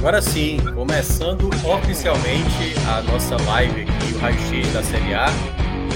Agora sim, começando oficialmente a nossa live aqui, o Raio-X da Série A,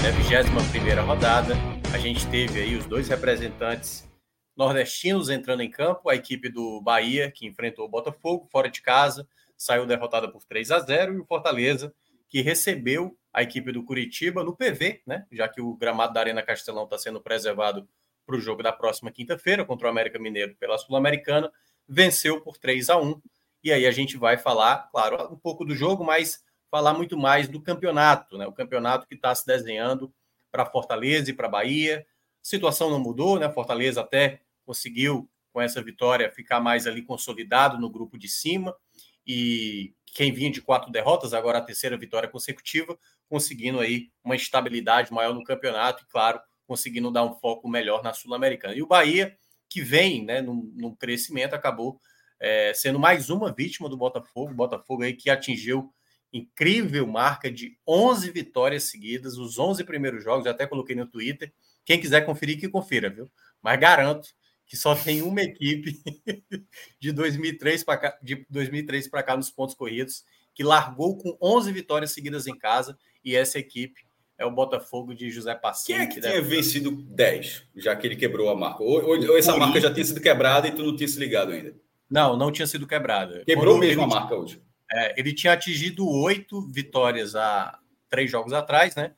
né, 21 rodada. A gente teve aí os dois representantes nordestinos entrando em campo, a equipe do Bahia, que enfrentou o Botafogo fora de casa, saiu derrotada por 3 a 0 e o Fortaleza, que recebeu a equipe do Curitiba no PV, né? Já que o gramado da Arena Castelão está sendo preservado para o jogo da próxima quinta-feira contra o América Mineiro pela Sul-Americana, venceu por 3 a 1 e aí a gente vai falar, claro, um pouco do jogo, mas falar muito mais do campeonato, né? O campeonato que está se desenhando para Fortaleza e para Bahia. A situação não mudou, né? Fortaleza até conseguiu, com essa vitória, ficar mais ali consolidado no grupo de cima. E quem vinha de quatro derrotas, agora a terceira vitória consecutiva, conseguindo aí uma estabilidade maior no campeonato e, claro, conseguindo dar um foco melhor na Sul-Americana. E o Bahia, que vem né, num, num crescimento, acabou é, sendo mais uma vítima do Botafogo. Botafogo aí que atingiu incrível marca de 11 vitórias seguidas, os 11 primeiros jogos, até coloquei no Twitter. Quem quiser conferir, que confira, viu? Mas garanto que só tem uma equipe de 2003 para cá, de 2003 para cá nos pontos corridos que largou com 11 vitórias seguidas em casa e essa equipe é o Botafogo de José Passinho. Quem é que, que tinha deve... vencido 10, já que ele quebrou a marca? Ou, ou, ou essa marca já tinha sido quebrada e tu não tinha se ligado ainda? Não, não tinha sido quebrada. Quebrou mesmo a marca hoje. É, ele tinha atingido oito vitórias há três jogos atrás, né?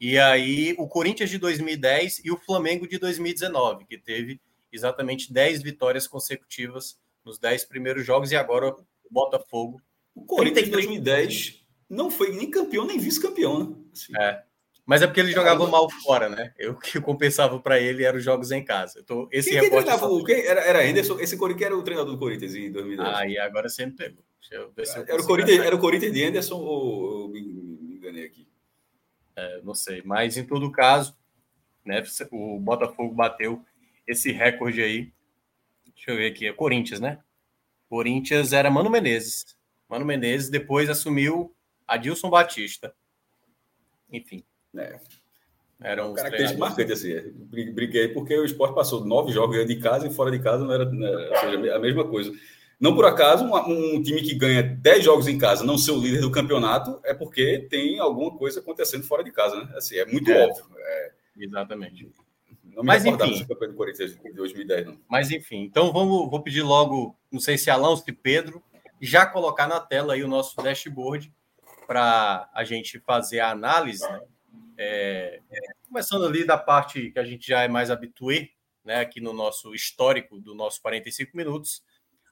E aí o Corinthians de 2010 e o Flamengo de 2019, que teve exatamente 10 vitórias consecutivas nos 10 primeiros jogos, e agora o Botafogo. O Corinthians de 2010 não foi nem campeão nem vice-campeão, né? Assim. É. Mas é porque ele jogava mal fora, né? Eu que compensava para ele eram os jogos em casa. Tô, esse quem, quem treinava, o, quem, era, era Henderson, esse Corinthians era o treinador do Corinthians em 2010. Ah, e agora sempre pegou. era, o Corinthians, era o Corinthians de Henderson ou eu me, me enganei aqui? É, não sei, mas em todo caso, né, o Botafogo bateu esse recorde aí. Deixa eu ver aqui, é Corinthians, né? Corinthians era Mano Menezes. Mano Menezes depois assumiu Adilson Batista. Enfim. É. Era um característica marcante assim. É. Briguei porque o esporte passou nove jogos de casa e fora de casa não era, né, ou seja, a mesma coisa. Não por acaso, um, um, time que ganha dez jogos em casa não ser o líder do campeonato é porque tem alguma coisa acontecendo fora de casa, né? Assim, é muito é, óbvio. É... Exatamente. Não me mas enfim. do Corinthians de 2010, não. Mas enfim, então vamos, vou pedir logo, não sei se Alão, se Pedro, já colocar na tela aí o nosso dashboard para a gente fazer a análise, né? É, é, começando ali da parte que a gente já é mais habitué, né, aqui no nosso histórico do nosso 45 minutos,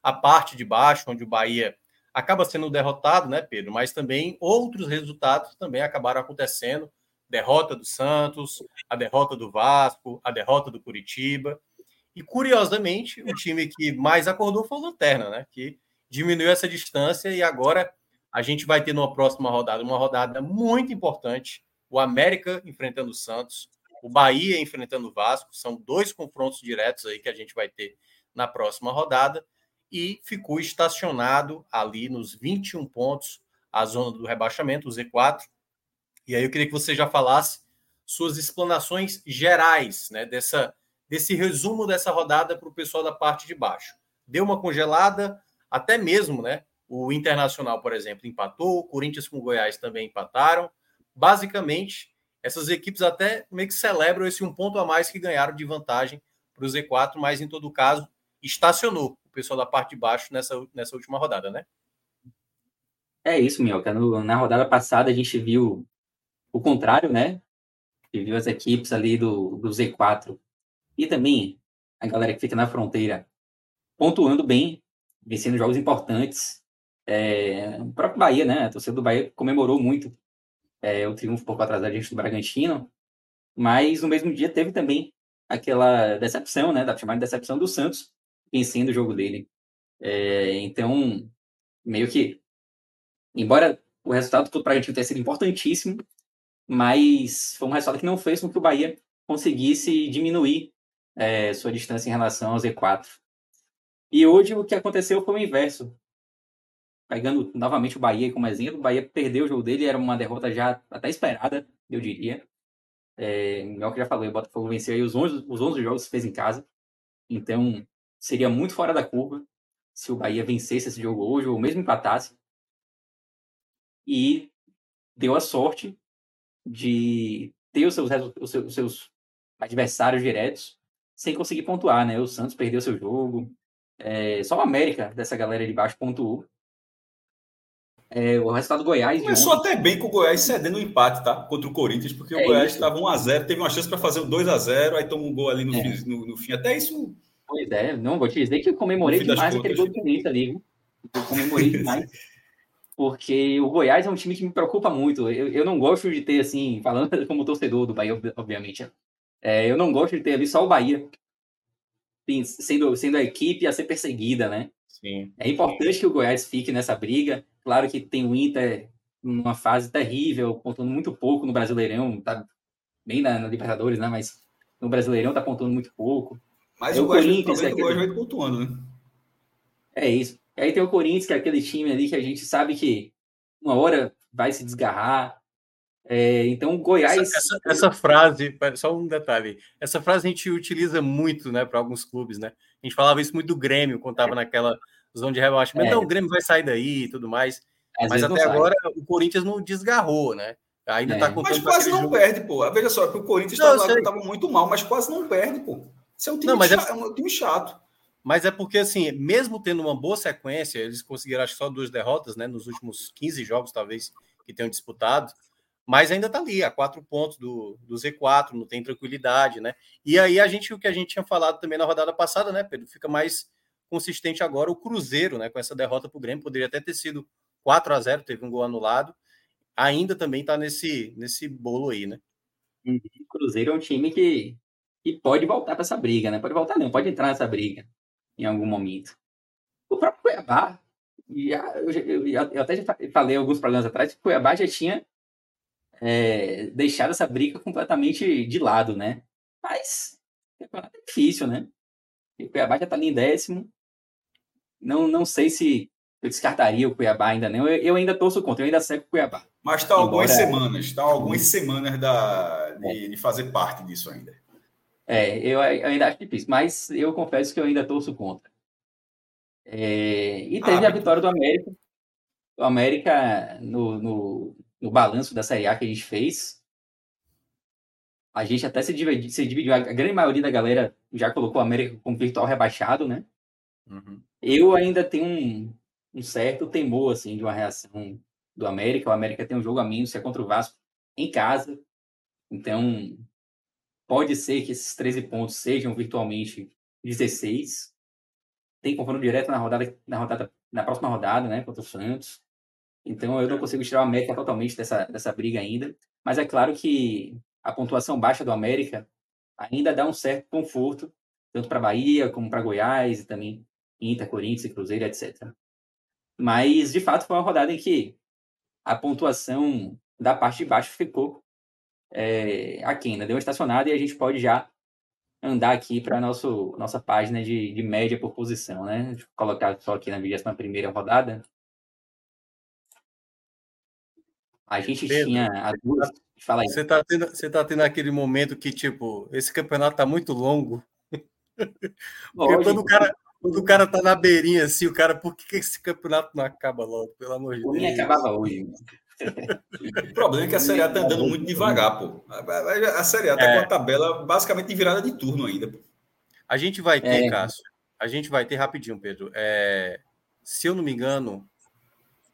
a parte de baixo, onde o Bahia acaba sendo derrotado, né, Pedro? Mas também outros resultados também acabaram acontecendo. Derrota do Santos, a derrota do Vasco, a derrota do Curitiba. E curiosamente, o time que mais acordou foi o Lanterna, né? Que diminuiu essa distância e agora a gente vai ter numa próxima rodada uma rodada muito importante o América enfrentando o Santos, o Bahia enfrentando o Vasco, são dois confrontos diretos aí que a gente vai ter na próxima rodada e ficou estacionado ali nos 21 pontos a zona do rebaixamento, o Z4. E aí eu queria que você já falasse suas explanações gerais, né, dessa desse resumo dessa rodada para o pessoal da parte de baixo. Deu uma congelada, até mesmo, né? O Internacional, por exemplo, empatou, o Corinthians com o Goiás também empataram basicamente, essas equipes até meio que celebram esse um ponto a mais que ganharam de vantagem para o Z4, mas em todo caso, estacionou o pessoal da parte de baixo nessa, nessa última rodada, né? É isso, Mioca. Na rodada passada a gente viu o contrário, né? E viu as equipes ali do, do Z4 e também a galera que fica na fronteira pontuando bem, vencendo jogos importantes. É, o próprio Bahia, né? A torcida do Bahia comemorou muito é, o triunfo por quatro da gente do Bragantino. Mas no mesmo dia teve também aquela decepção, né? Da chamada decepção do Santos vencendo o jogo dele. É, então, meio que, embora o resultado para o Bragantino tenha sido importantíssimo, mas foi um resultado que não fez com que o Bahia conseguisse diminuir é, sua distância em relação ao Z4. E hoje o que aconteceu foi o inverso. Pegando novamente o Bahia como exemplo, o Bahia perdeu o jogo dele, era uma derrota já até esperada, eu diria. É, igual que já falei, o Botafogo venceu aí os 11, os 11 jogos que fez em casa. Então, seria muito fora da curva se o Bahia vencesse esse jogo hoje, ou mesmo empatasse. E deu a sorte de ter os seus, os seus, os seus adversários diretos sem conseguir pontuar, né? O Santos perdeu seu jogo. É, só o América, dessa galera de baixo, pontuou. É, o resultado do Goiás. Começou até bem com o Goiás cedendo o um empate, tá? Contra o Corinthians, porque é o Goiás estava 1x0, teve uma chance para fazer o 2x0, aí tomou um gol ali no, é. fim, no, no, fim. Até isso. Pois é, não, vou te dizer que eu comemorei demais aquele gol do Corinthians ali? Eu comemorei demais. porque o Goiás é um time que me preocupa muito. Eu, eu não gosto de ter, assim, falando como torcedor do Bahia, obviamente, é, eu não gosto de ter ali só o Bahia sendo, sendo a equipe a ser perseguida, né? Sim. É importante que o Goiás fique nessa briga. Claro que tem o Inter numa fase terrível, pontuando muito pouco no Brasileirão, tá bem na, na Libertadores, né? Mas no Brasileirão tá pontuando muito pouco. Mas é o, Corinthians, é aquele... vai pontuando, né? É isso. E aí tem o Corinthians, que é aquele time ali que a gente sabe que uma hora vai se desgarrar. É, então, Goiás. Essa, essa, essa, frase, só um detalhe. Essa frase a gente utiliza muito, né, para alguns clubes, né? A gente falava isso muito do Grêmio, quando estava é. naquela zona de rebaixamento. É. Então, o Grêmio vai sair daí e tudo mais. Às Mas até agora o Corinthians não desgarrou, né? Ainda é. tá contando Mas quase não jogo. perde, pô. Veja só, que o Corinthians estava muito mal, mas quase não perde, pô. Isso é um time, não, chato, é... é um time chato. Mas é porque, assim, mesmo tendo uma boa sequência, eles conseguiram, acho só duas derrotas, né? Nos últimos 15 jogos, talvez, que tenham disputado. Mas ainda tá ali, a quatro pontos do, do Z4, não tem tranquilidade, né? E aí a gente, o que a gente tinha falado também na rodada passada, né, Pedro? Fica mais consistente agora o Cruzeiro, né? Com essa derrota para o Grêmio, poderia até ter sido 4 a 0 teve um gol anulado. Ainda também está nesse, nesse bolo aí, né? Uhum. O Cruzeiro é um time que, que pode voltar para essa briga, né? Pode voltar, não, pode entrar nessa briga em algum momento. O próprio Cuiabá, já, eu, eu, até já falei alguns programas atrás que o Cuiabá já tinha é, deixado essa briga completamente de lado, né? Mas é difícil, né? O Cuiabá já está ali em décimo, não, não sei se eu descartaria o Cuiabá ainda não. Eu, eu ainda torço contra, eu ainda seco o Cuiabá. Mas está algumas semanas, está algumas semanas da, de, é. de, fazer parte disso ainda. É, eu, eu, ainda acho difícil, mas eu confesso que eu ainda torço contra. É, e teve ah, a vitória do América. O América, no, no, no, balanço da Série A que a gente fez, a gente até se dividiu, se dividiu. A grande maioria da galera já colocou o América como virtual rebaixado, né? Uhum. Eu ainda tenho um, um, certo temor, assim, de uma reação do América. O América tem um jogo a menos, é contra o Vasco, em casa. Então, pode ser que esses 13 pontos sejam virtualmente 16. Tem confronto direto na rodada, na rodada, na próxima rodada, né, contra o Santos. Então, eu não consigo tirar o América totalmente dessa, dessa briga ainda. Mas é claro que a pontuação baixa do América ainda dá um certo conforto, tanto para Bahia como para Goiás e também Inter, Corinthians Cruzeiro, etc. Mas, de fato, foi uma rodada em que a pontuação da parte de baixo ficou é, aqui, ainda deu uma estacionada e a gente pode já andar aqui para nossa página de, de, média por posição, né? Deixa eu colocar só aqui na 21 rodada. A gente Pedro, tinha a duas. Fala aí. Você está tendo, você tá tendo aquele momento que, tipo, esse campeonato está muito longo. Porque quando o cara, quando o cara tá na beirinha assim, o cara, por que esse campeonato não acaba logo? Pelo amor de Deus. Deus. acabava hoje. o problema é que a Série A tá andando muito devagar, pô. A Série A tá é. com a tabela basicamente de virada de turno ainda. Pô. A gente vai ter, é. Cássio, a gente vai ter rapidinho, Pedro. É, se eu não me engano,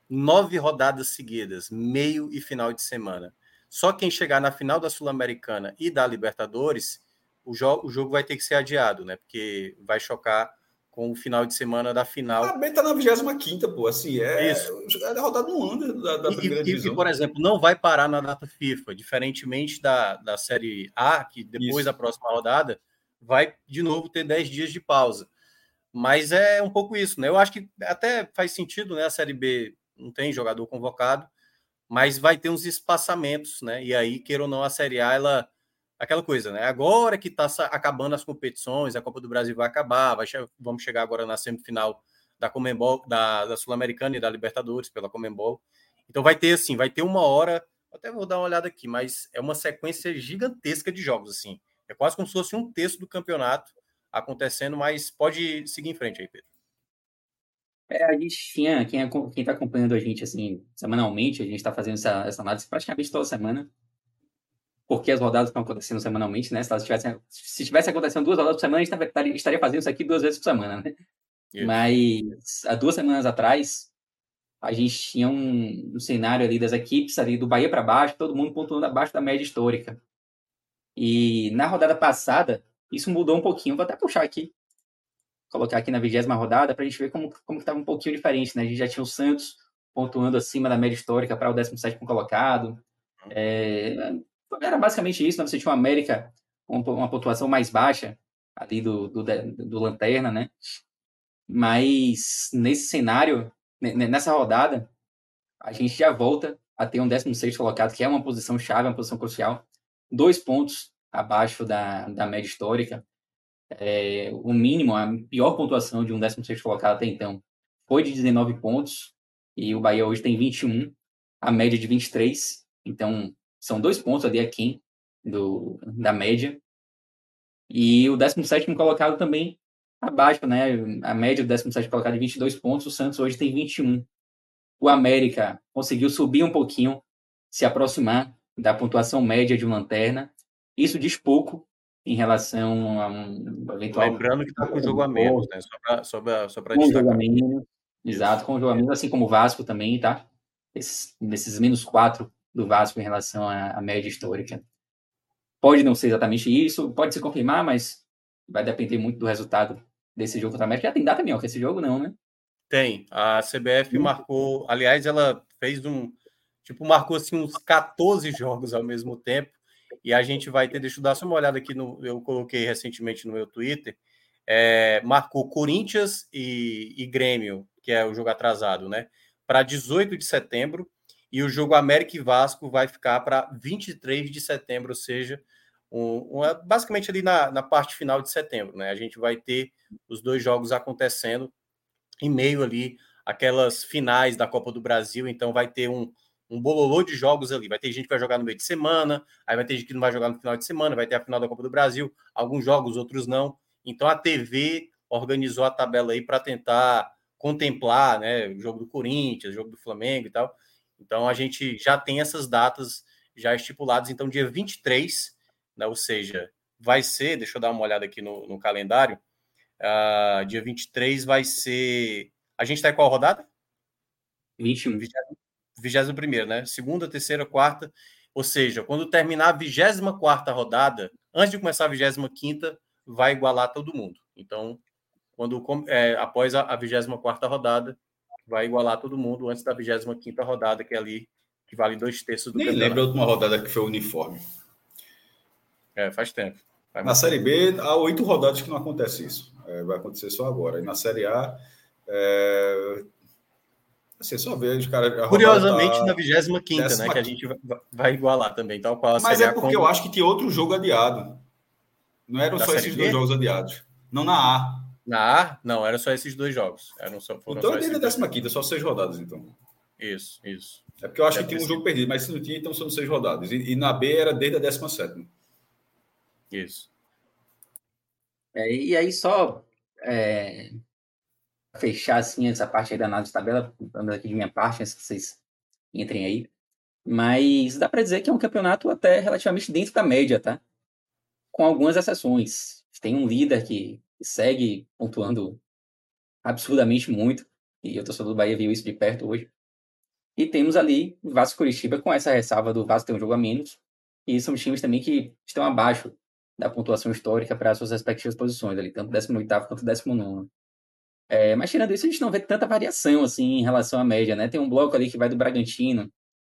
nove rodadas seguidas, meio e final de semana. Só quem chegar na final da Sul-Americana e da Libertadores, o, jo o jogo vai ter que ser adiado, né? Porque vai chocar com o final de semana da final. A B tá na 25 pô, assim, é, Isso. é rodada no ano da, da primeira e, divisão. E, por exemplo, não vai parar na data FIFA, diferentemente da, da Série A, que depois Isso. da próxima rodada vai de novo ter 10 dias de pausa. Mas é um pouco isso, né? Eu acho que até faz sentido, né? A Série B não tem jogador convocado, mas vai ter uns espaçamentos, né? E aí, queira ou não, a Série A, ela aquela coisa, né? Agora que está acabando as competições, a Copa do Brasil vai acabar, vai che vamos chegar agora na semifinal da Comembol, da, da Sul-Americana e da Libertadores pela Comembol. Então vai ter assim, vai ter uma hora, até vou dar uma olhada aqui, mas é uma sequência gigantesca de jogos assim. É quase como se fosse um terço do campeonato acontecendo, mas pode seguir em frente aí, Pedro. É, a gente tinha, quem é, está acompanhando a gente assim, semanalmente, a gente está fazendo essa, essa análise praticamente toda semana porque as rodadas estão acontecendo semanalmente, né? Se elas tivessem, se tivesse acontecendo duas rodadas por semana, a gente estaria fazendo isso aqui duas vezes por semana, né? Mas há duas semanas atrás, a gente tinha um, um cenário ali das equipes ali do Bahia para baixo, todo mundo pontuando abaixo da média histórica. E na rodada passada, isso mudou um pouquinho. Vou até puxar aqui, colocar aqui na vigésima rodada para a gente ver como como estava um pouquinho diferente, né? A gente já tinha o Santos pontuando acima da média histórica para o 17 colocado. Uhum. É, era basicamente isso, né? Você tinha o América com uma pontuação mais baixa ali do, do, do Lanterna, né? Mas nesse cenário, nessa rodada, a gente já volta a ter um 16 colocado, que é uma posição chave, uma posição crucial, dois pontos abaixo da, da média histórica. É, o mínimo, a pior pontuação de um 16 colocado até então foi de 19 pontos, e o Bahia hoje tem 21, a média de 23. Então, são dois pontos ali aquém do, da média. E o 17 colocado também abaixo, né? A média do 17 colocado é 22 pontos, o Santos hoje tem 21. O América conseguiu subir um pouquinho, se aproximar da pontuação média de lanterna. Isso diz pouco em relação a um eventual. Lembrando que está com jogo a menos, né? Só para só com destacar. Jogo a menos, exato, com jogo a menos, assim como o Vasco também, tá? Esses, nesses menos quatro do Vasco em relação à, à média histórica. Pode não ser exatamente isso, pode se confirmar, mas vai depender muito do resultado desse jogo contra a América. Já tem data, que esse jogo não, né? Tem. A CBF hum. marcou, aliás, ela fez um, tipo, marcou assim uns 14 jogos ao mesmo tempo. E a gente vai ter, deixa eu dar só uma olhada aqui no, eu coloquei recentemente no meu Twitter, é, marcou Corinthians e, e Grêmio, que é o jogo atrasado, né? Para 18 de setembro e o jogo América e Vasco vai ficar para 23 de setembro, ou seja, um, um, basicamente ali na, na parte final de setembro. Né? A gente vai ter os dois jogos acontecendo em meio ali aquelas finais da Copa do Brasil, então vai ter um, um bololô de jogos ali. Vai ter gente que vai jogar no meio de semana, aí vai ter gente que não vai jogar no final de semana, vai ter a final da Copa do Brasil, alguns jogos, outros não. Então a TV organizou a tabela aí para tentar contemplar, né, o jogo do Corinthians, o jogo do Flamengo e tal. Então a gente já tem essas datas já estipuladas. Então, dia 23, né, ou seja, vai ser, deixa eu dar uma olhada aqui no, no calendário. Uh, dia 23 vai ser. A gente está em qual rodada? 21. 21, né? Segunda, terceira, quarta. Ou seja, quando terminar a 24 rodada, antes de começar a 25, vai igualar todo mundo. Então, quando é, após a, a 24 rodada, vai igualar todo mundo antes da 25 rodada, que é ali, que vale dois terços do Nem campeonato. lembra a última rodada que foi uniforme. É, faz tempo. Faz na Série B, há oito rodadas que não acontece isso. É, vai acontecer só agora. E na Série A, é... Assim, só ver os caras. Curiosamente, tá... na 25, né? Que a gente vai igualar também, tal qual a Mas é porque eu acho que tinha outro jogo adiado. Não eram da só esses B? dois jogos adiados. Não na A. Na A, não, era só esses dois jogos. Eram só, foram então, desde a 15, só seis rodadas, então. Isso, isso. É porque eu acho que tinha um jogo perdido, mas se não tinha, então são seis rodadas. E, e na B era desde a 17. Isso. É, e aí, só é, fechar assim essa parte aí da análise de tabela, dando aqui de minha parte, antes que vocês entrem aí. Mas dá para dizer que é um campeonato até relativamente dentro da média, tá? Com algumas exceções. Tem um líder que segue pontuando absurdamente muito, e o torcedor do Bahia viu isso de perto hoje. E temos ali o Vasco Curitiba com essa ressalva do Vasco ter um jogo a menos, e são times também que estão abaixo da pontuação histórica para suas respectivas posições ali, tanto 18º quanto 19 É, mas tirando isso, a gente não vê tanta variação assim em relação à média, né? Tem um bloco ali que vai do Bragantino,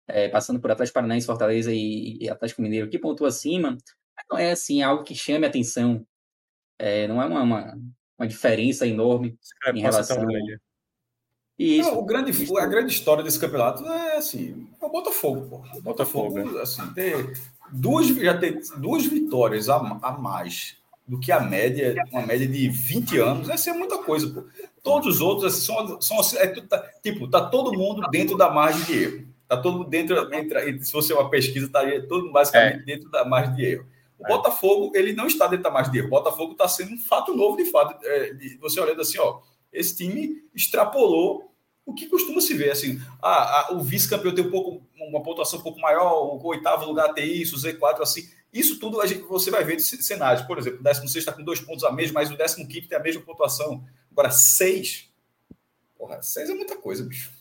é, passando por Atlético Paranaense, Fortaleza e, e, Atlético Mineiro, que pontua acima, não é assim algo que chame atenção. É, não é uma, uma, uma diferença enorme em relação. Isso. Não, o grande, isso. A grande história desse campeonato é assim, é o Botafogo, pô. O Botafogo, Botafogo assim, ter duas, já ter duas vitórias a, a mais do que a média, uma média de 20 anos, essa é muita coisa, pô. Todos os outros assim, são, são assim, é, tá, tipo, tá todo mundo dentro da margem de erro. Tá todo mundo dentro, entre, se fosse uma pesquisa, estaria todo basicamente é. dentro da margem de erro. O é. Botafogo, ele não está dentro da margem de erro. O Botafogo está sendo um fato novo de fato. É, de, você olhando assim, ó, esse time extrapolou o que costuma se ver. Assim, ah, o vice-campeão tem um pouco, uma pontuação um pouco maior, o oitavo lugar tem isso, o Z4 assim. Isso tudo a gente, você vai ver de cenários. Por exemplo, o 16 está com dois pontos a mesmo, mas o 15 tem a mesma pontuação. Agora, seis. Porra, seis é muita coisa, bicho.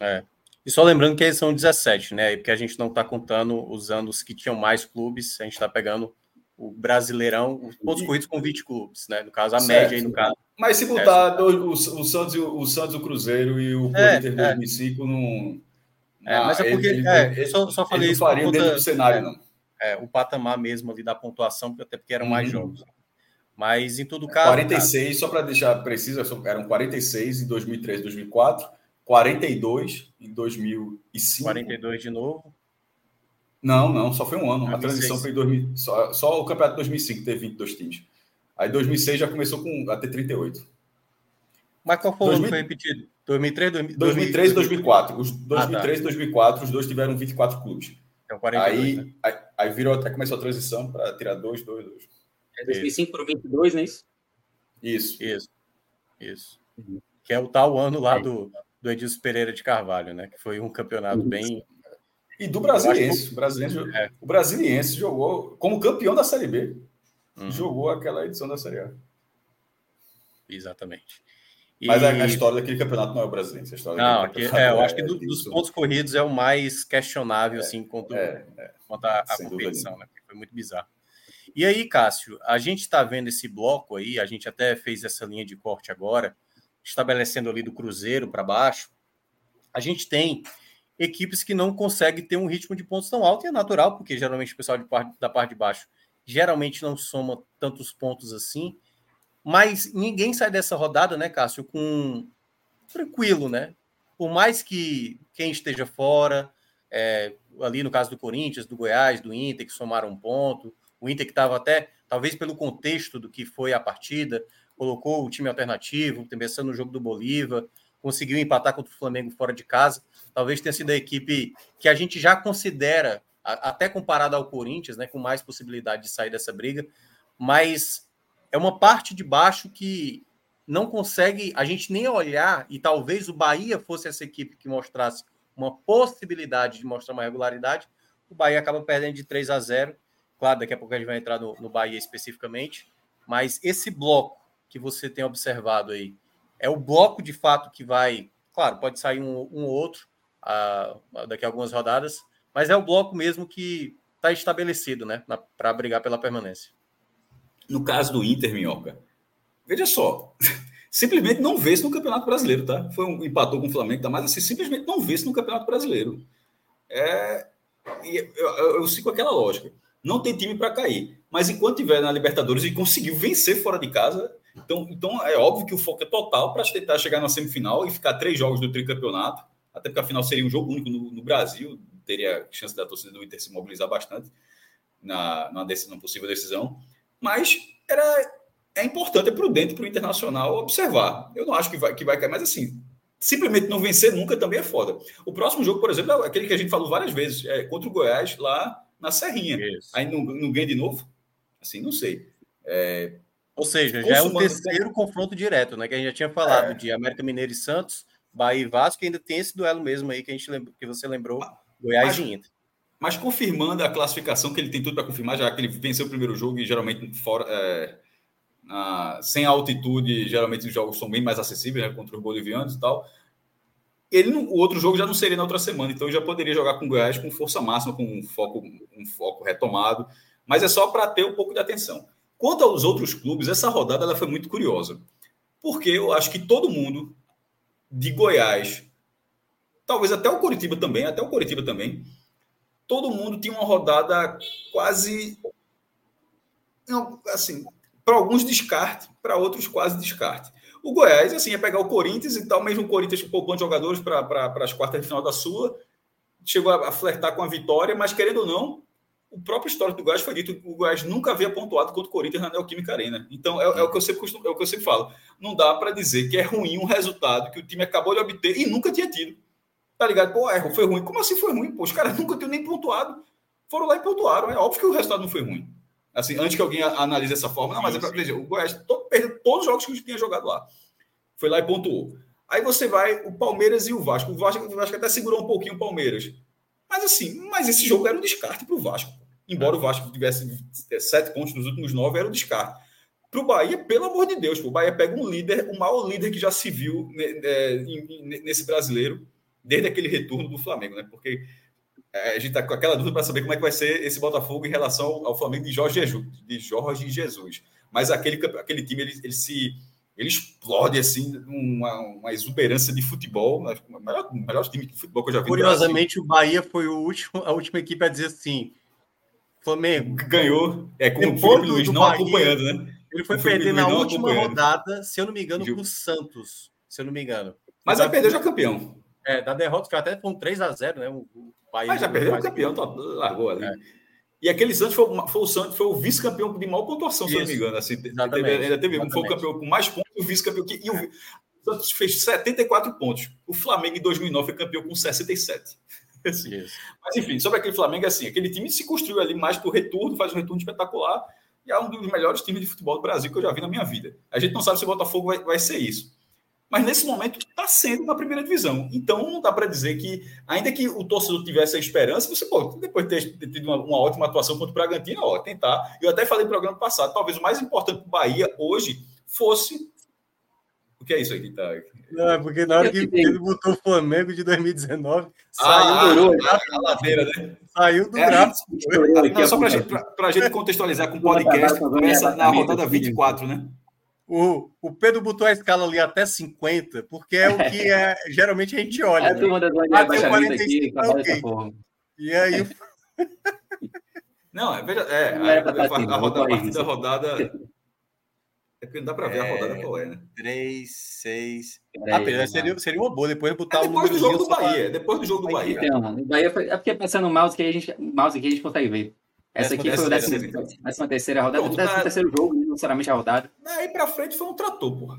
É. E só lembrando que eles são 17, né? Porque a gente não está contando os que tinham mais clubes, a gente está pegando o Brasileirão, os pontos corridos com 20 clubes, né? No caso, a certo. média aí no caso. Mas se botar é, o, o, Santos, o Santos, o Cruzeiro e o é, Corinthians é, 2005 não. É, mas é porque. Ele, é, ele, só, só falei isso. Não faria dentro do cenário, é, não. É, o patamar mesmo ali da pontuação, até porque eram mais uhum. jogos. Mas em todo caso. 46, cara, só para deixar preciso, eram 46 em 2003, 2004, 42 em 2005. 42 de novo. Não, não, só foi um ano. 2006. A transição foi em 2000. Só, só o campeonato de 2005 teve 22 times. Aí 2006 já começou com até 38. Mas qual foi 2000... o ano que foi repetido? 2003, 2000... 2003 e 2004. Os 2003 e ah, tá. 2004, os dois tiveram 24 clubes. Então 42, aí, né? aí, aí virou até começou a transição para tirar 2, 2, 2. É 2005 para 22, não é isso? Isso. Isso. Isso. Uhum. Que é o tal ano lá é. do, do Edilson Pereira de Carvalho, né? Que foi um campeonato bem e do Brasiliense. O Brasiliense, é. o Brasiliense jogou como campeão da Série B. Uhum. Jogou aquela edição da Série A. Exatamente. E... Mas a, história daquele campeonato não é o Brasiliense. A história não, é, eu acho que do, dos pontos corridos é o mais questionável, é, assim, quanto, é, é. quanto a, a competição, né? Foi muito bizarro. E aí, Cássio, a gente está vendo esse bloco aí, a gente até fez essa linha de corte agora, estabelecendo ali do Cruzeiro para baixo. A gente tem equipes que não conseguem ter um ritmo de pontos tão alto, e é natural, porque geralmente o pessoal parte, da parte de baixo geralmente não soma tantos pontos assim, mas ninguém sai dessa rodada, né, Cássio, com tranquilo, né? Por mais que quem esteja fora, é, ali no caso do Corinthians, do Goiás, do Inter, que somaram um ponto, o Inter que estava até, talvez pelo contexto do que foi a partida, colocou o time alternativo, pensando no jogo do Bolívar, conseguiu empatar contra o Flamengo fora de casa. Talvez tenha sido a equipe que a gente já considera, até comparada ao Corinthians, né, com mais possibilidade de sair dessa briga, mas é uma parte de baixo que não consegue a gente nem olhar, e talvez o Bahia fosse essa equipe que mostrasse uma possibilidade de mostrar uma regularidade. O Bahia acaba perdendo de 3 a 0. Claro, daqui a pouco a gente vai entrar no, no Bahia especificamente, mas esse bloco que você tem observado aí, é o bloco de fato que vai. Claro, pode sair um, um outro uh, daqui a algumas rodadas, mas é o bloco mesmo que está estabelecido, né, para brigar pela permanência. No caso do Inter, Minhoca, veja só, simplesmente não vê-se no Campeonato Brasileiro, tá? Foi um empatou com o Flamengo, tá? mas assim, simplesmente não vê-se no Campeonato Brasileiro. É, eu, eu, eu sigo aquela lógica. Não tem time para cair, mas enquanto tiver na Libertadores e conseguiu vencer fora de casa, então, então é óbvio que o foco é total para tentar chegar na semifinal e ficar três jogos do tricampeonato, até porque a final seria um jogo único no, no Brasil, teria chance da torcida do Inter se mobilizar bastante na, na, decisão, possível decisão. Mas era, é importante, é prudente para o Internacional observar. Eu não acho que vai, que vai cair, mas assim, simplesmente não vencer nunca também é foda. O próximo jogo, por exemplo, é aquele que a gente falou várias vezes, é contra o Goiás, lá na Serrinha. Isso. Aí não, não ganha de novo? Assim, não sei. É, ou seja, já é o terceiro tempo. confronto direto, né? Que a gente já tinha falado é. de América Mineiro e Santos, Bahia e Vasco, e ainda tem esse duelo mesmo aí que a gente lembrou, que você lembrou, Goiás mas, e Inter. Mas confirmando a classificação que ele tem tudo para confirmar, já que ele venceu o primeiro jogo e geralmente fora, é, na, sem altitude, geralmente os jogos são bem mais acessíveis né, contra os bolivianos e tal. Ele, o outro jogo já não seria na outra semana, então já poderia jogar com o Goiás com força máxima, com um foco, um foco retomado, mas é só para ter um pouco de atenção. Quanto aos outros clubes, essa rodada ela foi muito curiosa. porque eu acho que todo mundo de Goiás, talvez até o Coritiba também, até o Coritiba também, todo mundo tinha uma rodada quase assim, para alguns descarte, para outros quase descarte. O Goiás, assim, ia pegar o Corinthians e tal, mesmo o Corinthians poupando jogadores para as quartas de final da Sula, chegou a, a flertar com a vitória, mas querendo ou não, o próprio histórico do Goiás foi dito que o Goiás nunca havia pontuado contra o Corinthians na Neoquímica Arena. Então, é, é, o que eu sempre costumo, é o que eu sempre falo. Não dá para dizer que é ruim um resultado que o time acabou de obter e nunca tinha tido. Tá ligado? Pô, erro, foi ruim. Como assim foi ruim? Pô, os caras nunca tinham nem pontuado. Foram lá e pontuaram. É óbvio que o resultado não foi ruim. Assim, antes que alguém analise dessa forma, não, mas é para dizer, o Goiás todo, perdeu todos os jogos que tinha jogado lá. Foi lá e pontuou. Aí você vai o Palmeiras e o Vasco. O Vasco, o Vasco até segurou um pouquinho o Palmeiras. Mas assim, mas esse jogo era um descarte para o Vasco. Embora o Vasco tivesse sete pontos nos últimos nove, era um descarte. Para o Bahia, pelo amor de Deus, o Bahia pega um líder, o maior líder que já se viu né, é, nesse brasileiro, desde aquele retorno do Flamengo, né? Porque é, a gente está com aquela dúvida para saber como é que vai ser esse Botafogo em relação ao Flamengo de Jorge Jesus. De Jorge Jesus. Mas aquele, aquele time, ele, ele se ele explode assim uma, uma exuberância de futebol, né? o melhor, o melhor time de futebol que eu já vi. Curiosamente, o Bahia foi o último, a última equipe a dizer assim: Flamengo ganhou, é com o Felipe Luiz não Bahia, acompanhando, né? Ele foi perder na última rodada, se eu não me engano, para o Santos, se eu não me engano. Mas aí perdeu já campeão. É, da derrota, que até um 3 a 0 né? O, Bahia Mas já perdeu o campeão, tá, largou ali. É. E aquele Santos foi, foi o Santos, foi o vice-campeão de maior pontuação, Isso. se eu não me engano. Assim, teve, ainda teve um, foi o campeão com mais pontos, o vice-campeão. E o, Santos fez 74 pontos. O Flamengo em 2009 foi campeão com 67. Assim. Mas enfim, sobre aquele Flamengo, assim, aquele time se construiu ali mais por retorno, faz um retorno espetacular. E é um dos melhores times de futebol do Brasil que eu já vi na minha vida. A gente não sabe se o Botafogo vai, vai ser isso mas nesse momento está sendo na primeira divisão. Então não dá para dizer que, ainda que o torcedor tivesse a esperança, você pode, depois de ter tido uma, uma, ótima atuação contra o Bragantino, ó, tentar. Eu até falei no programa passado, talvez o mais importante para o Bahia hoje fosse. O que é isso aí que está Não, é porque na hora que ele botou o Flamengo de 2019, ah, saiu do ah, a, a ladeira, né? Saiu do é. Não, só para a gente contextualizar com o podcast, começa na rodada 24, né? O, o Pedro botou a escala ali até 50, porque é o que é, geralmente a gente olha. É né? Até 45 aqui, okay. E aí. Não, é, veja, é, a, a, assim, a, rodada, a partir da rodada. É porque não dá para ver é, a rodada qual é, né? 3, 6. Ah, Pedro, seria, seria uma boa depois botar é depois o do jogo do Bahia. Depois do jogo do Bahia. Então, o Bahia foi, é porque pensando no mouse que a gente, mouse aqui a gente consegue ver. Essa aqui foi a décima terceira rodada, Pronto, décimo terceiro jogo, não necessariamente a rodada. Daí pra frente foi um trator, porra.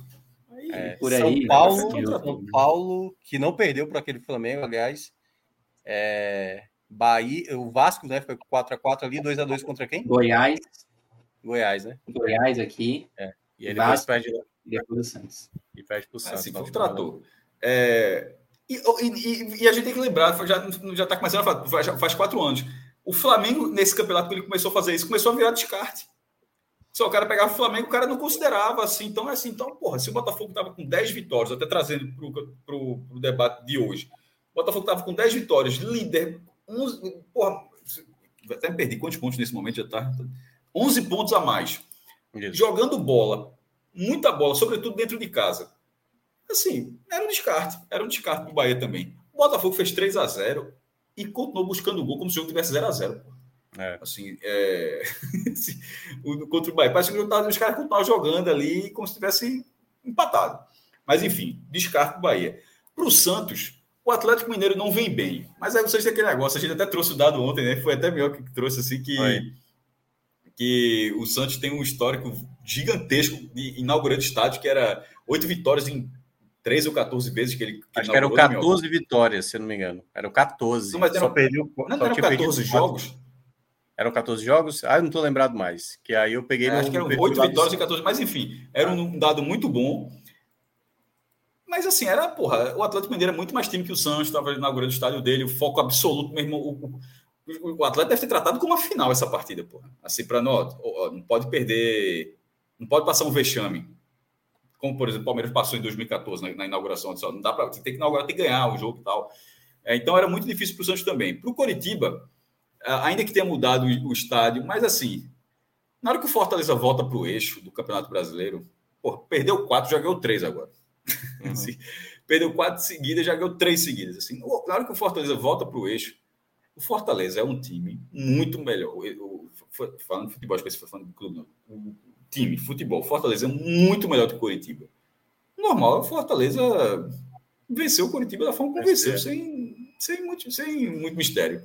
Aí, é, por aí, São Paulo, São Paulo, que não perdeu para aquele Flamengo, aliás. É, Bahia, o Vasco, né? Foi 4x4 ali, 2x2 contra quem? Goiás. Goiás, né? Goiás aqui. É. E ele Vasco, perde, e depois do Santos. E perde pro Santos. Assim, foi um trator. É, e, e, e, a gente tem que lembrar, já, já tá começando a falar, já faz quatro anos. O Flamengo, nesse campeonato, que ele começou a fazer isso, começou a virar descarte. Se o cara pegava o Flamengo, o cara não considerava assim. Então, é assim, então, porra, se o Botafogo estava com 10 vitórias, até trazendo para o debate de hoje, o Botafogo estava com 10 vitórias, líder, 11, porra, até me perdi quantos pontos nesse momento já tá? 11 pontos a mais. Isso. Jogando bola, muita bola, sobretudo dentro de casa. Assim, era um descarte, era um descarte para o Bahia também. O Botafogo fez 3 a 0 e continuou buscando o gol como se o jogo tivesse 0 a 0 é. Assim, é... contra o Bahia. Parece que os caras continuavam jogando ali como se tivesse empatado. Mas, enfim, descarto o Bahia. Para o Santos, o Atlético Mineiro não vem bem. Mas aí vocês têm aquele negócio, a gente até trouxe o dado ontem, né? Foi até melhor que trouxe assim que, que o Santos tem um histórico gigantesco de inaugurando estádio, que era oito vitórias em 13 ou 14 vezes que ele. Que Acho que eram 14 vitórias, se eu não me engano. Eram 14. Não, mas eram, só perdeu, não, só eram 14 jogos? Eram 14 jogos? Ah, eu não estou lembrado mais. Que aí eu peguei. É, acho que eram 8 vitórias e 14, mas enfim, era um dado muito bom. Mas assim, era, porra, o Atlético Mineiro é muito mais time que o Santos, estava inaugurando o estádio dele, o foco absoluto mesmo. O, o Atlético deve ter tratado como uma final essa partida, porra. Assim, para nós, não pode perder, não pode passar um vexame como por exemplo o Palmeiras passou em 2014 na, na inauguração, não dá para tem que inaugurar, tem que ganhar o jogo e tal. É, então era muito difícil para o Santos também. Para o Coritiba, ainda que tenha mudado o, o, estádio, mas assim, na hora que o Fortaleza volta para o eixo do Campeonato Brasileiro, Pô, perdeu quatro, já ganhou três agora. Uhum. Assim, perdeu quatro seguidas, já ganhou três seguidas. Assim, na hora que o Fortaleza volta para o eixo, o Fortaleza é um time muito melhor. O, o, falando de futebol, acho que você foi falando do clube, não. O time, futebol, Fortaleza é muito melhor do que o Curitiba. Normal, o Fortaleza venceu o Curitiba da forma como venceu, sem, sem, muito, sem muito mistério.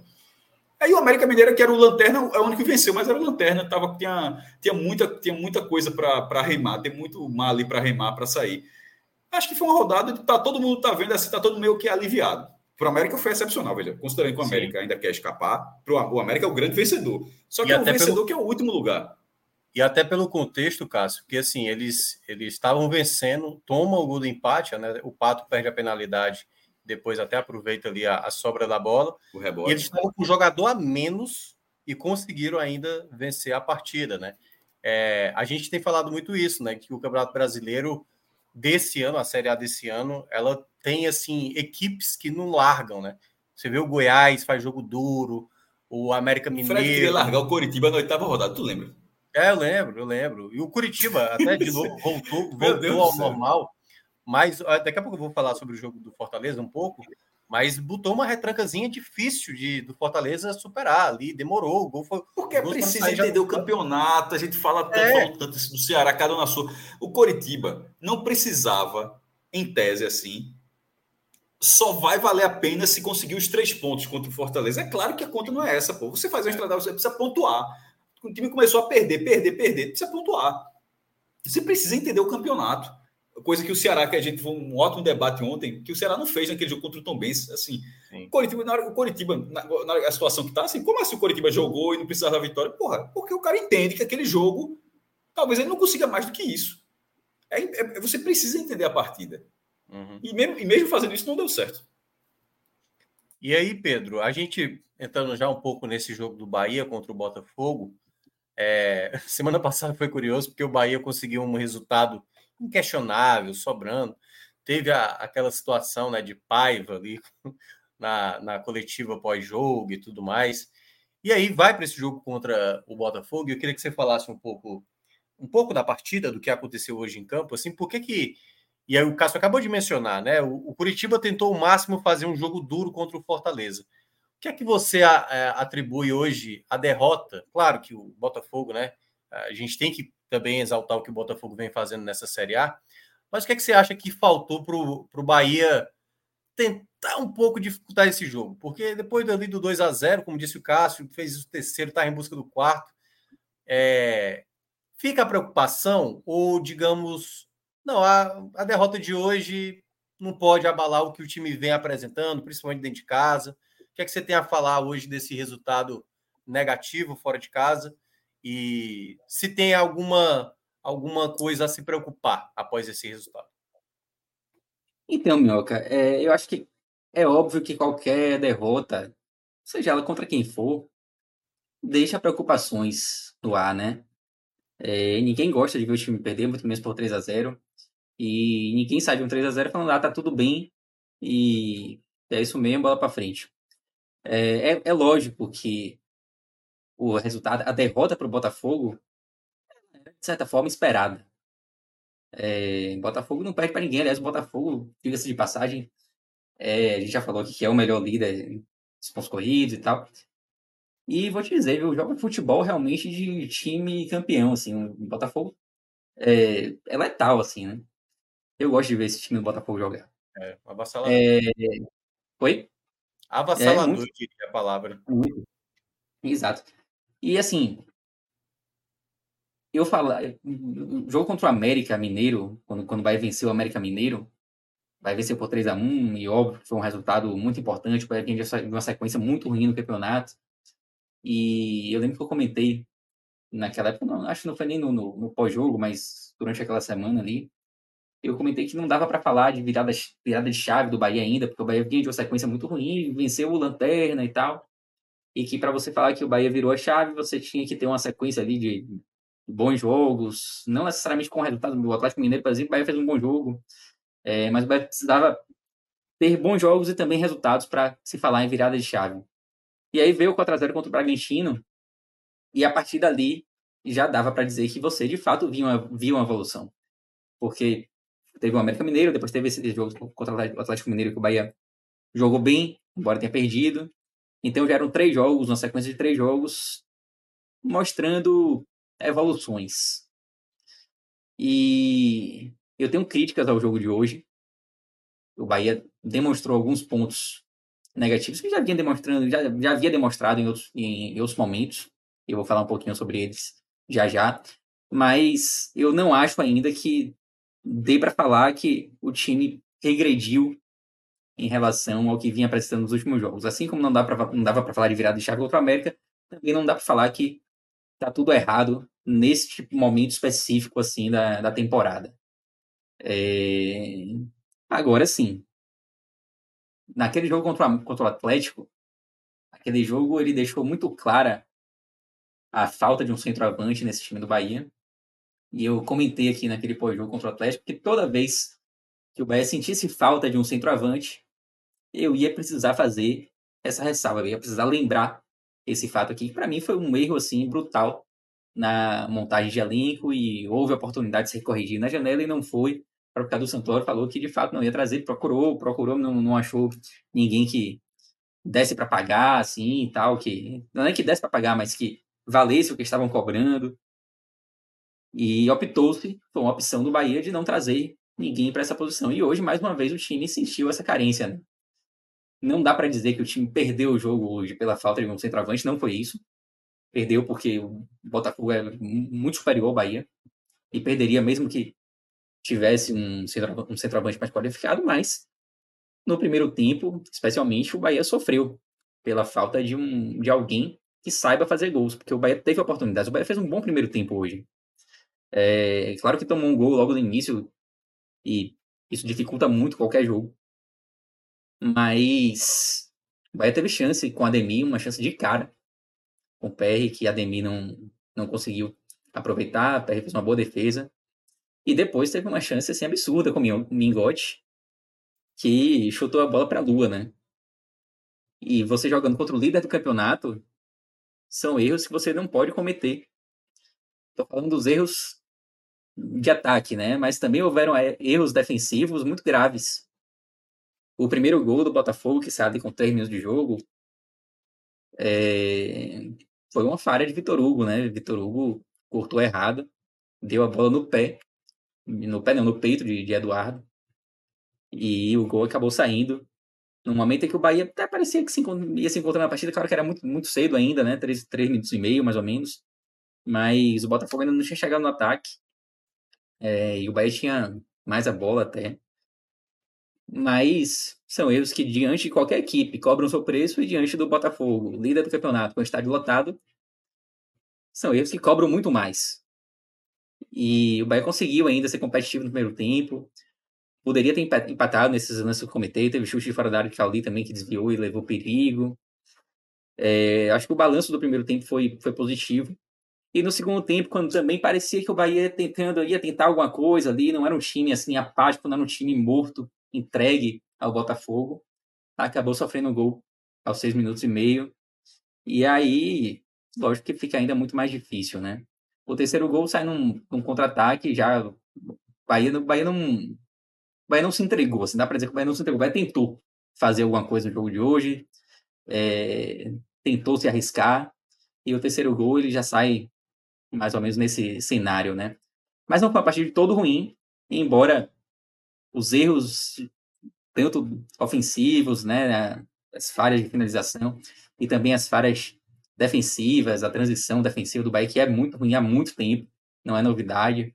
Aí o América Mineira, que era o Lanterna, é o único que venceu, mas era o Lanterna, tava, tinha, tinha, muita, tinha muita coisa para remar, tem muito mar ali para remar, para sair. Acho que foi uma rodada de tá, todo mundo tá vendo assim, tá todo meio que aliviado. Para o América foi excepcional, veja. Considerando que o América Sim. ainda quer escapar, pro, o América é o grande vencedor. Só que e é o vencedor pelo... que é o último lugar. E até pelo contexto, Cássio, que assim, eles eles estavam vencendo, tomam o gol do empate, né? O Pato perde a penalidade depois até aproveita ali a, a sobra da bola. O rebote. E eles estavam com o jogador a menos e conseguiram ainda vencer a partida, né? É, a gente tem falado muito isso, né? Que o Campeonato Brasileiro desse ano, a Série A desse ano, ela tem assim equipes que não largam, né? Você vê o Goiás faz jogo duro, o América Mineiro. O Fred queria largar o Coritiba na oitava rodada, tu lembra? É, eu lembro, eu lembro. E o Curitiba até de novo voltou, voltou ao normal. Mas daqui a pouco eu vou falar sobre o jogo do Fortaleza um pouco, mas botou uma retrancazinha difícil de, do Fortaleza superar ali, demorou. O gol foi. Porque é precisa entender já... o campeonato, a gente fala tanto, é. tanto do Ceará, cada um na sua. O Coritiba não precisava, em tese, assim. Só vai valer a pena se conseguir os três pontos contra o Fortaleza. É claro que a conta não é essa, pô. Você faz uma estrada, você precisa pontuar. O time começou a perder, perder, perder, precisa pontuar. Você precisa entender o campeonato coisa que o Ceará, que a gente foi um ótimo debate ontem, que o Ceará não fez naquele jogo contra o Tom Benz, assim, o Coritiba, na hora, o Coritiba, na, na situação que tá, assim, como assim o Coritiba jogou e não precisava da vitória? Porra, porque o cara entende que aquele jogo, talvez ele não consiga mais do que isso. É, é você precisa entender a partida. Uhum. E, mesmo, e mesmo fazendo isso, não deu certo. E aí, Pedro, a gente entrando já um pouco nesse jogo do Bahia contra o Botafogo, é, semana passada foi curioso porque o Bahia conseguiu um resultado inquestionável, sobrando. Teve a, aquela situação né, de Paiva ali na, na coletiva pós-jogo e tudo mais. E aí vai para esse jogo contra o Botafogo. E eu queria que você falasse um pouco um pouco da partida, do que aconteceu hoje em campo, assim, por que que e aí o Cássio acabou de mencionar, né? O, o, Curitiba tentou o máximo fazer um jogo duro contra o Fortaleza. O que é que você a, a, é, atribui hoje à derrota? Claro que o Botafogo, né? A gente tem que também exaltar o que o Botafogo vem fazendo nessa Série A. Mas o que, é que você acha que faltou para o Bahia tentar um pouco dificultar esse jogo? Porque depois ali do 2 a 0 como disse o Cássio, fez o terceiro, está em busca do quarto. É... Fica a preocupação? Ou, digamos, não, a, a derrota de hoje não pode abalar o que o time vem apresentando, principalmente dentro de casa. O que é que você tem a falar hoje desse resultado negativo fora de casa? E se tem alguma, alguma coisa a se preocupar após esse resultado. Então, Minhoca, é, eu acho que é óbvio que qualquer derrota, seja ela contra quem for, deixa preocupações no ar, né? É, ninguém gosta de ver o time perder, muito menos por 3 a 0 E ninguém sai de um 3 a 0 falando, ah, tá tudo bem, e é isso mesmo, bola para frente. É, é, é, lógico que o resultado, a derrota para o Botafogo, de certa forma, esperada. É, Botafogo não perde para ninguém, aliás, o Botafogo, diga-se de passagem, é, a gente já falou aqui que é o melhor líder em pontos corridos e tal. E vou te dizer, viu, joga futebol realmente de time campeão, assim, o Botafogo é, é letal, assim, né? Eu gosto de ver esse time do Botafogo jogar. É, avassalador. É... Oi? Avassalador, é, muito... diria a palavra. Muito. Exato. E assim, eu falo, o jogo contra o América Mineiro, quando, quando vai vencer o América Mineiro, vai vencer por 3 a 1 e óbvio que foi um resultado muito importante, porque a gente já uma sequência muito ruim no campeonato. E eu lembro que eu comentei naquela época, não, acho que não foi nem no, no, no pós-jogo, mas durante aquela semana ali, eu comentei que não dava para falar de virada, virada de chave do Bahia ainda, porque o Bahia vinha de uma sequência muito ruim, venceu o Lanterna e tal e que para você falar que o Bahia virou a chave, você tinha que ter uma sequência ali de bons jogos, não necessariamente com o resultado do Atlético Mineiro, por exemplo, o Bahia fez um bom jogo, é, mas o Bahia precisava ter bons jogos e também resultados para se falar em virada de chave. E aí veio o 4x0 contra o Bragantino, e a partir dali já dava para dizer que você de fato viu uma, viu uma evolução. porque teve o América Mineiro, depois teve esse jogo contra o Atlético Mineiro que o Bahia jogou bem, embora tenha perdido. Então já eram três jogos, uma sequência de três jogos, mostrando evoluções. E eu tenho críticas ao jogo de hoje. O Bahia demonstrou alguns pontos negativos que já vinha demonstrando, já, já havia demonstrado em outros, em, em outros momentos. Eu vou falar um pouquinho sobre eles já já. Mas eu não acho ainda que dê para falar que o time regrediu em relação ao que vinha apresentando nos últimos jogos. Assim como não, dá pra, não dava para falar de virada de chave contra o América, também não dá para falar que tá tudo errado nesse tipo, momento específico assim da, da temporada. É... Agora sim, naquele jogo contra contra o Atlético, aquele jogo ele deixou muito clara a falta de um centroavante nesse time do Bahia. E eu comentei aqui naquele pós-jogo contra o Atlético que toda vez que o Bahia sentisse falta de um centroavante, eu ia precisar fazer essa ressalva, eu ia precisar lembrar esse fato aqui, que para mim foi um erro assim brutal na montagem de elenco e houve a oportunidade de ser corrigido na janela e não foi. O próprio Cadu Santoro falou que de fato não ia trazer, procurou, procurou, não, não achou ninguém que desse para pagar, assim e tal, que não é que desse para pagar, mas que valesse o que estavam cobrando. E optou-se, foi uma opção do Bahia de não trazer ninguém para essa posição. E hoje, mais uma vez, o time sentiu essa carência. Né? Não dá para dizer que o time perdeu o jogo hoje pela falta de um centroavante, não foi isso. Perdeu porque o Botafogo é muito superior ao Bahia. E perderia mesmo que tivesse um, um centroavante mais qualificado, mas no primeiro tempo, especialmente, o Bahia sofreu pela falta de, um, de alguém que saiba fazer gols, porque o Bahia teve oportunidades. O Bahia fez um bom primeiro tempo hoje. É, claro que tomou um gol logo no início e isso dificulta muito qualquer jogo. Mas o Bahia teve chance com a Ademir, uma chance de cara com o PR, que a Ademir não, não conseguiu aproveitar. O PR fez uma boa defesa. E depois teve uma chance assim, absurda com o Mingote, que chutou a bola para a lua, né? E você jogando contra o líder do campeonato, são erros que você não pode cometer. Estou falando dos erros de ataque, né? Mas também houveram é, erros defensivos muito graves. O primeiro gol do Botafogo, que sai com três minutos de jogo, é... foi uma falha de Vitor Hugo, né? Vitor Hugo cortou errado, deu a bola no pé, no pé não, no peito de, de Eduardo, e o gol acabou saindo no momento em que o Bahia até parecia que se, ia se encontrar na partida, claro que era muito, muito cedo ainda, né? Três, três minutos e meio, mais ou menos. Mas o Botafogo ainda não tinha chegado no ataque. É, e o Bahia tinha mais a bola até. Mas são erros que, diante de qualquer equipe, cobram seu preço e diante do Botafogo, líder do campeonato, com o estádio lotado, são erros que cobram muito mais. E o Bahia conseguiu ainda ser competitivo no primeiro tempo, Poderia ter empatado nesses lances eu comentei. Teve chute de fora da área de ali também que desviou e levou perigo. É, acho que o balanço do primeiro tempo foi, foi positivo. E no segundo tempo, quando também parecia que o Bahia tentando, ia tentar alguma coisa ali, não era um time assim apático, não era um time morto, entregue ao Botafogo, acabou sofrendo um gol aos seis minutos e meio. E aí, lógico que fica ainda muito mais difícil, né? O terceiro gol sai num, num contra-ataque, já o Bahia, Bahia não, Bahia não se entregou, assim, dá para dizer que o Bahia não se entregou. O Bahia tentou fazer alguma coisa no jogo de hoje, é, tentou se arriscar, e o terceiro gol ele já sai mais ou menos nesse cenário, né? Mas não foi uma partida de todo ruim, embora os erros, tanto ofensivos, né, as falhas de finalização e também as falhas defensivas, a transição defensiva do Bahia, que é muito ruim há muito tempo, não é novidade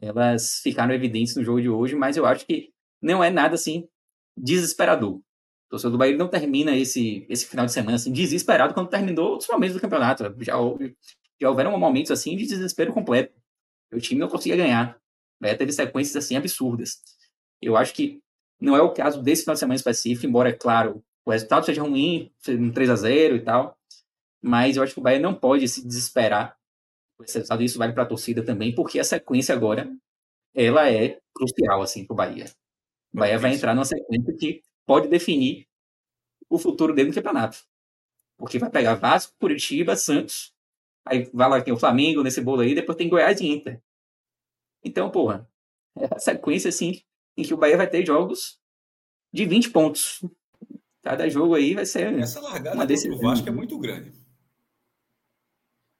elas ficaram evidentes no jogo de hoje, mas eu acho que não é nada assim desesperador. O torcedor do Bahia não termina esse, esse final de semana assim, desesperado quando terminou outros momentos do campeonato. Já, já houveram momentos assim de desespero completo. O time não conseguia ganhar. Bahia teve sequências assim absurdas. Eu acho que não é o caso desse final de semana específico, embora, é claro, o resultado seja ruim, um 3 a 0 e tal, mas eu acho que o Bahia não pode se desesperar esse resultado, isso vale para a torcida também, porque a sequência agora ela é crucial assim para o Bahia. O Bahia vai entrar numa sequência que pode definir o futuro dele no campeonato. Porque vai pegar Vasco, Curitiba, Santos, aí vai lá tem o Flamengo nesse bolo aí, depois tem Goiás e Inter. Então, porra, é a sequência, assim, em que o Bahia vai ter jogos de 20 pontos. Cada jogo aí vai ser. Essa largada uma decisão. do Vasco é muito grande.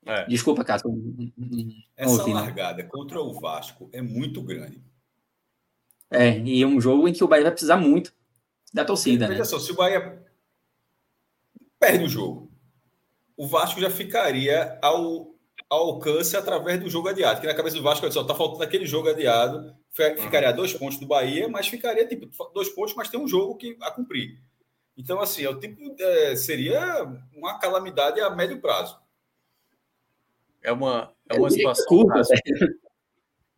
É. Desculpa, Cássio. Essa ouvi, né? largada né? contra o Vasco é muito grande. É, e é um jogo em que o Bahia vai precisar muito da torcida. Veja né? só, se o Bahia perde o jogo, o Vasco já ficaria ao, ao alcance através do jogo adiado. Que na cabeça do Vasco, só tá faltando aquele jogo adiado, ficaria dois pontos do Bahia, mas ficaria tipo dois pontos, mas tem um jogo que a cumprir. Então, assim, é o tipo, é, seria uma calamidade a médio prazo. É uma, é uma situação. Curta,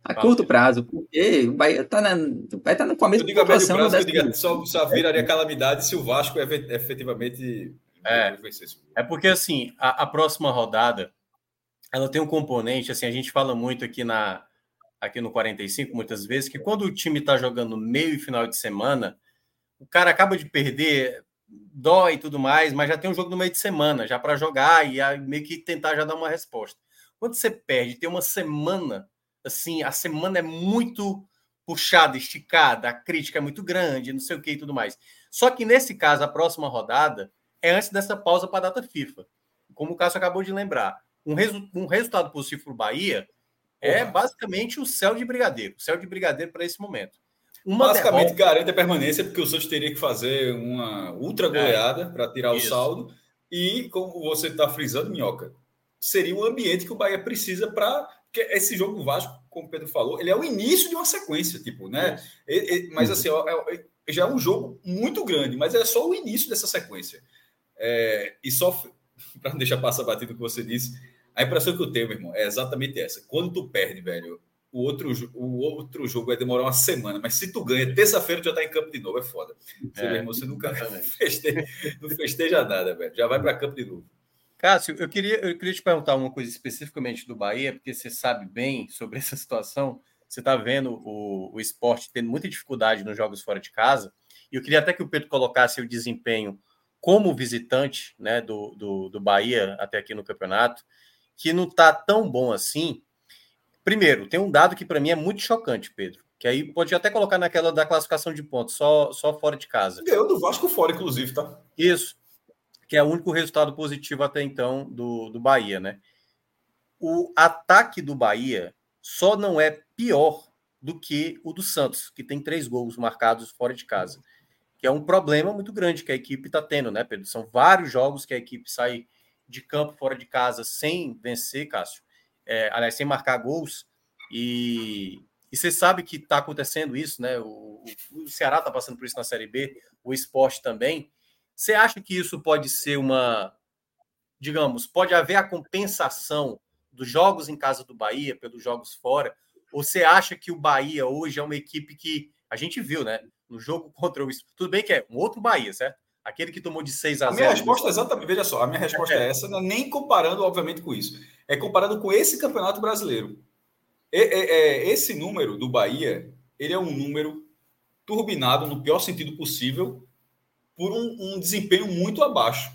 a curto prazo, porque o Bahia está tá com a mesma eu digo a médio prazo, eu digo, só, só viraria calamidade se o Vasco efetivamente é, é porque assim, a, a, próxima rodada ela tem um componente, assim, a gente fala muito aqui na aqui no 45 muitas vezes que quando o time está jogando meio e final de semana, o cara acaba de perder, dói e tudo mais, mas já tem um jogo no meio de semana já para jogar e meio que tentar já dar uma resposta. Quando você perde, tem uma semana assim, a semana é muito puxada, esticada, a crítica é muito grande, não sei o que e tudo mais. Só que nesse caso, a próxima rodada é antes dessa pausa para a data FIFA. Como o Cássio acabou de lembrar. Um, resu um resultado positivo para o Bahia é basicamente o céu de brigadeiro. O céu de brigadeiro para esse momento. Uma basicamente derrota... garante a permanência, porque o Santos teria que fazer uma ultra goleada é, para tirar isso. o saldo. E, como você está frisando, Minhoca, seria o ambiente que o Bahia precisa para porque esse jogo do Vasco, como o Pedro falou, ele é o início de uma sequência, tipo, né? E, e, mas assim, é, é, já é um jogo muito grande, mas é só o início dessa sequência. É, e só para não deixar passar batido o que você disse, a impressão que eu tenho, meu irmão, é exatamente essa. Quando tu perde, velho, o outro, o outro jogo vai demorar uma semana, mas se tu ganha, terça-feira tu já tá em campo de novo, é foda. Você, é, irmão, você nunca festeja, não festeja nada, velho. Já vai para campo de novo. Cássio, eu queria, eu queria te perguntar uma coisa especificamente do Bahia, porque você sabe bem sobre essa situação. Você está vendo o, o esporte tendo muita dificuldade nos jogos fora de casa. E eu queria até que o Pedro colocasse o desempenho como visitante né, do, do, do Bahia até aqui no campeonato, que não está tão bom assim. Primeiro, tem um dado que para mim é muito chocante, Pedro, que aí pode até colocar naquela da classificação de pontos, só, só fora de casa. Ganhou do Vasco fora, inclusive, tá? Isso que é o único resultado positivo até então do, do Bahia, né? O ataque do Bahia só não é pior do que o do Santos, que tem três gols marcados fora de casa, que é um problema muito grande que a equipe está tendo, né, Pedro? São vários jogos que a equipe sai de campo fora de casa sem vencer, Cássio, é, aliás, sem marcar gols, e, você sabe que está acontecendo isso, né? O, o Ceará está passando por isso na Série B, o esporte também. Você acha que isso pode ser uma, digamos, pode haver a compensação dos jogos em casa do Bahia pelos jogos fora? Ou você acha que o Bahia hoje é uma equipe que a gente viu, né? No jogo contra o. Tudo bem que é um outro Bahia, certo? Aquele que tomou de 6 a 0. A minha resposta é exatamente, veja só, a minha resposta é, é essa, é nem comparando, obviamente, com isso. É comparando com esse campeonato brasileiro. É, é, é, esse número do Bahia, ele é um número turbinado no pior sentido possível por um, um, desempenho muito abaixo.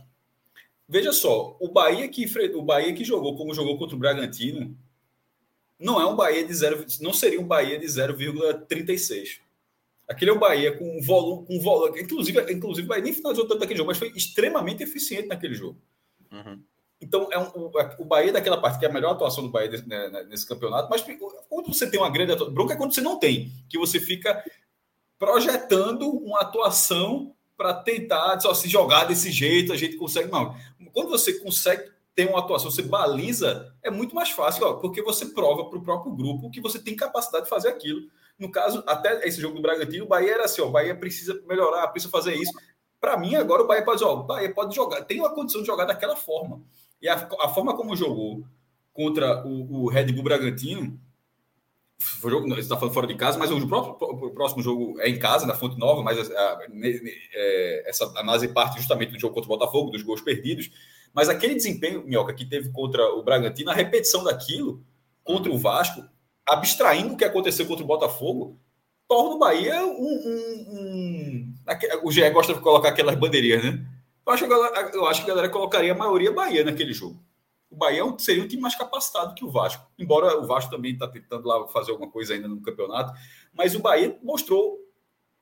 Veja só, o Bahia que o Bahia que jogou como jogou contra o Bragantino não é um Bahia de zero, não seria um Bahia de 0,36. Aquele é um Bahia com volume, com volume, inclusive, inclusive o Bahia nem finalizou tanto aquele jogo, mas foi extremamente eficiente naquele jogo. Uhum. Então, é um, o, o Bahia daquela parte, que é a melhor atuação do Bahia nesse, né, né, nesse campeonato, mas quando você tem uma grande atuação, bronca é quando você não tem, que você fica projetando uma atuação para tentar só se jogar desse jeito, a gente consegue. Não. Quando você consegue ter uma atuação, você baliza, é muito mais fácil, ó, porque você prova para o próprio grupo que você tem capacidade de fazer aquilo. No caso, até esse jogo do Bragantino, o Bahia era assim: ó, o Bahia precisa melhorar, precisa fazer isso. Para mim, agora o Bahia pode, ó, o Bahia pode jogar, tem uma condição de jogar daquela forma. E a, a forma como jogou contra o, o Red Bull Bragantino, você está falando fora de casa, mas o, próprio, o próximo jogo é em casa, na Fonte Nova, mas a, a, é, essa análise parte justamente do jogo contra o Botafogo, dos gols perdidos. Mas aquele desempenho, Minhoca, que teve contra o Bragantino, a repetição daquilo contra o Vasco, abstraindo o que aconteceu contra o Botafogo, torna o Bahia um. um, um o GE gosta de colocar aquelas bandeirinhas, né? Eu acho, galera, eu acho que a galera colocaria a maioria Bahia naquele jogo. O Bahia é seria um time mais capacitado que o Vasco. Embora o Vasco também está tentando lá fazer alguma coisa ainda no campeonato. Mas o Bahia mostrou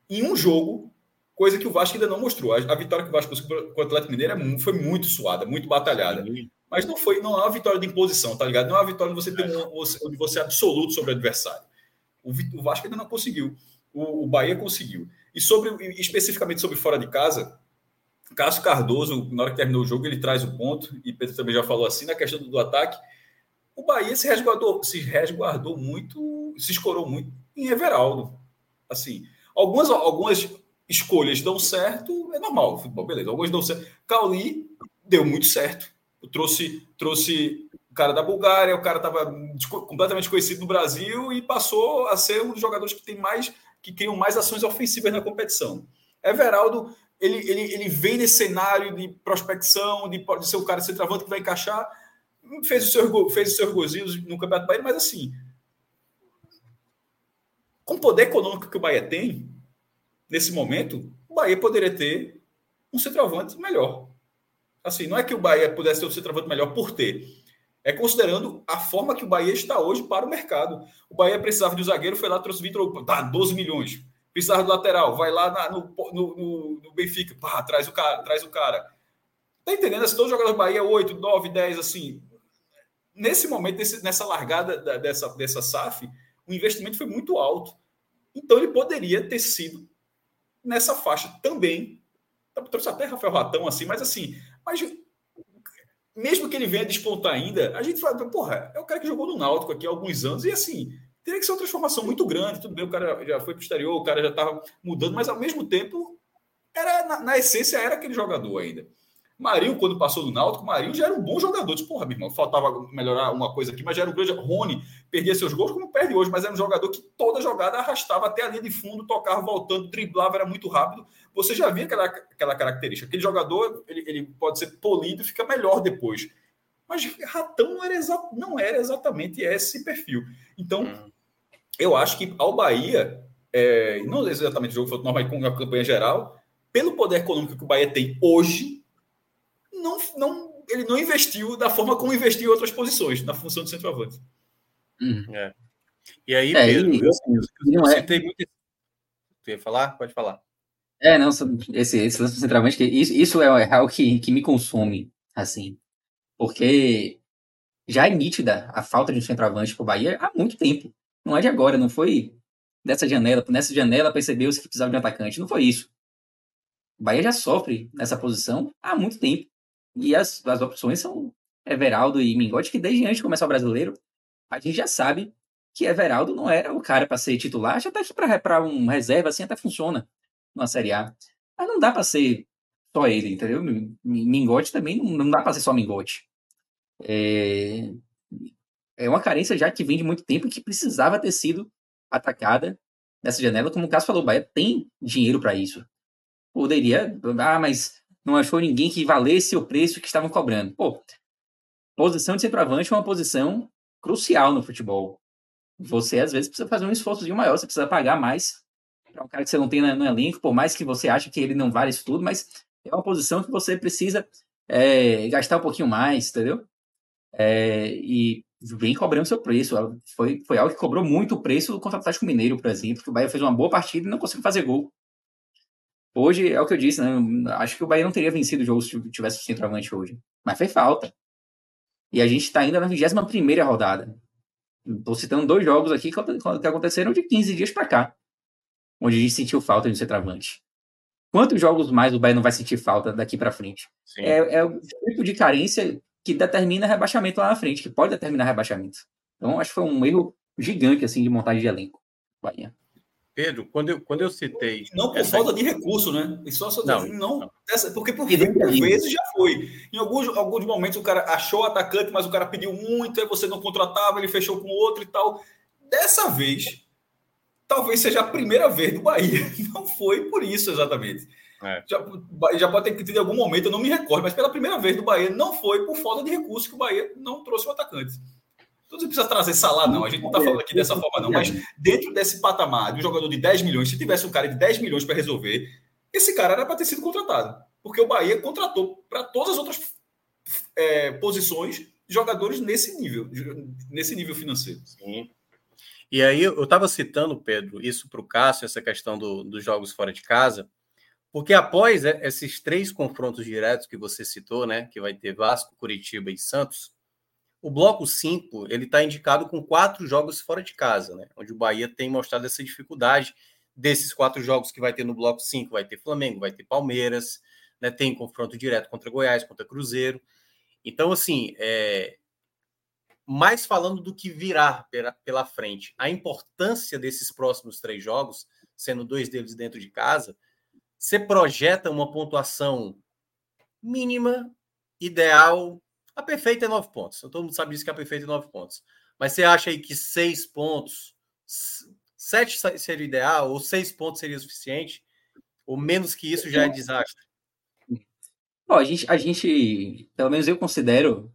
em um jogo coisa que o Vasco ainda não mostrou. A, vitória que o Vasco conseguiu com o Atlético Mineiro é foi muito suada, muito batalhada. Mas não foi, não é uma vitória de imposição, tá ligado? Não é uma vitória onde você tem um, onde você é absoluto sobre o adversário. O, o Vasco ainda não conseguiu. O, o Bahia conseguiu. E sobre especificamente sobre fora de casa, Cássio Cardoso, na hora que terminou o jogo, ele traz o ponto, e Pedro também já falou assim, na questão do, do ataque, o Bahia se resguardou, se resguardou muito, se escorou muito em Everaldo. Assim, algumas, algumas escolhas dão certo, é normal, futebol, beleza, algumas dão certo. Cauli deu muito certo. Trouxe, trouxe o cara da Bulgária, o cara estava completamente conhecido no Brasil e passou a ser um dos jogadores que tem mais, que criam mais ações ofensivas na competição. Everaldo ele, ele, ele vem nesse cenário de prospecção, de, de ser o cara centroavante que vai encaixar, fez o seu, fez os seus gozinhos no Campeonato Bahia, mas assim, com o poder econômico que o Bahia tem, nesse momento, o Bahia poderia ter um centroavante melhor. Assim, não é que o Bahia pudesse ter um centroavante melhor por ter. É considerando a forma que o Bahia está hoje para o mercado. O Bahia precisava de um zagueiro, foi lá, trouxe o Vitor, tá, 12 milhões precisava do lateral, vai lá na, no, no, no, Benfica, pá, traz o cara, traz o cara. Tá entendendo? Se todos os jogadores do Bahia, 8, 9, 10, assim. Nesse momento, nessa largada da, dessa, dessa SAF, o investimento foi muito alto. Então ele poderia ter sido nessa faixa também. Trouxe até Rafael Ratão, assim, mas assim, mas mesmo que ele venha despontar ainda, a gente fala, porra, é o cara que jogou no Náutico aqui há alguns anos, e assim, teria que ser uma transformação muito grande. Tudo bem, o cara já foi para o exterior, o cara já estava mudando, mas ao mesmo tempo, era na, na, essência, era aquele jogador ainda. Marinho, quando passou do Náutico, Marinho já era um bom jogador. Disse, porra, meu irmão, faltava melhorar uma coisa aqui, mas já era um grande. Rony perdia seus gols como perde hoje, mas era um jogador que toda jogada arrastava até a linha de fundo, tocava voltando, driblava, era muito rápido. Você já via aquela, aquela característica. Aquele jogador, ele, ele pode ser polido e fica melhor depois. Mas Ratão não era, exa não era exatamente esse perfil. Então, hum eu acho que ao Bahia, é, não exatamente o jogo foi normal com a campanha geral, pelo poder econômico que o Bahia tem hoje, não, não, ele não investiu da forma como investiu em outras posições, na função de centroavante. Uhum. É. E aí, é, Pedro, eu, eu, eu citei muito. Você ia falar? Pode falar. É, não, esse, esse lance do centroavante, isso, isso é algo que, que me consome, assim, porque já é nítida a falta de um centroavante para o Bahia há muito tempo. Não é de agora, não foi dessa janela, nessa janela percebeu-se que precisava de um atacante. Não foi isso. O Bahia já sofre nessa posição há muito tempo. E as, as opções são Everaldo e Mingote, que desde antes de começar o brasileiro, a gente já sabe que Everaldo não era o cara para ser titular, já tá aqui para um reserva, assim até funciona numa Série A. Mas não dá para ser só ele, entendeu? Mingote também não, não dá para ser só Mingote. É, é uma carência já que vem de muito tempo e que precisava ter sido atacada nessa janela. Como o Cássio falou, o Bahia tem dinheiro para isso. Poderia, ah, mas não achou ninguém que valesse o preço que estavam cobrando. Pô, posição de centroavante é uma posição crucial no futebol. Você, às vezes, precisa fazer um esforço maior, você precisa pagar mais para um cara que você não tem no elenco, por mais que você ache que ele não vale isso tudo, mas é uma posição que você precisa é, gastar um pouquinho mais, entendeu? É, e vem cobrando seu preço. Foi, foi algo que cobrou muito o preço contra o Atlético Mineiro, por exemplo, que o Bahia fez uma boa partida e não conseguiu fazer gol. Hoje, é o que eu disse, né? Acho que o Bahia não teria vencido o jogo se tivesse o centroavante hoje. Mas fez falta. E a gente está ainda na 21 rodada. Estou citando dois jogos aqui que aconteceram de 15 dias para cá, onde a gente sentiu falta de um centroavante. Quantos jogos mais o Bahia não vai sentir falta daqui para frente? É, é, o tipo de carência que determina rebaixamento lá na frente, que pode determinar rebaixamento. Então, acho que foi um erro gigante assim de montagem de elenco. Bahia. Pedro, quando eu, quando eu citei. Não por falta de recurso, né? E só, só não, não, não. Essa, porque por, por vezes já foi. Em alguns, alguns momentos o cara achou o atacante, mas o cara pediu muito, aí você não contratava, ele fechou com outro e tal. Dessa vez, talvez seja a primeira vez do Bahia. Não foi por isso exatamente. É. Já, já pode ter tido em algum momento, eu não me recordo, mas pela primeira vez do Bahia não foi por falta de recursos que o Bahia não trouxe o atacante. Então você precisa trazer Salah, não. A gente não está falando aqui dessa forma, não. Mas dentro desse patamar de um jogador de 10 milhões, se tivesse um cara de 10 milhões para resolver, esse cara era para ter sido contratado. Porque o Bahia contratou para todas as outras é, posições jogadores nesse nível, nesse nível financeiro. Sim. E aí eu estava citando, Pedro, isso para o Cássio, essa questão do, dos jogos fora de casa, porque após esses três confrontos diretos que você citou, né, que vai ter Vasco, Curitiba e Santos, o bloco 5 ele está indicado com quatro jogos fora de casa, né, onde o Bahia tem mostrado essa dificuldade desses quatro jogos que vai ter no bloco 5, vai ter Flamengo, vai ter Palmeiras, né, tem confronto direto contra Goiás, contra Cruzeiro. Então, assim, é, mais falando do que virá pela, frente, a importância desses próximos três jogos, sendo dois deles dentro de casa, você projeta uma pontuação mínima, ideal. A perfeita é nove pontos. Todo mundo sabe disso que a perfeita é nove pontos. Mas você acha aí que seis pontos, sete seria ideal, ou seis pontos seria suficiente? Ou menos que isso já é desastre? Bom, a gente, a gente, pelo menos eu considero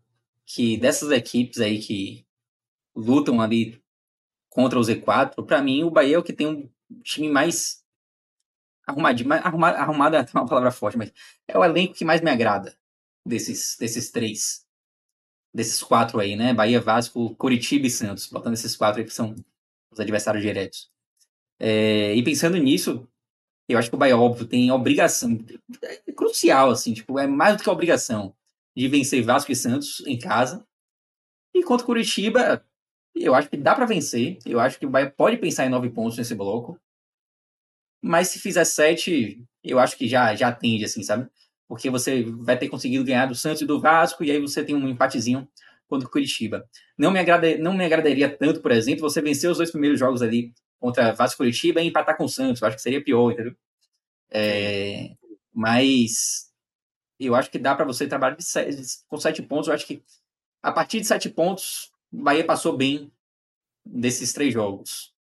que dessas equipes aí que lutam ali contra o Z4, para mim o Bahia é o que tem um time mais arrumadinho, arrumado, arrumado é uma palavra forte, mas é o elenco que mais me agrada desses, desses três, desses quatro aí, né? Bahia, Vasco, Curitiba e Santos, botando esses quatro aí que são os adversários diretos. É, e pensando nisso, eu acho que o Bahia, óbvio, tem obrigação, é crucial, assim, tipo, é mais do que obrigação de vencer Vasco e Santos em casa. E contra Curitiba, eu acho que dá para vencer. Eu acho que o Bahia pode pensar em nove pontos nesse bloco. Mas se fizer sete, eu acho que já, já atende, assim, sabe? Porque você vai ter conseguido ganhar do Santos e do Vasco, e aí você tem um empatezinho contra o Curitiba. Não me, agrada, não me agradaria tanto, por exemplo, você vencer os dois primeiros jogos ali contra Vasco e Curitiba e empatar com o Santos. Eu acho que seria pior, entendeu? É, mas eu acho que dá para você trabalhar sete, com sete pontos. Eu acho que a partir de sete pontos, o Bahia passou bem desses três jogos.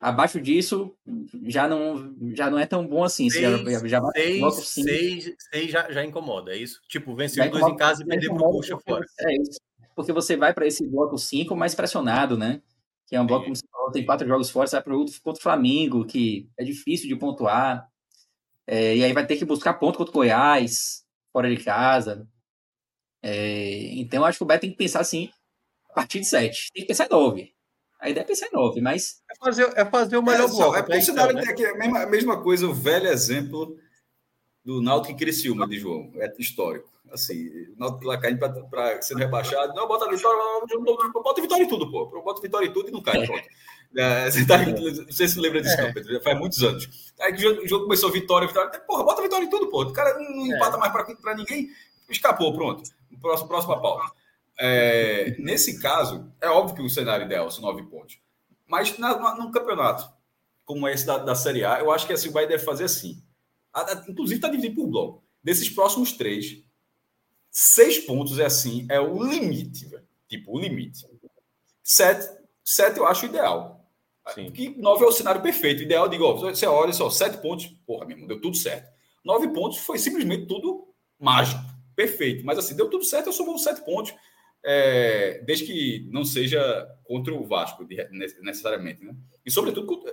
Abaixo disso, já não, já não é tão bom assim. Seis, já, já, seis, seis, seis já, já incomoda, é isso? Tipo, vencer dois em casa e perder pro Puxa fora. É isso. Porque você vai para esse bloco 5 mais pressionado, né? Que é um bloco, como você falou, tem quatro jogos fortes, vai para o contra o Flamengo, que é difícil de pontuar. É, e aí vai ter que buscar ponto contra o Goiás, fora de casa. É, então, acho que o Beto tem que pensar assim, a partir de 7. Tem que pensar em 9. A ideia é pensar em 9, mas. É fazer, é fazer o melhor é, bloco. É né, então, né? é a mesma, a mesma coisa, o velho exemplo do Náutico e Criciúma de João. É histórico. Assim, o Náutico lá caindo para ser rebaixado. Não, bota a vitória, bota vitória em tudo, pô. Bota vitória em tudo e não cai, pronto. É, você tá, não sei se lembra disso, é. não, Pedro. Faz muitos anos. Aí que o jogo começou vitória, vitória. Porra, bota vitória em tudo, pô. O cara não é. empata mais para ninguém. Escapou, pronto. Próximo, próxima pauta. É, nesse caso, é óbvio que o cenário ideal são nove pontos. Mas na, na, num campeonato como esse da, da Série A, eu acho que assim, o Bahia deve fazer assim. Inclusive, está dividido por bloco. Desses próximos três, seis pontos é assim, é o limite, velho. Tipo, o limite. Sete, sete eu acho ideal. Sim. Que nove é o cenário perfeito. Ideal, digo, ó, você olha só, sete pontos, porra, mesmo, deu tudo certo. Nove pontos foi simplesmente tudo mágico, perfeito. Mas assim, deu tudo certo, eu só vou sete pontos, é, desde que não seja contra o Vasco, necessariamente, né? E sobretudo,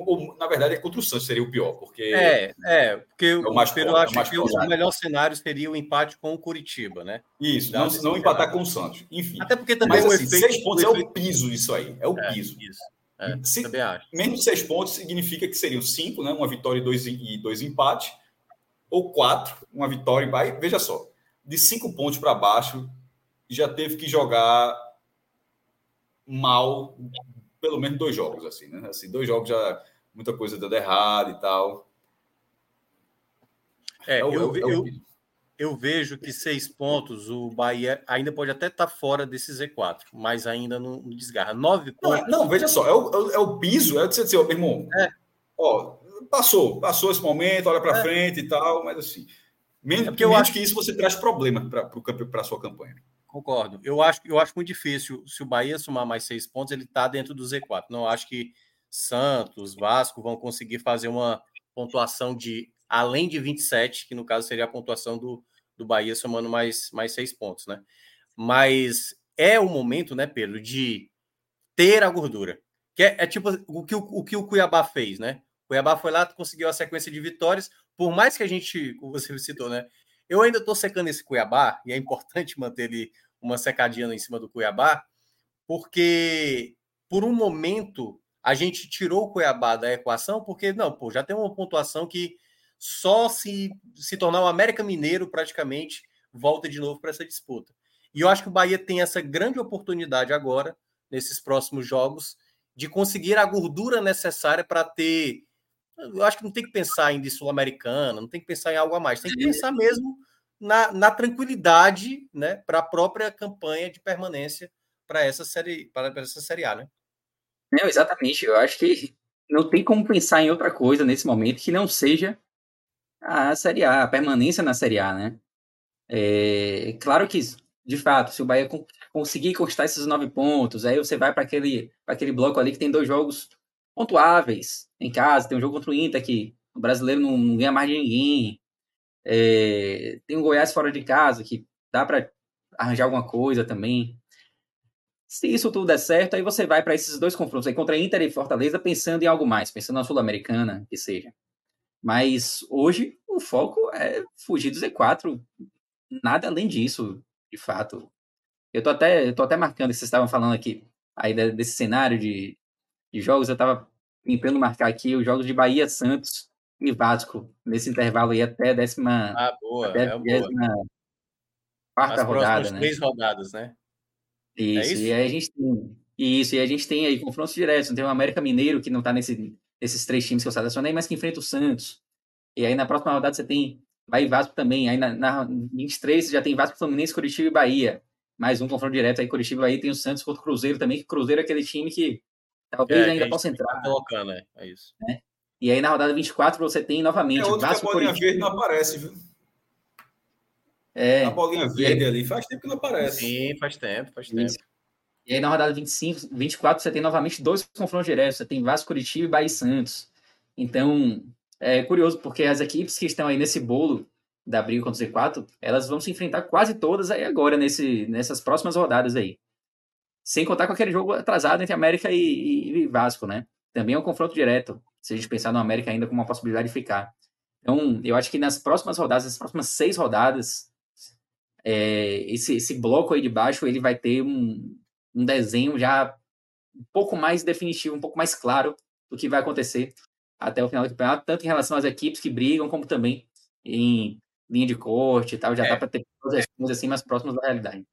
ou, na verdade, é contra o Santos seria o pior, porque. É, é porque é o mais é acho que o melhor cenário seria o empate com o Curitiba, né? Isso, não, não empatar com o Santos. Enfim. Até porque também Mas, assim, efeito, seis pontos é o piso disso aí. É o é, piso. Isso. É, Se, menos seis pontos significa que seriam cinco, né? Uma vitória e dois, e dois empates, ou quatro, uma vitória e vai. Veja só, de cinco pontos para baixo, já teve que jogar mal pelo menos dois jogos, assim, né? Assim, dois jogos já muita coisa dando errado e tal. É, é o, eu, é o, eu, eu vejo que seis pontos, o Bahia ainda pode até estar tá fora desse Z4, mas ainda não desgarra. Nove pontos. Não, não veja só, é o, é o piso, é o que você meu irmão. É. Ó, passou, passou esse momento, olha para é. frente e tal, mas assim. Menos, é porque eu acho que isso você traz problema para a sua campanha. Concordo. Eu acho, eu acho muito difícil. Se o Bahia somar mais seis pontos, ele está dentro do Z4. Não acho que Santos, Vasco vão conseguir fazer uma pontuação de além de 27, que no caso seria a pontuação do, do Bahia somando mais, mais seis pontos, né? Mas é o momento, né, Pedro, de ter a gordura. Que é, é tipo o que o, o que o Cuiabá fez, né? O Cuiabá foi lá, conseguiu a sequência de vitórias, por mais que a gente, como você citou, né? Eu ainda estou secando esse Cuiabá, e é importante manter ele uma secadinha em cima do Cuiabá, porque por um momento a gente tirou o Cuiabá da equação, porque não, pô, já tem uma pontuação que só se se tornar um América Mineiro praticamente volta de novo para essa disputa. E eu acho que o Bahia tem essa grande oportunidade agora, nesses próximos jogos, de conseguir a gordura necessária para ter. Eu acho que não tem que pensar em Sul-Americana, não tem que pensar em algo a mais, tem que pensar mesmo na, na tranquilidade né, para a própria campanha de permanência para essa série para essa série A, né? Não, exatamente. Eu acho que não tem como pensar em outra coisa nesse momento que não seja a Série A, a permanência na Série A, né? É, claro que, de fato, se o Bahia conseguir conquistar esses nove pontos, aí você vai para aquele, aquele bloco ali que tem dois jogos pontuáveis em casa, tem um jogo contra o Inter que o brasileiro não, não ganha mais de ninguém, é, tem o Goiás fora de casa que dá para arranjar alguma coisa também. Se isso tudo der certo, aí você vai para esses dois confrontos aí contra Inter e Fortaleza pensando em algo mais, pensando na Sul-Americana, que seja. Mas hoje o foco é fugir do Z4, nada além disso, de fato. Eu tô até, eu tô até marcando que vocês estavam falando aqui aí desse cenário de, de jogos, eu estava tentando marcar aqui os jogos de Bahia, Santos e Vasco nesse intervalo aí até a décima, ah, boa, até a décima é quarta rodada, né? três rodadas, né? Isso, é isso, e aí a gente tem. Isso, e a gente tem aí confrontos diretos. Tem o América Mineiro, que não está nesse, nesses três times que eu selecionei, mas que enfrenta o Santos. E aí na próxima rodada você tem Bahia e Vasco também. Aí na, na 23 você já tem Vasco, Fluminense, Curitiba e Bahia. Mais um confronto direto aí, Curitiba Bahia. Tem o Santos contra o Cruzeiro também, que o Cruzeiro é aquele time que talvez é, ainda possa entrar. Tá colocando, é, é isso. Né? E aí na rodada 24 você tem novamente é outro Vasco, que a bolinha Curitiba. verde não aparece, viu? É. A bolinha verde aí, ali faz tempo que não aparece. Sim, faz tempo, faz tempo. E aí na rodada 25, 24, você tem novamente dois confrontos diretos. Você tem Vasco, Curitiba e Bahia e Santos. Então, é curioso, porque as equipes que estão aí nesse bolo da briga contra o Z4, elas vão se enfrentar quase todas aí agora, nesse, nessas próximas rodadas aí. Sem contar com aquele jogo atrasado entre América e, e, e Vasco, né? Também é um confronto direto, se a gente pensar no América ainda com uma possibilidade de ficar. Então, eu acho que nas próximas rodadas, nas próximas seis rodadas, é, esse, esse bloco aí de baixo, ele vai ter um, um desenho já um pouco mais definitivo, um pouco mais claro do que vai acontecer até o final do campeonato, tanto em relação às equipes que brigam, como também em linha de corte e tal, já é. dá para ter projeções assim mais próximas da realidade.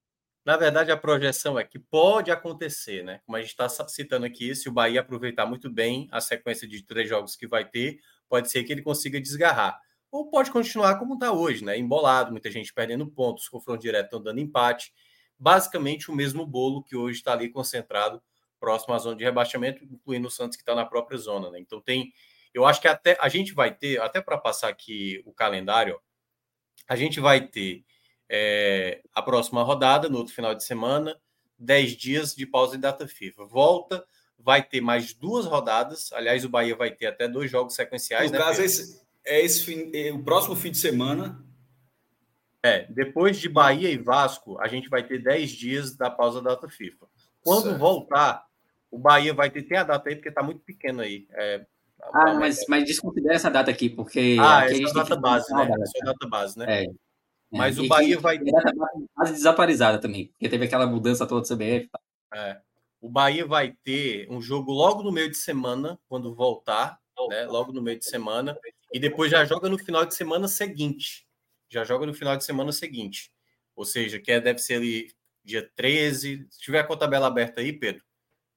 Na verdade, a projeção é que pode acontecer, né? Como a gente está citando aqui, se o Bahia aproveitar muito bem a sequência de três jogos que vai ter, pode ser que ele consiga desgarrar. Ou pode continuar como está hoje, né? Embolado, muita gente perdendo pontos, confronto direto dando empate basicamente o mesmo bolo que hoje está ali concentrado próximo à zona de rebaixamento, incluindo o Santos que está na própria zona. Né? Então tem, eu acho que até a gente vai ter, até para passar aqui o calendário, a gente vai ter é, a próxima rodada no outro final de semana, 10 dias de pausa de data FIFA. Volta, vai ter mais duas rodadas. Aliás, o Bahia vai ter até dois jogos sequenciais. No né, caso, esse, é esse fim, é, o próximo fim de semana é, depois de Bahia e Vasco, a gente vai ter 10 dias da pausa da data FIFA. Quando certo. voltar, o Bahia vai ter, tem a data aí, porque está muito pequeno aí. É, ah, mas, mas desconsidera essa data aqui, porque. Ah, aqui essa é a data base, né? Essa é a data base, né? É. Mas é, o Bahia vai. quase desaparizada também, porque teve aquela mudança toda do CBF. É. O Bahia vai ter um jogo logo no meio de semana, quando voltar, né? Logo no meio de semana, e depois já joga no final de semana seguinte já joga no final de semana seguinte. Ou seja, que é, deve ser ali dia 13. Se tiver com a tabela aberta aí, Pedro,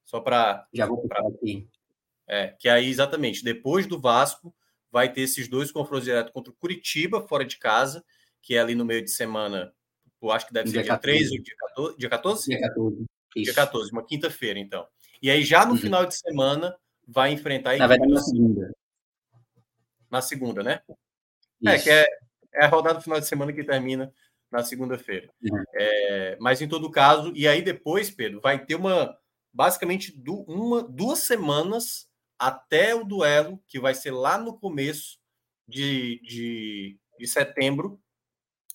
só para. Já vou para aqui. É, que aí, exatamente, depois do Vasco, vai ter esses dois confrontos diretos contra o Curitiba, fora de casa, que é ali no meio de semana. Eu acho que deve dia ser dia 14. 13 ou dia 14. Dia 14? Dia 14. Isso. Dia 14, uma quinta-feira, então. E aí, já no uhum. final de semana, vai enfrentar a Na verdade, na segunda. Na segunda, né? Isso. É, que é, é a rodada do final de semana que termina na segunda-feira. Uhum. É, mas em todo caso, e aí depois, Pedro, vai ter uma basicamente du, uma, duas semanas até o duelo, que vai ser lá no começo de, de, de setembro.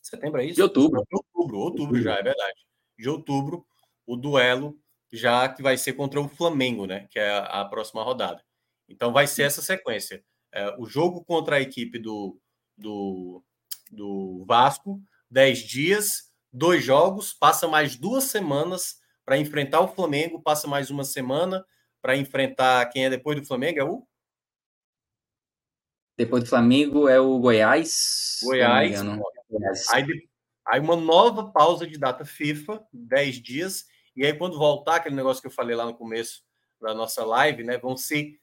Setembro é isso? De outubro. De outubro, outubro já, é verdade. De outubro, o duelo já que vai ser contra o Flamengo, né? Que é a, a próxima rodada. Então vai ser essa sequência. É, o jogo contra a equipe do, do, do Vasco, 10 dias. dois jogos, passa mais duas semanas para enfrentar o Flamengo, passa mais uma semana para enfrentar quem é depois do Flamengo? É o? Depois do Flamengo é o Goiás. Goiás. Goiás. Aí, aí uma nova pausa de data FIFA, 10 dias. E aí, quando voltar, aquele negócio que eu falei lá no começo da nossa live, né? Vão ser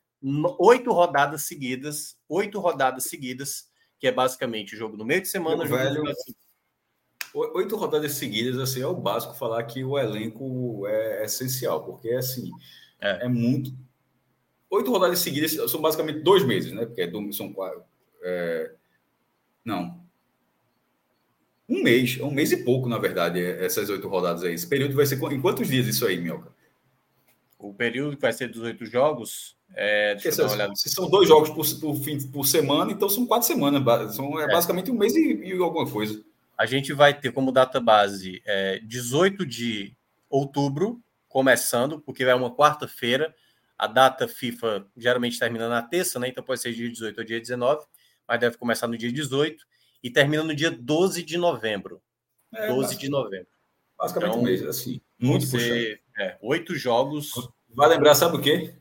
oito rodadas seguidas, oito rodadas seguidas, que é basicamente o jogo no meio de semana, velho, Oito rodadas seguidas, assim, é o básico falar que o elenco é essencial, porque, assim, é, é muito... Oito rodadas seguidas são basicamente dois meses, né? Porque é são quatro... É... Não. Um mês, é um mês e pouco, na verdade, essas oito rodadas aí. Esse período vai ser... Em quantos dias isso aí, Mioca? O período que vai ser dos oito jogos... É, deixa uma Se são dois jogos por, por, fim, por semana, então são quatro semanas. São, é, é. basicamente um mês e, e alguma coisa a gente vai ter como data base é, 18 de outubro, começando, porque é uma quarta-feira. A data FIFA geralmente termina na terça, né? Então pode ser dia 18 ou dia 19, mas deve começar no dia 18 e termina no dia 12 de novembro. É, 12 de novembro. Basicamente então, um mês, assim. Muito você, é, oito jogos. Vai lembrar, sabe o quê?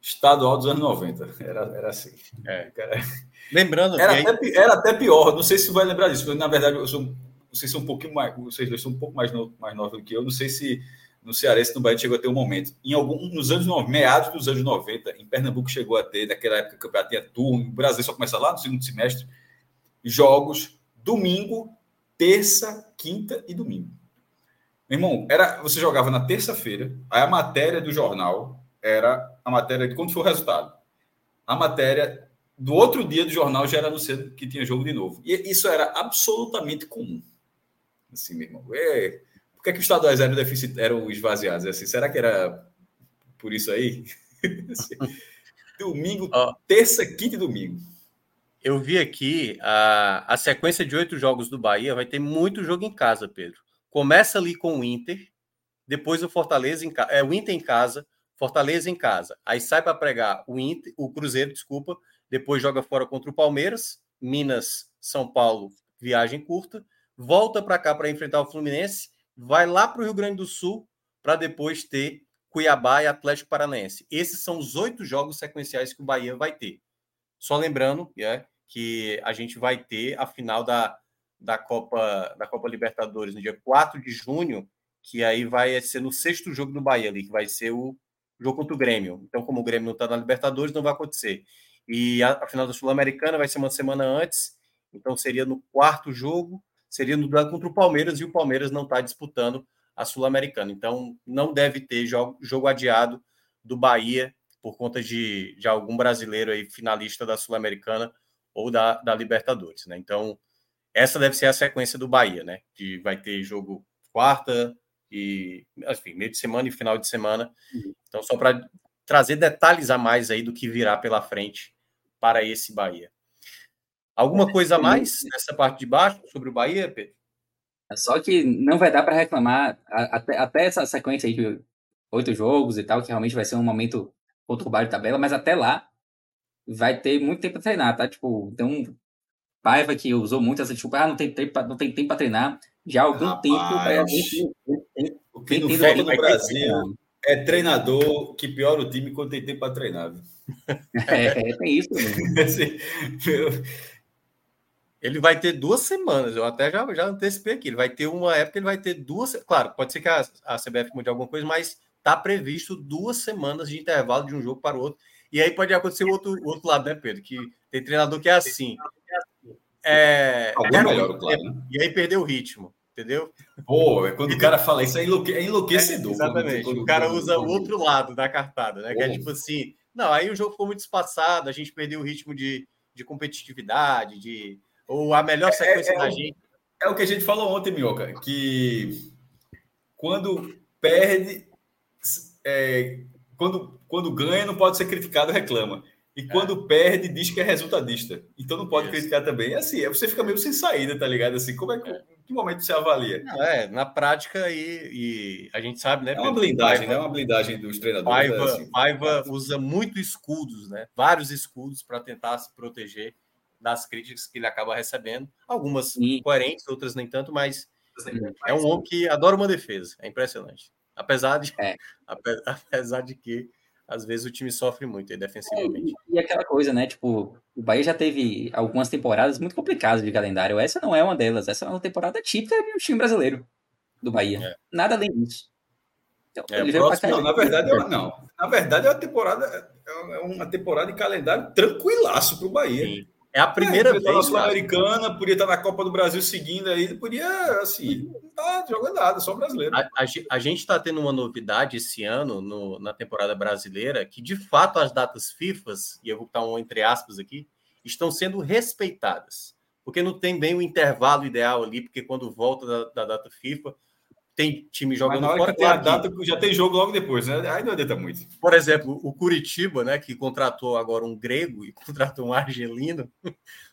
Estadual dos anos 90. Era, era assim. É. Lembrando. Era, aí... até, era até pior. Não sei se você vai lembrar disso. Porque, na verdade, eu sou, vocês são um pouquinho mais. Vocês dois são um pouco mais, no, mais novos do que eu. Não sei se no Cearense no Bahia chegou a ter um momento. Em algum, nos anos meados dos anos 90, em Pernambuco chegou a ter, naquela época campeonato tinha turno, o Brasil só começa lá no segundo semestre, jogos domingo, terça, quinta e domingo. Meu irmão, era, você jogava na terça-feira, aí a matéria do jornal era a matéria de quando foi o resultado. A matéria do outro dia do jornal já era anunciado que tinha jogo de novo. E isso era absolutamente comum. Assim, meu irmão. É, que, é que os estaduais eram, deficit, eram esvaziados? Assim, será que era por isso aí? Assim, domingo, oh, terça, quinta e domingo. Eu vi aqui a, a sequência de oito jogos do Bahia vai ter muito jogo em casa, Pedro. Começa ali com o Inter, depois o Fortaleza em casa, é o Inter em casa, Fortaleza em casa. Aí sai para pregar o, Inter, o Cruzeiro, desculpa. Depois joga fora contra o Palmeiras. Minas, São Paulo, viagem curta. Volta para cá para enfrentar o Fluminense. Vai lá para o Rio Grande do Sul para depois ter Cuiabá e Atlético Paranaense. Esses são os oito jogos sequenciais que o Bahia vai ter. Só lembrando é, que a gente vai ter a final da, da, Copa, da Copa Libertadores no dia 4 de junho, que aí vai ser no sexto jogo do Bahia ali, que vai ser o jogo contra o Grêmio. Então, como o Grêmio não está na Libertadores, não vai acontecer. E a, a final da Sul-Americana vai ser uma semana antes, então seria no quarto jogo, seria no duelo contra o Palmeiras, e o Palmeiras não está disputando a Sul-Americana. Então, não deve ter jogo, jogo adiado do Bahia por conta de, de algum brasileiro aí finalista da Sul-Americana ou da, da Libertadores, né? Então, essa deve ser a sequência do Bahia, né? Que vai ter jogo quarta, e, enfim, meio de semana e final de semana. Uhum. Então, só para trazer detalhes a mais aí do que virá pela frente para esse Bahia. Alguma coisa a mais nessa parte de baixo sobre o Bahia, Pedro? É só que não vai dar para reclamar até, até essa sequência aí de oito jogos e tal, que realmente vai ser um momento conturbado de tabela, mas até lá vai ter muito tempo para treinar, tá? Tipo, tem um Paiva que usou muito essa desculpa, ah, não tem tempo, não tem tempo para treinar já há algum Rapaz, tempo. o que não no Brasil é treinador que piora o time quando tem tempo para treinar. É, é, tem isso assim, Ele vai ter duas semanas, eu até já, já antecipei aqui. Ele vai ter uma época, ele vai ter duas. Claro, pode ser que a, a CBF mude alguma coisa, mas está previsto duas semanas de intervalo de um jogo para o outro. E aí pode acontecer o outro, outro lado, né, Pedro? Que tem treinador que é assim. É, é melhor, claro. Né? E aí perdeu o ritmo, entendeu? Pô, é quando o cara fala isso é, enlouque, é enlouquecedor. É, exatamente. Quando, o cara usa o outro lado da cartada, né? Que é tipo assim, não, aí o jogo ficou muito espaçado, a gente perdeu o ritmo de, de competitividade, de ou a melhor é, sequência é, da gente. É o que a gente falou ontem, Minhoca, que quando perde, é, quando, quando ganha, não pode ser criticado, reclama. E é. quando perde, diz que é resultadista. Então não pode Isso. criticar também. É assim, você fica meio sem saída, tá ligado? Assim, como é que. É. Em que momento você avalia? Não, é, na prática, e, e, a gente sabe, né? É uma blindagem, né? É uma blindagem dos treinadores. Paiva, é assim. Paiva usa muito escudos, né? Vários escudos para tentar se proteger das críticas que ele acaba recebendo. Algumas Sim. coerentes, outras nem tanto, mas É um homem que adora uma defesa. É impressionante. Apesar de, é. apesar de que às vezes o time sofre muito aí defensivamente. É, e, aquela coisa, né? Tipo, o Bahia já teve algumas temporadas muito complicadas de calendário. Essa não é uma delas. Essa é uma temporada típica do time brasileiro do Bahia. É. Nada além disso. Então, é, próximo, não, na verdade, é uma, não. Na verdade, é uma temporada, é uma temporada de calendário tranquilaço para o Bahia. Sim. É a primeira é, vez. Sul-Americana, podia estar na Copa do Brasil seguindo aí, podia, assim, não tá jogando nada, só brasileiro. A, a, a gente está tendo uma novidade esse ano no, na temporada brasileira, que de fato as datas FIFAs, e eu vou botar um entre aspas aqui, estão sendo respeitadas. Porque não tem bem o intervalo ideal ali, porque quando volta da, da data FIFA, tem time jogando fora. Que a data, já tem jogo logo depois, né? Aí não adianta muito. Por exemplo, o Curitiba, né, que contratou agora um grego e contratou um argelino,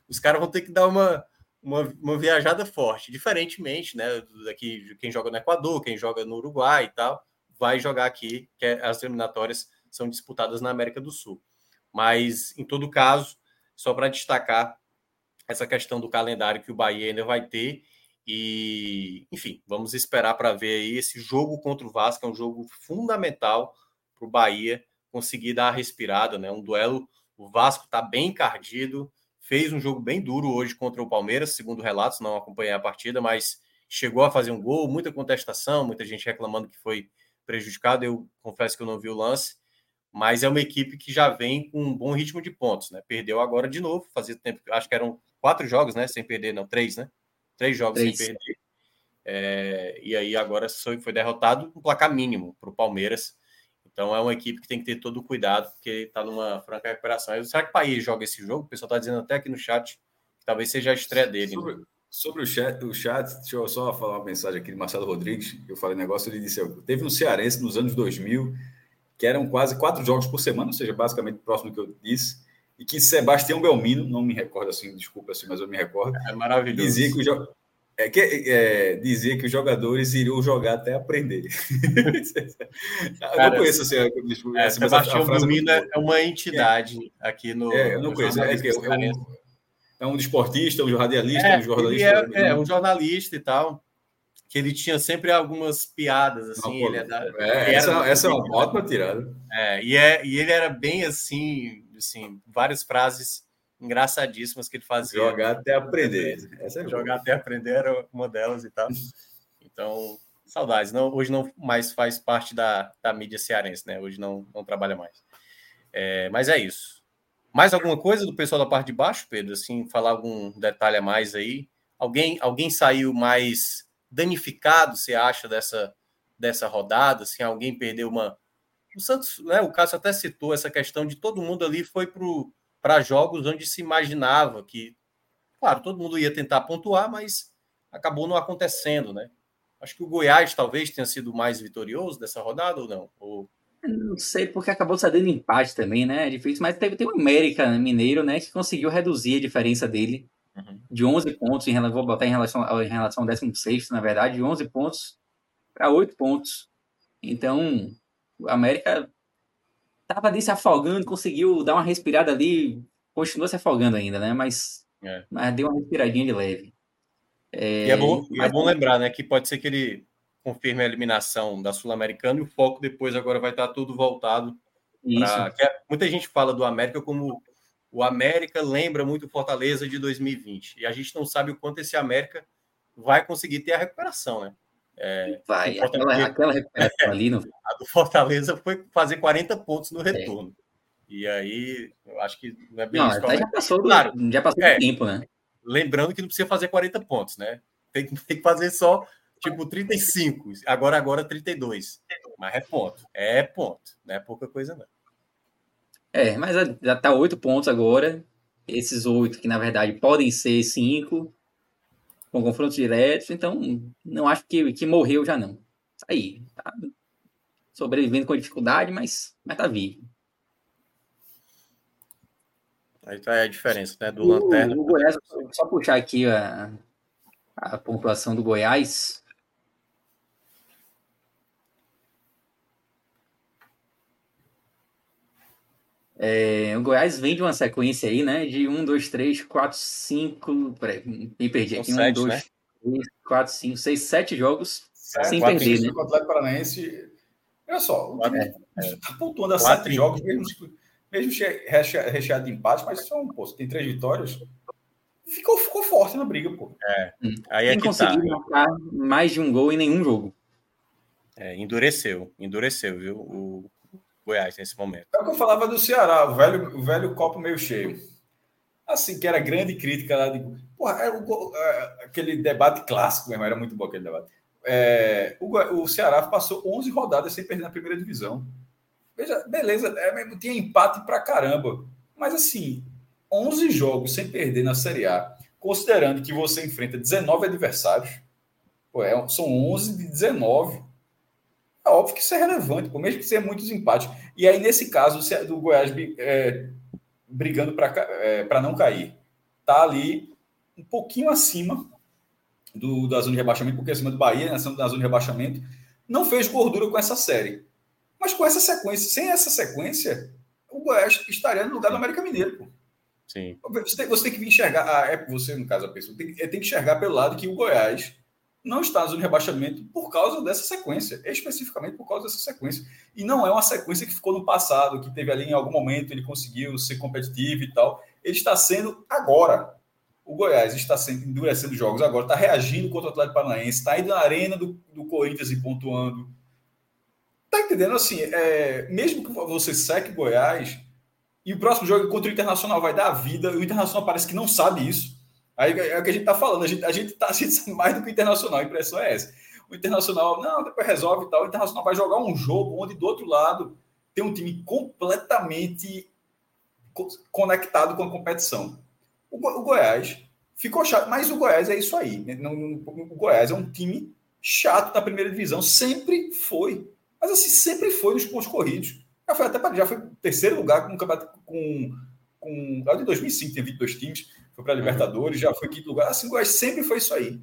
os caras vão ter que dar uma, uma, uma, viajada forte. Diferentemente, né, daqui quem joga no Equador, quem joga no Uruguai e tal, vai jogar aqui, que é, as eliminatórias são disputadas na América do Sul. Mas, em todo caso, só para destacar essa questão do calendário que o Bahia ainda vai ter e, enfim, vamos esperar para ver aí esse jogo contra o Vasco, é um jogo fundamental para o Bahia conseguir dar a respirada, né? Um duelo, o Vasco está bem encardido, fez um jogo bem duro hoje contra o Palmeiras, segundo relatos, não acompanhei a partida, mas chegou a fazer um gol, muita contestação, muita gente reclamando que foi prejudicado. Eu confesso que eu não vi o lance, mas é uma equipe que já vem com um bom ritmo de pontos, né? Perdeu agora de novo, fazia tempo, acho que eram quatro jogos, né? Sem perder, não, três, né? Três jogos Três. sem perder. É, e aí agora foi, foi derrotado um placar mínimo para o Palmeiras. Então é uma equipe que tem que ter todo o cuidado, porque está numa franca recuperação. Será que o país joga esse jogo? O pessoal está dizendo até aqui no chat que talvez seja a estreia dele. Sobre, né? sobre o, chat, o chat, deixa eu só falar uma mensagem aqui de Marcelo Rodrigues. Eu falei negócio, ele disse: teve um cearense nos anos 2000 que eram quase quatro jogos por semana, ou seja, basicamente próximo do que eu disse e que Sebastião Belmino, não me recordo assim, desculpa assim, mas eu me recordo. É maravilhoso. Dizia que, o, é, que, é, dizia que os jogadores iriam jogar até aprender. Cara, eu não conheço assim, desculpa, é, assim, Sebastião Belmino é, é uma entidade aqui no. É, eu não conheço. É, é, um, é um desportista, um jornalista, é, um jornalista. É, é, um jornalista e tal que ele tinha sempre algumas piadas, assim. Não, ele é da, é, essa, essa é uma ótima tirada. É, e, é, e ele era bem assim, assim, várias frases engraçadíssimas que ele fazia. Jogar até aprender. Essa é Jogar até aprender era uma delas e tal. Então, saudades. Não, hoje não mais faz parte da, da mídia cearense, né? Hoje não, não trabalha mais. É, mas é isso. Mais alguma coisa do pessoal da parte de baixo, Pedro? Assim, falar algum detalhe a mais aí? Alguém, alguém saiu mais danificado, você acha, dessa, dessa rodada? Assim, alguém perdeu uma, o Santos, né, o Cássio até citou essa questão de todo mundo ali foi para jogos onde se imaginava que, claro, todo mundo ia tentar pontuar, mas acabou não acontecendo, né? Acho que o Goiás talvez tenha sido mais vitorioso dessa rodada ou não? Ou... Não sei, porque acabou cedendo empate também, né? É difícil, mas teve, teve o América Mineiro, né, que conseguiu reduzir a diferença dele uhum. de 11 pontos, em, vou botar em relação, em relação ao 16, na verdade, de 11 pontos para 8 pontos. Então, o América estava ali se afogando, conseguiu dar uma respirada ali, continua se afogando ainda, né? Mas, é. mas deu uma respiradinha de leve. É, e é bom, mas... é bom lembrar, né, que pode ser que ele confirme a eliminação da Sul-Americana e o foco depois agora vai estar tudo voltado para. É, muita gente fala do América como o América lembra muito Fortaleza de 2020 e a gente não sabe o quanto esse América vai conseguir ter a recuperação, né? É, Vai, aquela, aquela recuperação ali no... A do Fortaleza foi fazer 40 pontos no é. retorno. É. E aí, eu acho que não é bem não, isso. Já passou, claro, já passou é, tempo, né? Lembrando que não precisa fazer 40 pontos, né? Tem, tem que fazer só, tipo, 35. Agora, agora 32. Mas é ponto. É ponto. Não é pouca coisa, não. É, mas já tá 8 pontos agora. Esses 8 que, na verdade, podem ser 5 com confrontos diretos, então não acho que, que morreu já não. Tá aí, tá sobrevivendo com dificuldade, mas, mas tá vivo. Aí tá a diferença, né, do o, Lanterna. O Goiás, só puxar aqui a, a pontuação do Goiás, É, o Goiás vem de uma sequência aí, né? De 1, 2, 3, 4, 5. Peraí, me perdi aqui. 1, 2, três, quatro, cinco, seis, sete jogos sete, sem perder, né? O Atlético Paranaense, olha só, o time está pontuando a sete jogos, mesmo, mesmo recheado de empate, mas só um, pô, tem três vitórias, ficou, ficou forte na briga, pô. É, hum. aí é que conseguiu tá. marcar mais de um gol em nenhum jogo. É, endureceu, endureceu, viu, o Goiás nesse momento. É o que eu falava do Ceará, o velho, o velho copo meio cheio. Assim, que era grande crítica lá de. Porra, era o, é, aquele debate clássico mesmo, era muito bom aquele debate. É, o, o Ceará passou 11 rodadas sem perder na primeira divisão. Veja, beleza, é, tinha empate pra caramba. Mas assim, 11 jogos sem perder na Série A, considerando que você enfrenta 19 adversários, pô, é, são 11 de 19. É óbvio que isso é relevante, por mesmo que seja muitos empates. E aí, nesse caso, do Goiás é, brigando para é, não cair, tá ali um pouquinho acima do, da zona de rebaixamento, porque acima do Bahia, né, da zona de rebaixamento, não fez gordura com essa série. Mas com essa sequência, sem essa sequência, o Goiás estaria no lugar do América Mineiro. Pô. Sim. Você tem, você tem que enxergar, ah, é você, no caso, a pessoa, tem, tem que enxergar pelo lado que o Goiás não está na zona de rebaixamento por causa dessa sequência, especificamente por causa dessa sequência. E não é uma sequência que ficou no passado, que teve ali em algum momento ele conseguiu ser competitivo e tal. Ele está sendo agora. O Goiás está sendo endurecendo jogos agora, está reagindo contra o Atlético Paranaense, está indo na arena do, do Corinthians e pontuando. Tá entendendo? Assim, é, mesmo que você seque Goiás, e o próximo jogo contra o Internacional vai dar a vida. O Internacional parece que não sabe isso. Aí é o que a gente está falando. A gente, a gente tá a gente sabe mais do que Internacional. A impressão é essa. O Internacional, não, depois resolve e tal. O Internacional vai jogar um jogo onde do outro lado tem um time completamente conectado com a competição. O, o Goiás ficou chato, mas o Goiás é isso aí. Né? O Goiás é um time chato na primeira divisão, sempre foi. Mas assim, sempre foi nos pontos corridos. Já foi até já foi terceiro lugar com com com lá de 2005 tem 22 times, foi para a Libertadores, já foi quinto lugar. Assim, sempre foi isso aí.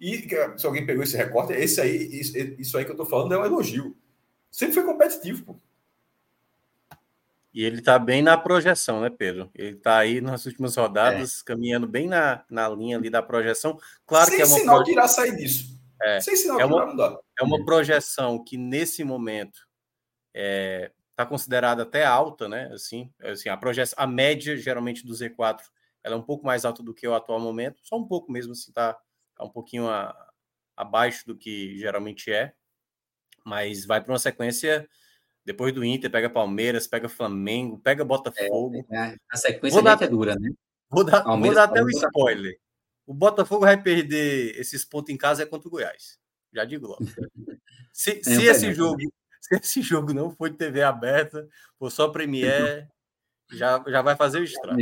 E se alguém pegou esse recorte, esse aí, isso, isso aí que eu estou falando é um elogio. Sempre foi competitivo, pô. E ele está bem na projeção, né, Pedro? Ele está aí nas últimas rodadas, é. caminhando bem na, na linha ali da projeção. Claro Sem que é uma sinal proje... que irá sair disso. É, Sem sinal é uma, que irá mudar. É uma projeção que, nesse momento, é, tá considerada até alta, né? Assim, assim a projeção, a média geralmente do Z4 ela é um pouco mais alta do que o atual momento, só um pouco mesmo, assim, tá, tá um pouquinho a, abaixo do que geralmente é, mas vai para uma sequência depois do Inter, pega Palmeiras, pega Flamengo, pega Botafogo. É, a sequência dar, é dura, né? Vou dar, vou dar até um spoiler. O Botafogo vai perder esses pontos em casa é contra o Goiás. Já digo logo. Se, se esse jogo se esse jogo não for de TV aberta, for só Premier, já, já vai fazer o estrago.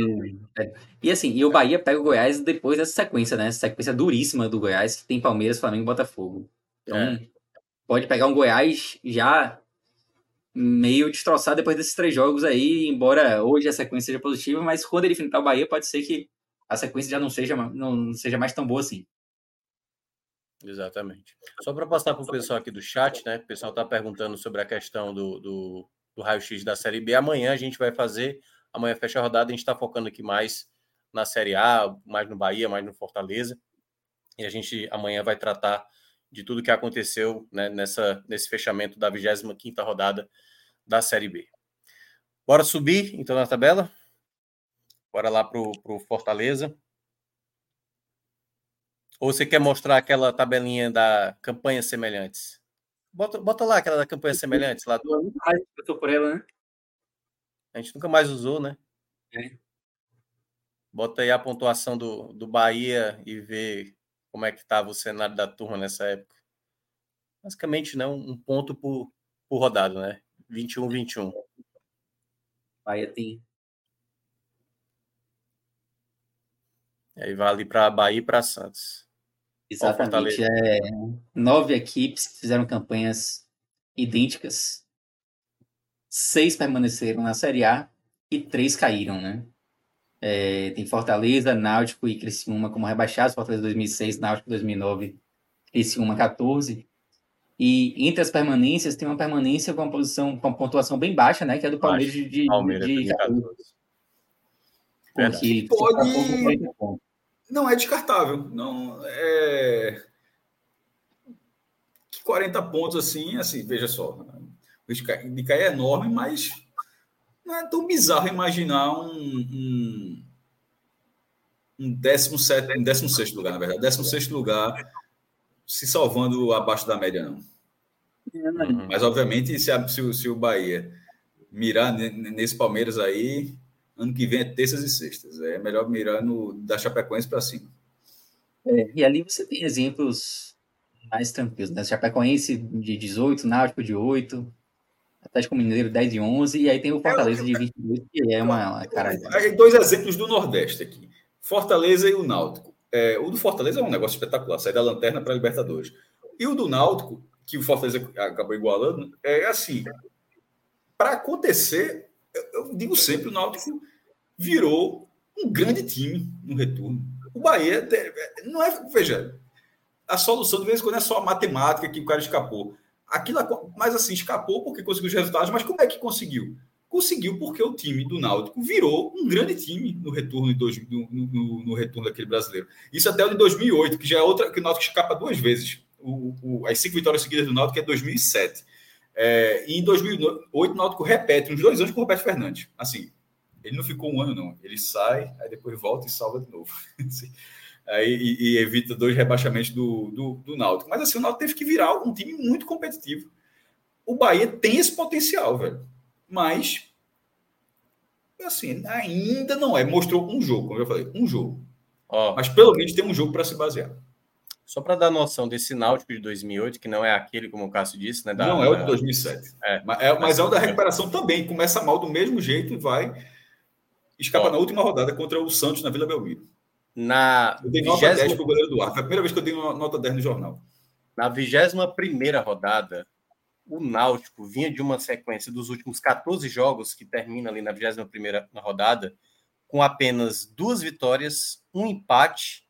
É. E assim, e o Bahia pega o Goiás depois dessa sequência, né? Essa sequência duríssima do Goiás, que tem Palmeiras, Flamengo e Botafogo. Então, é. pode pegar um Goiás já meio destroçado depois desses três jogos aí, embora hoje a sequência seja positiva, mas quando ele enfrentar o Bahia, pode ser que a sequência já não seja, não seja mais tão boa assim. Exatamente. Só para passar para o pessoal aqui do chat, né? O pessoal está perguntando sobre a questão do, do, do raio-x da Série B. Amanhã a gente vai fazer, amanhã fecha a rodada, a gente está focando aqui mais na Série A, mais no Bahia, mais no Fortaleza. E a gente amanhã vai tratar de tudo que aconteceu né, nessa, nesse fechamento da 25 rodada da Série B. Bora subir, então, na tabela? Bora lá para o Fortaleza. Ou você quer mostrar aquela tabelinha da campanha semelhantes? Bota, bota lá aquela da campanha semelhantes. Lá. Eu tô por ela, né? A gente nunca mais usou, né? É. Bota aí a pontuação do, do Bahia e vê como é que estava o cenário da turma nessa época. Basicamente, não, um ponto por, por rodada, né? 21, 21. Bahia tem. Aí vale para Bahia e para Santos. Exatamente. É, nove equipes fizeram campanhas idênticas. Seis permaneceram na Série A e três caíram, né? É, tem Fortaleza, Náutico e Criciúma como rebaixados. Fortaleza 2006, Náutico 2009, Criciúma 14. E entre as permanências tem uma permanência com uma posição com uma pontuação bem baixa, né? Que é do Palmeiras de, Palmeiras, de, de 14. Porque pode, não é descartável. Não é 40 pontos assim, assim, veja só. O risco de cair é enorme, mas não é tão bizarro imaginar um, um, um 17, um 16 lugar, na verdade, 16 lugar se salvando abaixo da média, não. Uhum. Mas, obviamente, se, se, se o Bahia mirar nesse Palmeiras aí, ano que vem é terças e sextas. É melhor mirar no da Chapecoense para cima. É, e ali você tem exemplos mais tranquilos, né? Chapecoense de 18, Náutico de 8, Atlético Mineiro 10 e 11, e aí tem o Fortaleza de 22, que é uma, uma cara. Dois exemplos do Nordeste aqui: Fortaleza e o Náutico. É, o do Fortaleza é um negócio espetacular, sair da lanterna para a Libertadores. E o do Náutico, que o Fortaleza acabou igualando, é assim: para acontecer, eu, eu digo sempre, o Náutico virou um grande time no retorno. O Bahia não é, veja, a solução de vez em quando é só a matemática que o cara escapou. Aquilo, mas assim, escapou porque conseguiu os resultados, mas como é que conseguiu? Conseguiu porque o time do Náutico virou um grande time no retorno, dois, no, no, no, retorno daquele brasileiro. Isso até o de 2008, que já é outra, que o Náutico escapa duas vezes. O, o, as cinco vitórias seguidas do Náutico é 2007. É, e em 2008, o Náutico repete, uns dois anos com o Roberto Fernandes. Assim, ele não ficou um ano, não. Ele sai, aí depois volta e salva de novo. Assim, aí, e, e, evita dois rebaixamentos do, do, do Náutico. Mas assim, o Náutico teve que virar um time muito competitivo. O Bahia tem esse potencial, velho. Mas, assim, ainda não é. Mostrou um jogo, como eu falei, um jogo. Ó, Mas pelo menos tem um jogo para se basear. Só para dar noção desse Náutico de 2008, que não é aquele, como o Cássio disse, né? Da, não é o de 2007. É, mas é, mas é o da recuperação também. Começa mal do mesmo jeito e vai escapa Ó, na última rodada contra o Santos na Vila Belmiro. Na eu dei nota 20... 10 para o goleiro do ar. Foi a primeira vez que eu dei uma nota 10 no jornal. Na 21 rodada, o Náutico vinha de uma sequência dos últimos 14 jogos, que termina ali na 21 rodada, com apenas duas vitórias, um empate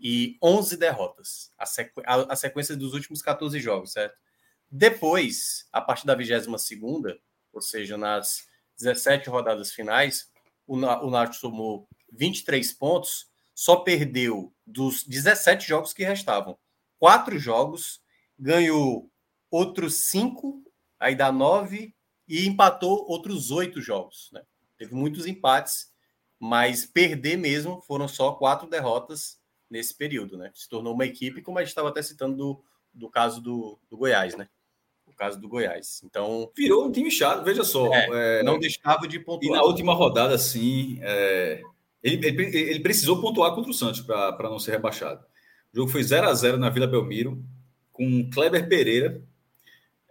e 11 derrotas. A, sequ... a sequência dos últimos 14 jogos, certo? Depois, a partir da 22 ou seja, nas 17 rodadas finais, o, o Náutico somou 23 pontos, só perdeu dos 17 jogos que restavam. Quatro jogos, ganhou outros cinco, aí dá nove, e empatou outros oito jogos. Né? Teve muitos empates, mas perder mesmo foram só quatro derrotas nesse período. Né? Se tornou uma equipe, como a gente estava até citando do, do caso do, do Goiás, né? caso do Goiás. Então. Virou um time chato, veja só. É, é, não deixava de pontuar. E na última rodada, sim, é, ele, ele, ele, precisou pontuar contra o Santos para não ser rebaixado. O jogo foi 0 a 0 na Vila Belmiro, com Kleber Pereira.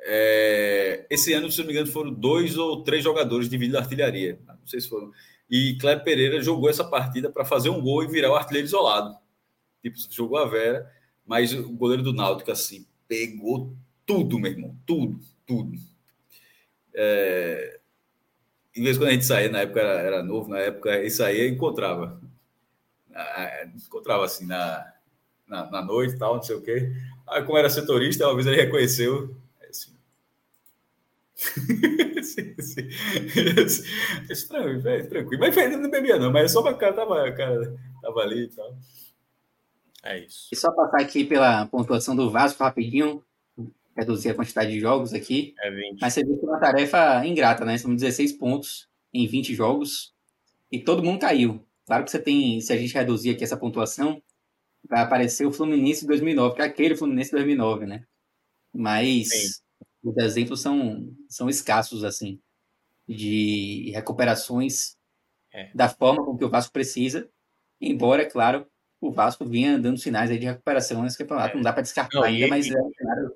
É, esse ano, se não me engano, foram dois ou três jogadores de vida artilharia. Não sei se foram. E Kleber Pereira jogou essa partida para fazer um gol e virar o artilheiro isolado. Tipo, jogou a Vera, mas o goleiro do Náutico, assim, pegou tudo, meu irmão, tudo, tudo. É... Em vez quando a gente saía, na época era, era novo, na época isso aí encontrava. Encontrava assim na, na, na, noite e tal, não sei o quê. Aí, como era setorista, uma vez ele reconheceu. Assim. sim, sim. tranquilo, tranquilo. Mas não bebia, não, mas só para cara tava, cara tava ali e tal. É isso. E só passar aqui pela pontuação do Vasco rapidinho reduzir a quantidade de jogos aqui. É 20. Mas você viu que é uma tarefa ingrata, né? São 16 pontos em 20 jogos e todo mundo caiu. Claro que você tem, se a gente reduzir aqui essa pontuação, vai aparecer o Fluminense de 2009, que é aquele Fluminense de 2009, né? Mas Sim. os exemplos são, são escassos, assim, de recuperações é. da forma com que o Vasco precisa, embora, é claro, o Vasco vinha dando sinais aí de recuperação nesse campeonato, é. não dá para descartar Não, ainda, e, mas é um cenário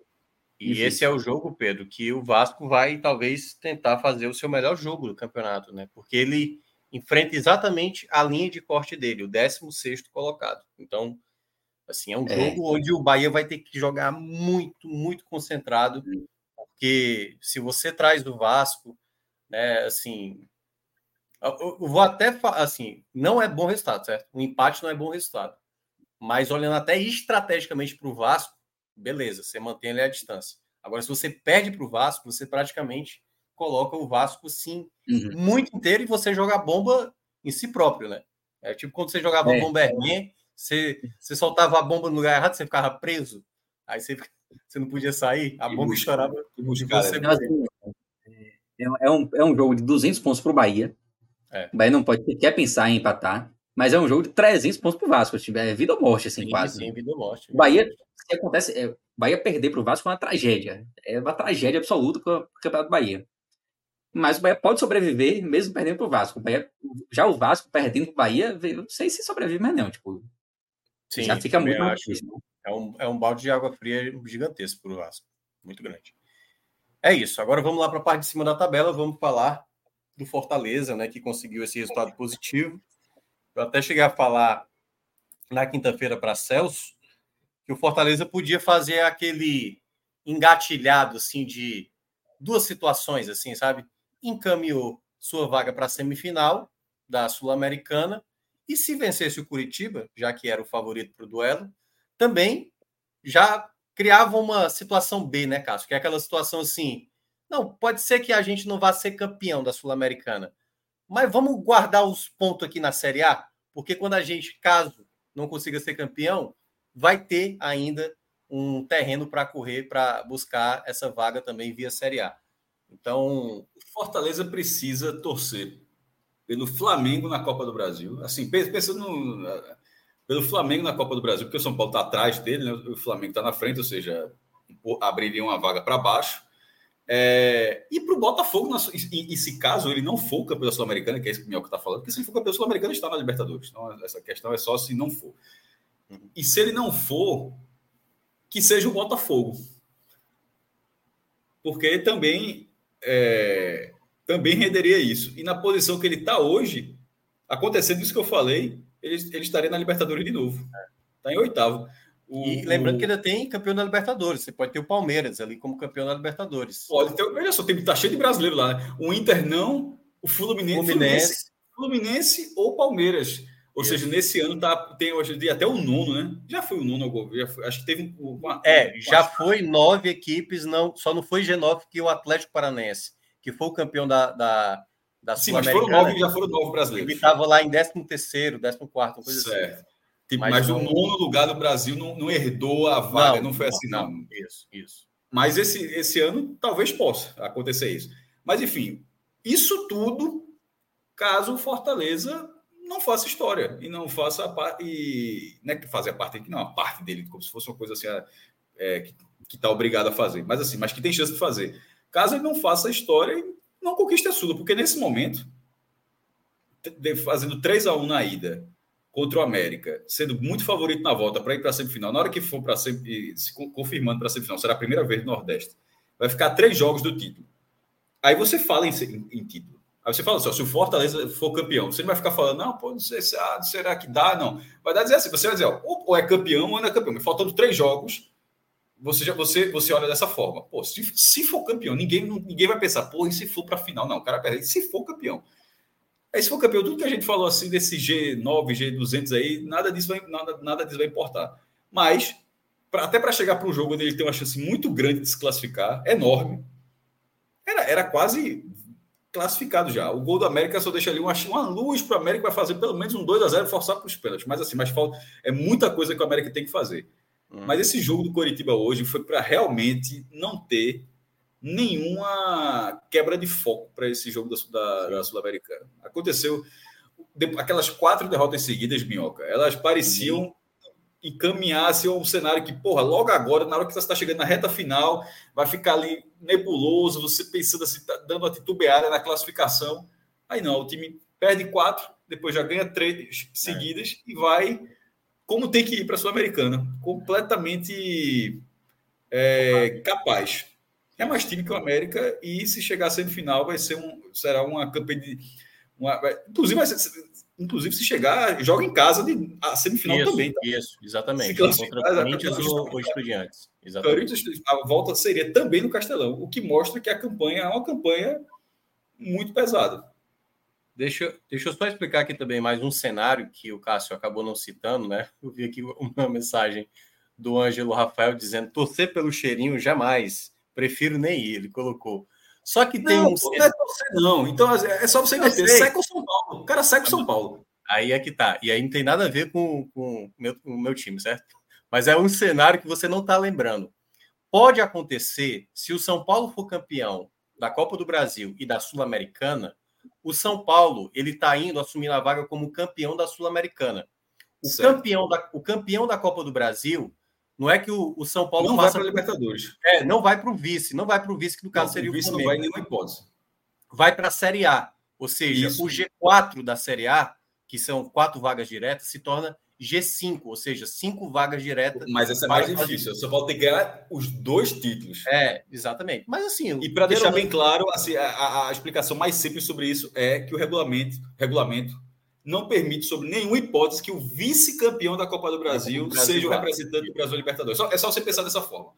e esse é o jogo, Pedro, que o Vasco vai talvez tentar fazer o seu melhor jogo do campeonato, né? Porque ele enfrenta exatamente a linha de corte dele, o 16 colocado. Então, assim, é um é. jogo onde o Bahia vai ter que jogar muito, muito concentrado, porque se você traz do Vasco, né, assim, eu vou até assim, não é bom resultado, certo? O empate não é bom resultado. Mas olhando até estrategicamente para o Vasco, beleza, você mantém ali a distância. Agora, se você perde para o Vasco, você praticamente coloca o Vasco, sim, uhum. muito inteiro e você joga a bomba em si próprio, né? É tipo quando você jogava é. Bomberman, Você, você soltava a bomba no lugar errado, você ficava preso. Aí você, você não podia sair, a bomba estourava. Você é, é, um, é um jogo de 200 pontos para o Bahia. É. O Bahia não pode quer pensar em empatar, mas é um jogo de 300 pontos para o Vasco. Se tiver vida ou morte, assim, sim, quase. Sim, vida ou morte. Bahia, se acontece, é, Bahia perder para o Vasco é uma tragédia. É uma tragédia absoluta com o Campeonato do Bahia. Mas o Bahia pode sobreviver mesmo perdendo para o Vasco. Bahia, já o Vasco perdendo para o Bahia, não sei se sobrevive mais não. Tipo, Sim, já fica muito mais difícil. Né? É um, é um balde de água fria gigantesco para o Vasco. Muito grande. É isso. Agora vamos lá para a parte de cima da tabela. Vamos falar do Fortaleza, né, que conseguiu esse resultado positivo. Eu até cheguei a falar na quinta-feira para Celso que o Fortaleza podia fazer aquele engatilhado assim de duas situações assim, sabe? encaminhou sua vaga para a semifinal da Sul-Americana e se vencesse o Curitiba, já que era o favorito para o duelo, também já criava uma situação B, né, Cássio? Que é aquela situação assim, não, pode ser que a gente não vá ser campeão da Sul-Americana, mas vamos guardar os pontos aqui na Série A, porque quando a gente, caso não consiga ser campeão, vai ter ainda um terreno para correr para buscar essa vaga também via Série A. Então, Fortaleza precisa torcer pelo Flamengo na Copa do Brasil. Assim, pensando no, pelo Flamengo na Copa do Brasil, porque o São Paulo está atrás dele, né? o Flamengo está na frente, ou seja, abriria uma vaga para baixo. É, e para o Botafogo, e, e, se caso ele não for campeão sul-americana, que é isso que o Mioca está falando, porque se ele for campeão sul-americano, está na Libertadores. Então, essa questão é só se não for. E se ele não for, que seja o Botafogo. Porque também é, também renderia isso. E na posição que ele está hoje, acontecendo isso que eu falei, ele, ele estaria na Libertadores de novo. Está em oitavo. O, e lembrando o... que ainda tem campeão da Libertadores. Você pode ter o Palmeiras ali como campeão da Libertadores. Pode ter. Olha só, tem, tá cheio de brasileiro lá, né? O Inter não, o Fluminense, Fluminense, Fluminense ou Palmeiras. Ou seja, nesse ano tá, tem hoje até o nono, né? Já foi o nono, já foi, acho que teve uma, É, já foi nove equipes, não, só não foi G9 que o Atlético Paranaense, que foi o campeão da, da, da Sim, mas foram nove, já foram nove brasileiros. Ele estava lá em 13 terceiro, 14 quarto, coisa assim. certo. assim. Tipo, mas, mas o nono lugar do Brasil não, não herdou a vaga, não, não foi assim, não. não. Isso, isso. Mas esse, esse ano talvez possa acontecer isso. Mas, enfim, isso tudo caso o Fortaleza não faça história e não faça a parte. E, não é que fazer a parte que não, a parte dele, como se fosse uma coisa assim, é, que está obrigado a fazer. Mas assim, mas que tem chance de fazer. Caso ele não faça a história e não conquiste a Sula, porque nesse momento, fazendo 3 a 1 na ida contra o América, sendo muito favorito na volta para ir para a semifinal, na hora que for para se confirmando para a semifinal, será a primeira vez no Nordeste, vai ficar três jogos do título. Aí você fala em, em, em título. Aí você fala assim, ó, se o Fortaleza for campeão, você não vai ficar falando, não, pô, não sei se ah, será que dá, não. Vai dar dizer assim, você vai dizer, ó, ou é campeão ou não é campeão. Mas faltando três jogos, você já você, você olha dessa forma. Pô, se, se for campeão, ninguém, ninguém vai pensar, pô, e se for para final? Não, o cara perde. Se for campeão. Aí se for campeão, tudo que a gente falou assim desse G9, G200 aí, nada disso vai, nada, nada disso vai importar. Mas, pra, até para chegar para um jogo onde ele tem uma chance muito grande de se classificar, enorme, era, era quase classificado já. O gol do América só deixa ali uma, uma luz para o América, vai fazer pelo menos um 2 a 0 forçar para os pênaltis. Mas assim, mas falta, é muita coisa que o América tem que fazer. Hum. Mas esse jogo do Coritiba hoje foi para realmente não ter nenhuma quebra de foco para esse jogo da, da, Sul-Americana. Aconteceu aquelas quatro derrotas seguidas, Minhoca, elas pareciam encaminhasse um cenário que, porra, logo agora, na hora que você está chegando na reta final, vai ficar ali nebuloso, você pensando assim, tá dando uma titubeada na classificação. Aí não, o time perde quatro, depois já ganha três seguidas é. e vai como tem que ir para a Sul-Americana, completamente é, capaz. É mais time que o América e se chegar a semifinal vai ser um, será uma campanha de. Uma, inclusive, vai ser, inclusive, se chegar, joga em casa de a semifinal isso, também. Tá? Isso, exatamente. Contra Corinthians ou Estudiantes. Exatamente. A volta seria também no Castelão, o que mostra que a campanha é uma campanha muito pesada. Deixa, deixa eu só explicar aqui também mais um cenário que o Cássio acabou não citando, né? Eu vi aqui uma mensagem do Ângelo Rafael dizendo: torcer pelo cheirinho jamais, prefiro nem ir. Ele colocou. Só que tem não, um. Não é torcer, não. Então é só você meter. Seca o São Paulo. O cara seca o São Paulo. aí é que tá. E aí não tem nada a ver com, com o meu, o meu time, certo? Mas é um cenário que você não está lembrando. Pode acontecer, se o São Paulo for campeão da Copa do Brasil e da Sul-Americana, o São Paulo ele está indo assumir a vaga como campeão da Sul-Americana. O campeão, da, o campeão da Copa do Brasil não é que o, o São Paulo não vai para a Libertadores. É, não vai para o vice, não vai para o vice, que no caso não, seria o vice. Não vai nenhuma hipótese. Vai para a Série A. Ou seja, Isso. o G4 da Série A, que são quatro vagas diretas, se torna G5, ou seja, cinco vagas diretas. Mas essa é mais difícil. O São Paulo tem que ganhar os dois títulos. É, exatamente. Mas assim. E para deixar bem claro, assim, a, a, explicação mais simples sobre isso é que o regulamento, regulamento não permite, sobre nenhuma hipótese, que o vice-campeão da Copa do Brasil, Brasil seja o representante do Brasil Libertadores. É só você pensar dessa forma.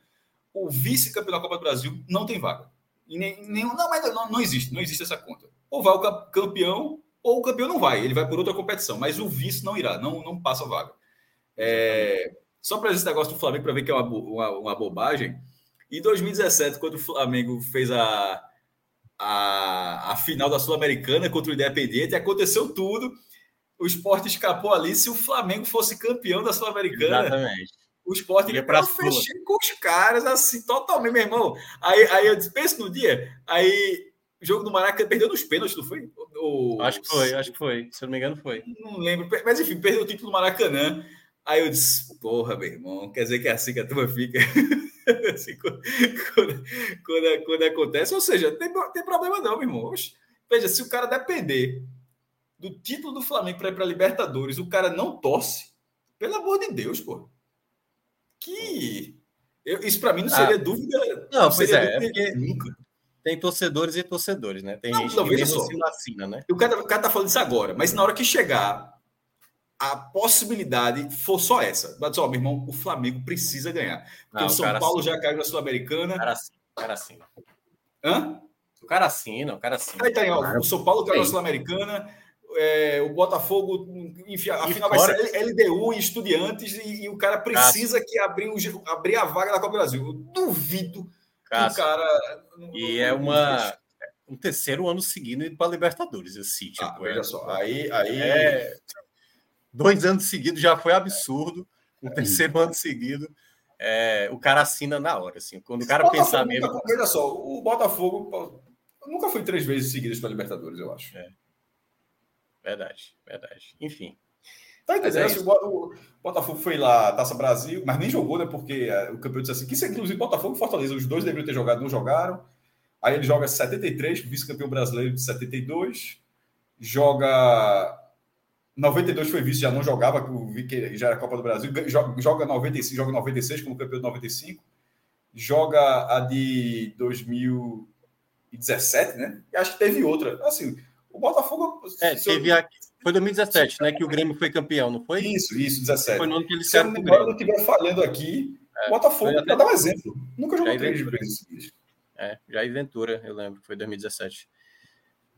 O vice-campeão da Copa do Brasil não tem vaga. E nem, nem, não, mas não, não existe, não existe essa conta. Ou vai o campeão, ou o campeão não vai, ele vai por outra competição, mas o vice não irá, não, não passa vaga. É, só para esse negócio do Flamengo, para ver que é uma, uma, uma, bobagem, em 2017, quando o Flamengo fez a, a, a final da Sul-Americana contra o Independente, aconteceu tudo o esporte escapou ali. Se o Flamengo fosse campeão da Sul-Americana, o esporte ia para fechar com os caras, assim, totalmente, meu irmão. Aí, aí eu disse, pensa no dia, aí jogo do Maracanã perdeu nos pênaltis, não foi? O, acho que foi, acho que foi. Se eu não me engano, foi. Não lembro, mas enfim, perdeu o título do Maracanã. Aí eu disse, porra, meu irmão, quer dizer que é assim que a turma fica. assim, quando, quando, quando, quando, acontece, ou seja, tem, tem problema não, meu irmão. Veja, se o cara depender do título do Flamengo para ir para Libertadores, o cara não torce. Pelo amor de Deus, pô. Que. Eu, isso para mim não seria ah, dúvida. Não, pois é, é nunca. Tem torcedores e torcedores, né? Tem não, gente não, que só. vacina, né? O cara, o cara tá falando isso agora, mas na hora que chegar a possibilidade for só essa. Mas, ó, meu irmão, o Flamengo precisa ganhar. Porque não, o São Paulo já caiu na Sul-Americana. O cara assina. O cara assina. Hã? O cara assina, o cara assina. Aí tá aí, ó, o São Paulo caiu na Sul-Americana é, o Botafogo, enfim, afinal vai ser LDU e estudiantes, e, e o cara precisa Cássio. que abrir, o, abrir a vaga da Copa do Brasil. Eu duvido Cássio. que o cara. E é uma. Um terceiro ano seguido para Libertadores, assim, tipo, ah, veja é, só. Aí, aí... É, dois anos seguidos já foi absurdo. Um terceiro ano seguido, é, o cara assina na hora, assim. Quando o cara pensar mesmo. Veja só, o Botafogo nunca foi três vezes seguidas para Libertadores, eu acho. É. Verdade, verdade. Enfim. Tá entendendo? É o, Botafogo foi lá, Taça Brasil, mas nem jogou, né? Porque é, o campeão disse assim: que isso, inclusive, Botafogo e Fortaleza, os dois deveriam ter jogado, não jogaram. Aí ele joga 73, vice-campeão brasileiro de 72. Joga. 92 foi vice, já não jogava, que já era Copa do Brasil. Joga 95, joga 96 como campeão de 95. Joga a de 2017, né? E acho que teve outra. Assim, o Botafogo. É, teve eu... Foi 2017, né? Que o Grêmio foi campeão, não foi? Isso, isso, 17. Foi no ano que ele Se eu não estiver falhando aqui, é, Botafogo, para dar um exemplo, nunca jogou três vezes. É, já Ventura, eu lembro, foi 2017.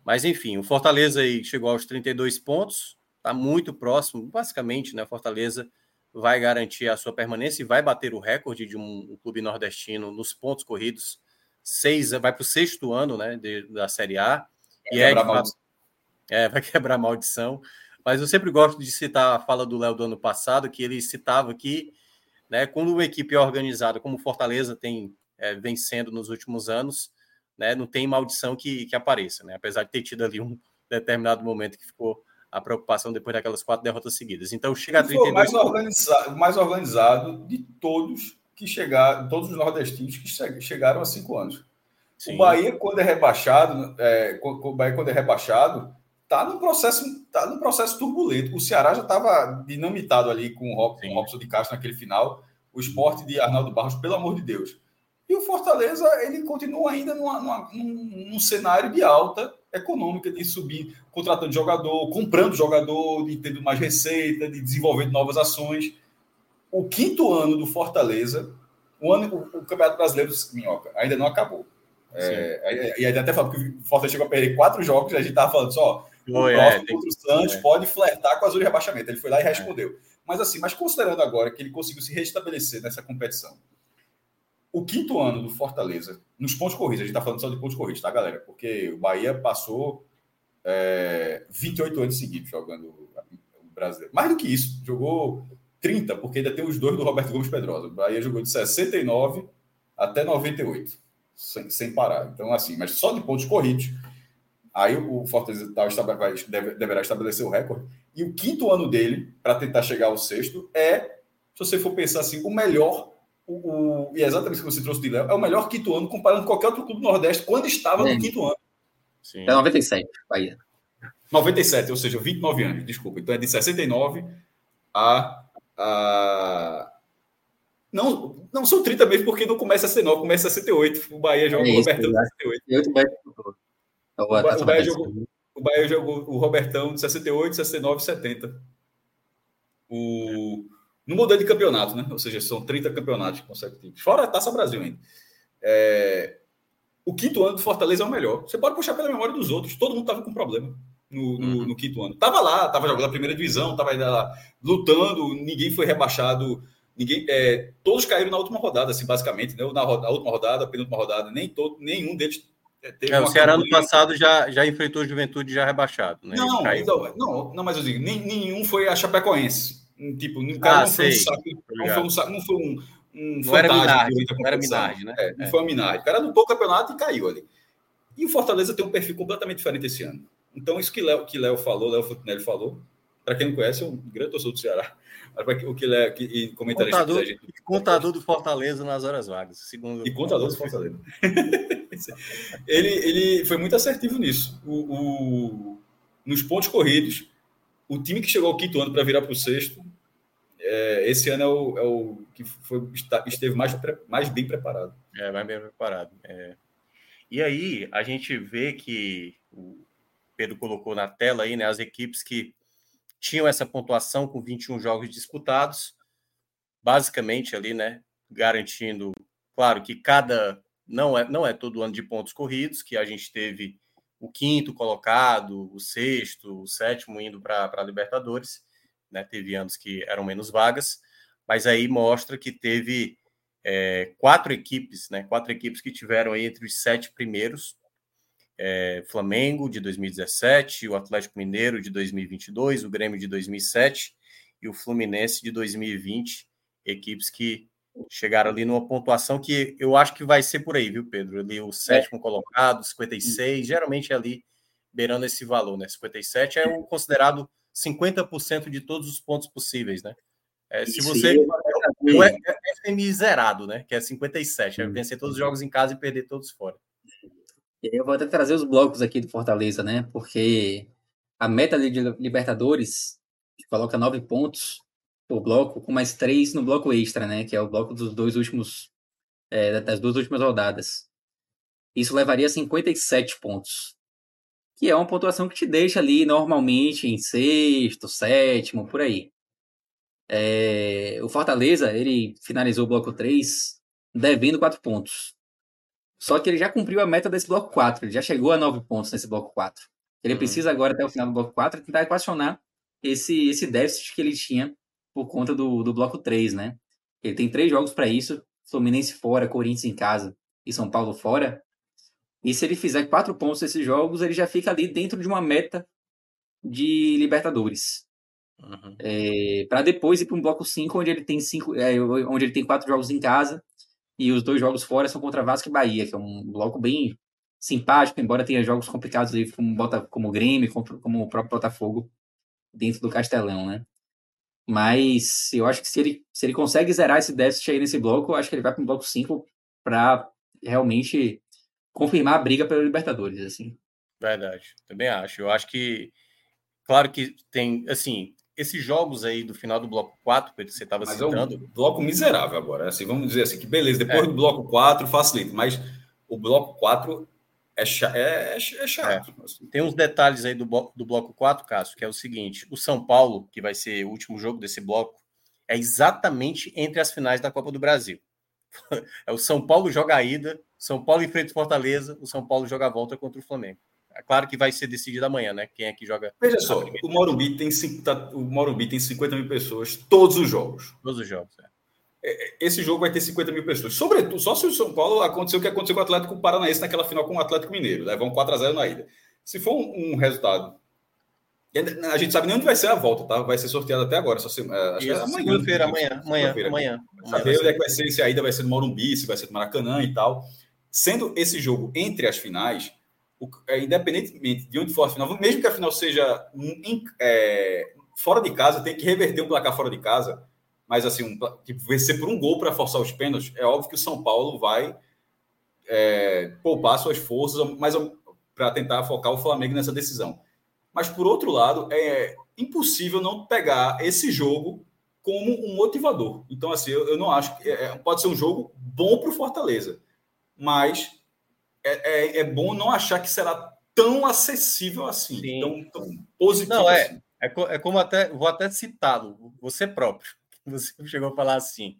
Mas enfim, o Fortaleza aí chegou aos 32 pontos, está muito próximo, basicamente, né? Fortaleza vai garantir a sua permanência e vai bater o recorde de um, um clube nordestino nos pontos corridos. Seis, vai para o sexto ano né, de, da Série A. e é, de fato, é, vai quebrar a maldição. Mas eu sempre gosto de citar a fala do Léo do ano passado, que ele citava que, né, quando uma equipe é organizada, como Fortaleza tem é, vencendo nos últimos anos, né, não tem maldição que, que apareça, né? Apesar de ter tido ali um determinado momento que ficou a preocupação depois daquelas quatro derrotas seguidas. Então chega a 32 mais organizado, mais organizado de todos que chegaram, todos os nordestinos que chegaram há cinco anos. Sim. O Bahia, quando é rebaixado, é, o Bahia, quando é rebaixado, tá no processo tá no processo turbulento. O Ceará já estava dinamitado ali com o, Robson de Castro naquele final, o esporte de Arnaldo Barros, pelo amor de Deus. E o Fortaleza ele continua ainda numa, numa, num, num, cenário de alta econômica, de subir, contratando jogador, comprando jogador, de tendo mais receita, de desenvolvendo novas ações. O quinto ano do Fortaleza, o ano o, o Campeonato Brasileiro Minhoca ainda não acabou. É, e aí até falou que o Fortaleza chegou a perder quatro jogos, a gente estava falando só, foi, o próximo é, contra o Santos é. pode flertar com a zona de rebaixamento. Ele foi lá e é. respondeu. É. Mas assim, mas considerando agora que ele conseguiu se restabelecer nessa competição, o quinto ano do Fortaleza, nos pontos corridos, a gente está falando só de pontos corridos, tá, galera? Porque o Bahia passou é, 28 anos seguidos jogando brasileiro. Mais do que isso, jogou 30, porque ainda tem os dois do Roberto Gomes Pedrosa. O Bahia jogou de 69 até 98, sem, sem parar. Então, assim, mas só de pontos corridos. Aí o Fortaleza vai, deve, deverá estabelecer o recorde. E o quinto ano dele, para tentar chegar ao sexto, é, se você for pensar assim, o melhor o, o, e é exatamente o que você trouxe de Léo, é o melhor quinto ano comparando com qualquer outro clube do Nordeste quando estava é. no quinto ano. Sim. É 97, Bahia. 97, ou seja, 29 anos, desculpa. Então é de 69 a. a... Não, não são 30 mesmo, porque não começa a 69, começa a 68. O Bahia joga é o Robertão de 68. O, o, o, Bahia jogou, o Bahia jogou o Robertão de 68, 69 70. O. Não mudou de campeonato, né? Ou seja, são 30 campeonatos consecutivos. Fora a Taça Brasil ainda. É... O quinto ano do Fortaleza é o melhor. Você pode puxar pela memória dos outros. Todo mundo estava com problema no, no, uhum. no, quinto ano. Tava lá, tava jogando a primeira divisão, tava lá lutando, ninguém foi rebaixado. Ninguém, é, todos caíram na última rodada, assim, basicamente, né? Na, roda, última rodada, a penúltima rodada, nem todo, nenhum deles é, é, O Ceará no passado já, já enfrentou a Juventude já rebaixado, né? Não, então, não, não, mas eu digo, nem, nenhum foi a Chapecoense. Tipo, o cara ah, não, foi um saco, não, foi um saco, não foi um, um não era não era né? É, não é. foi uma. O cara lutou o campeonato e caiu ali. E o Fortaleza tem um perfil completamente diferente esse ano. Então, isso que Léo que Léo falou, Léo Futinelli falou, para quem não conhece, é um grande torcedor do Ceará. O que Léo que, e comentarista contador, gente, contador do Fortaleza nas horas vagas, segundo E contador do Fortaleza. ele, ele foi muito assertivo nisso. O, o, nos pontos corridos, o time que chegou ao quinto ano para virar para o sexto, é, esse ano é o, é o que foi, esteve mais, mais bem preparado. É, mais bem preparado. É. E aí, a gente vê que o Pedro colocou na tela aí, né, as equipes que tinham essa pontuação com 21 jogos disputados, basicamente ali, né, garantindo, claro que cada não é não é todo ano de pontos corridos, que a gente teve o quinto colocado, o sexto, o sétimo indo para a Libertadores, né? Teve anos que eram menos vagas, mas aí mostra que teve é, quatro equipes, né? Quatro equipes que tiveram entre os sete primeiros. É, Flamengo de 2017, o Atlético Mineiro de 2022, o Grêmio de 2007 e o Fluminense de 2020, equipes que chegaram ali numa pontuação que eu acho que vai ser por aí, viu, Pedro? Ali o sétimo é. colocado, 56, geralmente é ali beirando esse valor, né? 57 é o considerado 50% de todos os pontos possíveis, né? É, se você é, é, é miserado, né? Que é 57, é vencer todos os jogos em casa e perder todos fora. Eu vou até trazer os blocos aqui do Fortaleza, né? Porque a meta de Libertadores coloca nove pontos por bloco, com mais três no bloco extra, né? Que é o bloco dos dois últimos. É, das duas últimas rodadas. Isso levaria a 57 pontos. Que é uma pontuação que te deixa ali normalmente em sexto, sétimo, por aí. É, o Fortaleza, ele finalizou o bloco 3 devendo 4 pontos. Só que ele já cumpriu a meta desse bloco 4, ele já chegou a 9 pontos nesse bloco 4. Ele uhum. precisa agora, até o final do bloco 4, tentar equacionar esse, esse déficit que ele tinha por conta do, do bloco 3, né? Ele tem três jogos para isso: Fluminense fora, Corinthians em casa e São Paulo fora. E se ele fizer quatro pontos nesses jogos, ele já fica ali dentro de uma meta de Libertadores. Uhum. É, para depois ir para um bloco 5, onde ele tem cinco, é, onde ele tem quatro jogos em casa e os dois jogos fora são contra Vasco e Bahia, que é um bloco bem simpático, embora tenha jogos complicados aí como, como o Grêmio, como, como o próprio Botafogo dentro do Castelão, né? Mas eu acho que se ele, se ele consegue zerar esse déficit aí nesse bloco, eu acho que ele vai para o bloco 5 para realmente confirmar a briga pela Libertadores, assim. Verdade, também acho. Eu acho que, claro que tem, assim, esses jogos aí do final do bloco 4, que você estava citando. É um bloco miserável agora. Assim, vamos dizer assim, que beleza, depois é. do bloco 4 facilita, mas o bloco 4 é, chato. É, é, é chato. É. Tem uns detalhes aí do, do bloco 4, Cássio, que é o seguinte: o São Paulo, que vai ser o último jogo desse bloco, é exatamente entre as finais da Copa do Brasil. é o São Paulo joga a ida, São Paulo enfrenta o Fortaleza, o São Paulo joga a volta contra o Flamengo. É claro que vai ser decidido amanhã, né? Quem é que joga. Veja só, o Morumbi, tem, tá, o Morumbi tem 50 mil pessoas todos os jogos. Todos os jogos, é. É, é, esse jogo vai ter 50 mil pessoas. Sobretudo, só se o São Paulo aconteceu o que aconteceu com o Atlético Paranaense naquela final com o Atlético Mineiro. Levam 4 a 0 na ida. Se for um, um resultado A gente sabe nem onde vai ser a volta, tá? Vai ser sorteado até agora. Só se, acho que é amanhã. Segunda-feira, amanhã. Amanhã. Amanhã. amanhã. Saber onde é que vai ser, se a ida vai ser no Morumbi, se vai ser no Maracanã e tal. Sendo esse jogo entre as finais, o, é, independentemente de onde for a final, mesmo que a final seja é, fora de casa, tem que reverter um placar fora de casa, mas assim, um, tipo, vencer por um gol para forçar os pênaltis, é óbvio que o São Paulo vai é, poupar suas forças, mas para tentar focar o Flamengo nessa decisão. Mas, por outro lado, é impossível não pegar esse jogo como um motivador. Então, assim, eu, eu não acho que é pode ser um jogo bom para o Fortaleza, mas é, é, é, bom não achar que será tão acessível assim, tão, tão, positivo. Não, é, assim. é, é como até vou até citá-lo, você próprio. Você chegou a falar assim.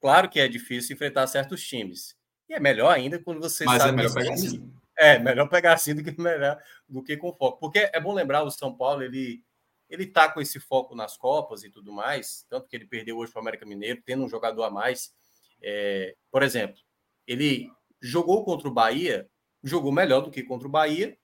Claro que é difícil enfrentar certos times. E é melhor ainda quando você Mas é sabe. É melhor pegar assim. É, melhor pegar assim do que, melhor, do que com foco. Porque é bom lembrar, o São Paulo, ele, ele tá com esse foco nas Copas e tudo mais, tanto que ele perdeu hoje para o América Mineiro, tendo um jogador a mais. É, por exemplo, ele jogou contra o Bahia, jogou melhor do que contra o Bahia,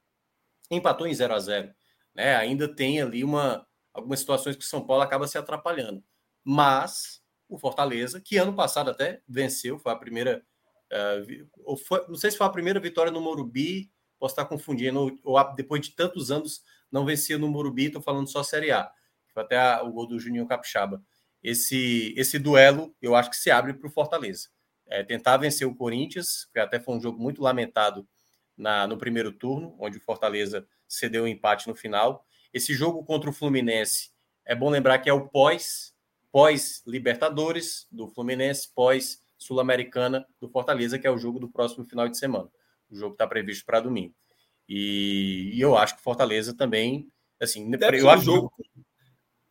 empatou em 0 a 0 né? Ainda tem ali uma, algumas situações que o São Paulo acaba se atrapalhando. Mas o Fortaleza, que ano passado até venceu, foi a primeira Uh, foi, não sei se foi a primeira vitória no Morumbi, posso estar confundindo, ou, depois de tantos anos não vencia no Morumbi, estou falando só Série A. Foi até a, o gol do Juninho Capixaba. Esse, esse duelo eu acho que se abre para o Fortaleza. É, tentar vencer o Corinthians, que até foi um jogo muito lamentado na, no primeiro turno, onde o Fortaleza cedeu o um empate no final. Esse jogo contra o Fluminense, é bom lembrar que é o pós, pós Libertadores do Fluminense, pós Sul-Americana do Fortaleza, que é o jogo do próximo final de semana. O jogo está previsto para domingo. E, e, eu acho que Fortaleza também, assim, Deve eu acho jogo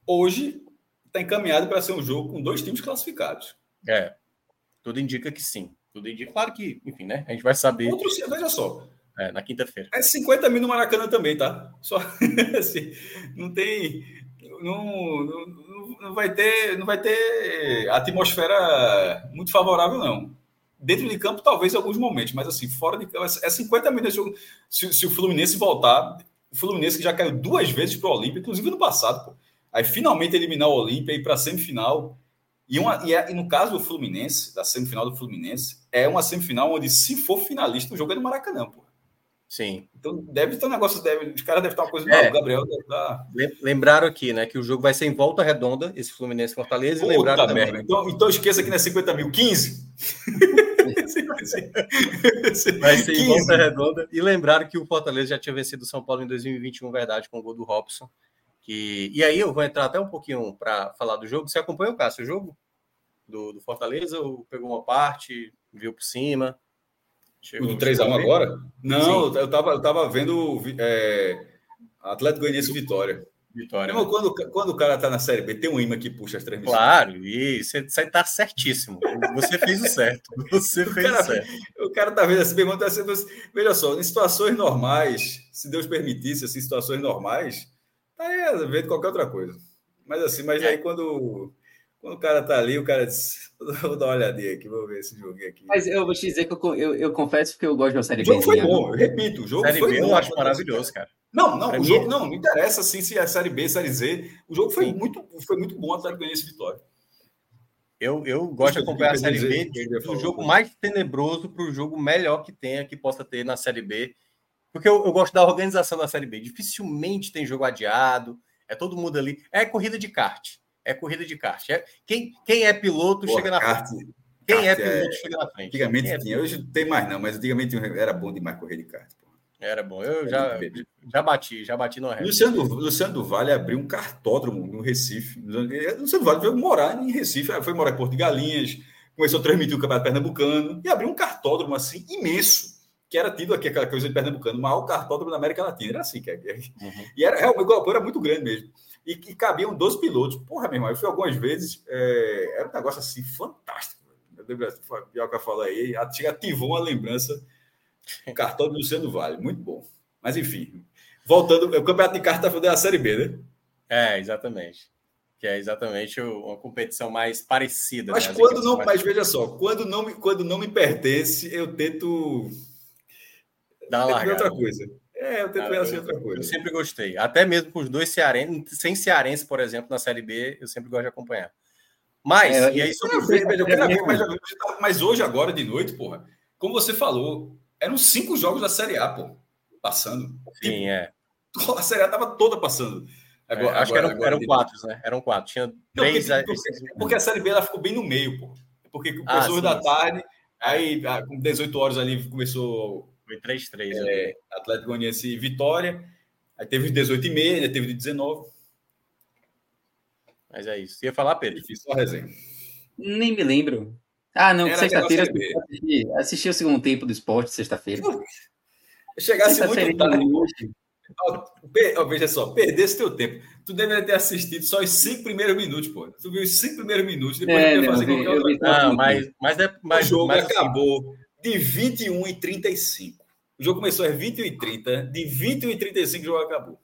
hoje está encaminhado para ser um jogo com dois times classificados. É, tudo indica que sim. Tudo indica, claro que, enfim, né? A gente vai saber. Outro, veja só. É, na quinta-feira. É 50 mil no Maracanã também, tá? Só assim, não tem. Não, não, não vai ter, não vai ter atmosfera muito favorável, não. Dentro de campo, talvez em alguns momentos, mas assim, fora de campo, é 50 minutos. Se, se o Fluminense voltar, o Fluminense que já caiu duas vezes para o Olímpia, inclusive no passado, pô. Aí finalmente eliminar o Olímpia e ir para a semifinal. E, uma, e, é, e, no caso do Fluminense, da semifinal do Fluminense, é uma semifinal onde, se for finalista, o jogo é no Maracanã, pô. Sim. Então deve ter um negócio, deve, os caras devem estar uma coisa. É. Não, o Gabriel deve estar. Lembraram aqui, né, que o jogo vai ser em volta redonda, esse Fluminense Fortaleza. Puta e lembraram também. Merda. Então, então esqueça que não é 50 mil, 15. vai ser em volta redonda. E lembraram que o Fortaleza já tinha vencido o São Paulo em 2021, verdade, com o gol do Robson. Que... E aí eu vou entrar até um pouquinho para falar do jogo. Você acompanhou, Cássio, o jogo do, do Fortaleza? Ou pegou uma parte, viu por cima? Chegou, o do 3x1 agora? Não, Sim. eu tava, eu tava vendo é, Atlético Goianiense Vitória. Vitória. Não, né? quando, quando o cara tá na Série B, tem um imã que puxa as transmissões. Claro, e você, você tá certíssimo. Você fez o certo. Você fez o, cara, o certo. O cara tá vendo assim, pergunta assim, veja só, em situações normais, se Deus permitisse, assim, situações normais, tá aí vendo qualquer outra coisa. Mas assim, mas é. aí quando quando o cara tá ali, o cara diz: vou dar uma olhadinha aqui, vou ver esse jogo aqui. Mas eu vou te dizer que eu, eu, eu confesso que eu gosto da série B. O jogo foi bom, eu repito, o jogo série foi B bom. Eu acho maravilhoso, cara. Não, não, o jogo não, não interessa assim se é série B, série Z. O jogo foi muito, foi muito bom até ganhar esse vitória. Eu, eu gosto de acompanhar a Série B do jogo mais tenebroso para o jogo melhor que tenha, que possa ter na Série B. Porque eu, eu gosto da organização da Série B. Dificilmente tem jogo adiado, é todo mundo ali. É corrida de kart é corrida de kart. É, quem, quem é piloto chega na kart, frente. Quem é piloto é... chega na frente. Antigamente é tinha, hoje não tem mais não, mas antigamente era bom demais correr de kart. Pô. Era bom, eu já, já bati, já bati no recorde. Luciano, Luciano do Vale abriu um cartódromo no Recife. Luciano do Vale veio morar em Recife, foi morar em Porto de Galinhas, começou a transmitir o Campeonato Pernambucano e abriu um cartódromo assim imenso que era tido aqui aquela coisa de Pernambucano, o maior cartódromo da América Latina. Era assim, que era, é, uhum. e era, realmente, era muito grande mesmo e que cabiam 12 pilotos. Porra, meu irmão, eu fui algumas vezes, é, era um negócio assim fantástico. Eu lembro, o Pioca falou aí, ativou uma lembrança, o cartão do Luciano Vale, muito bom. Mas enfim, voltando, o campeonato de carta foi da Série B, né? É, exatamente. Que é exatamente uma competição mais parecida. Mas né? quando não, mais... mas veja só, quando não, me, quando não me pertence, eu tento. Dar uma outra coisa. É, eu tento ver assim outra coisa. Eu sempre gostei. Até mesmo com os dois cearenses, sem cearense, por exemplo, na Série B, eu sempre gosto de acompanhar. Mas, é, e aí sobre o eu quero ver, mas, mas hoje, agora de noite, porra, como você falou, eram cinco jogos da Série A, pô, passando. Sim, tipo, é. A Série A tava toda passando. Agora, é, acho agora, que eram, eram quatro, né? Eram quatro. Tinha três. Não, porque, porque, porque, a Série B ela ficou bem no meio, pô. Porque começou ah, da tarde, aí ah, com 18 horas ali começou. Foi 3-3. É, Atlético Goianiense e Vitória. Aí teve 18 e meia, teve de 19. Mas é isso. Você ia falar, Pedro? Difícil a resenha. Nem me lembro. Ah, não, sexta-feira assisti, assisti o segundo tempo do esporte, sexta-feira. Chegasse muito tarde. Oh, veja só, perdesse teu tempo. Tu deveria ter assistido só os cinco primeiros minutos, pô. Tu viu os cinco primeiros minutos, depois é, não, fazer vi, qualquer outra coisa. Não, mas, mas, é, mas o jogo mas, assim, acabou. De 21 e 35. O jogo começou às 21 e 30, de 21 e 35 o jogo acabou.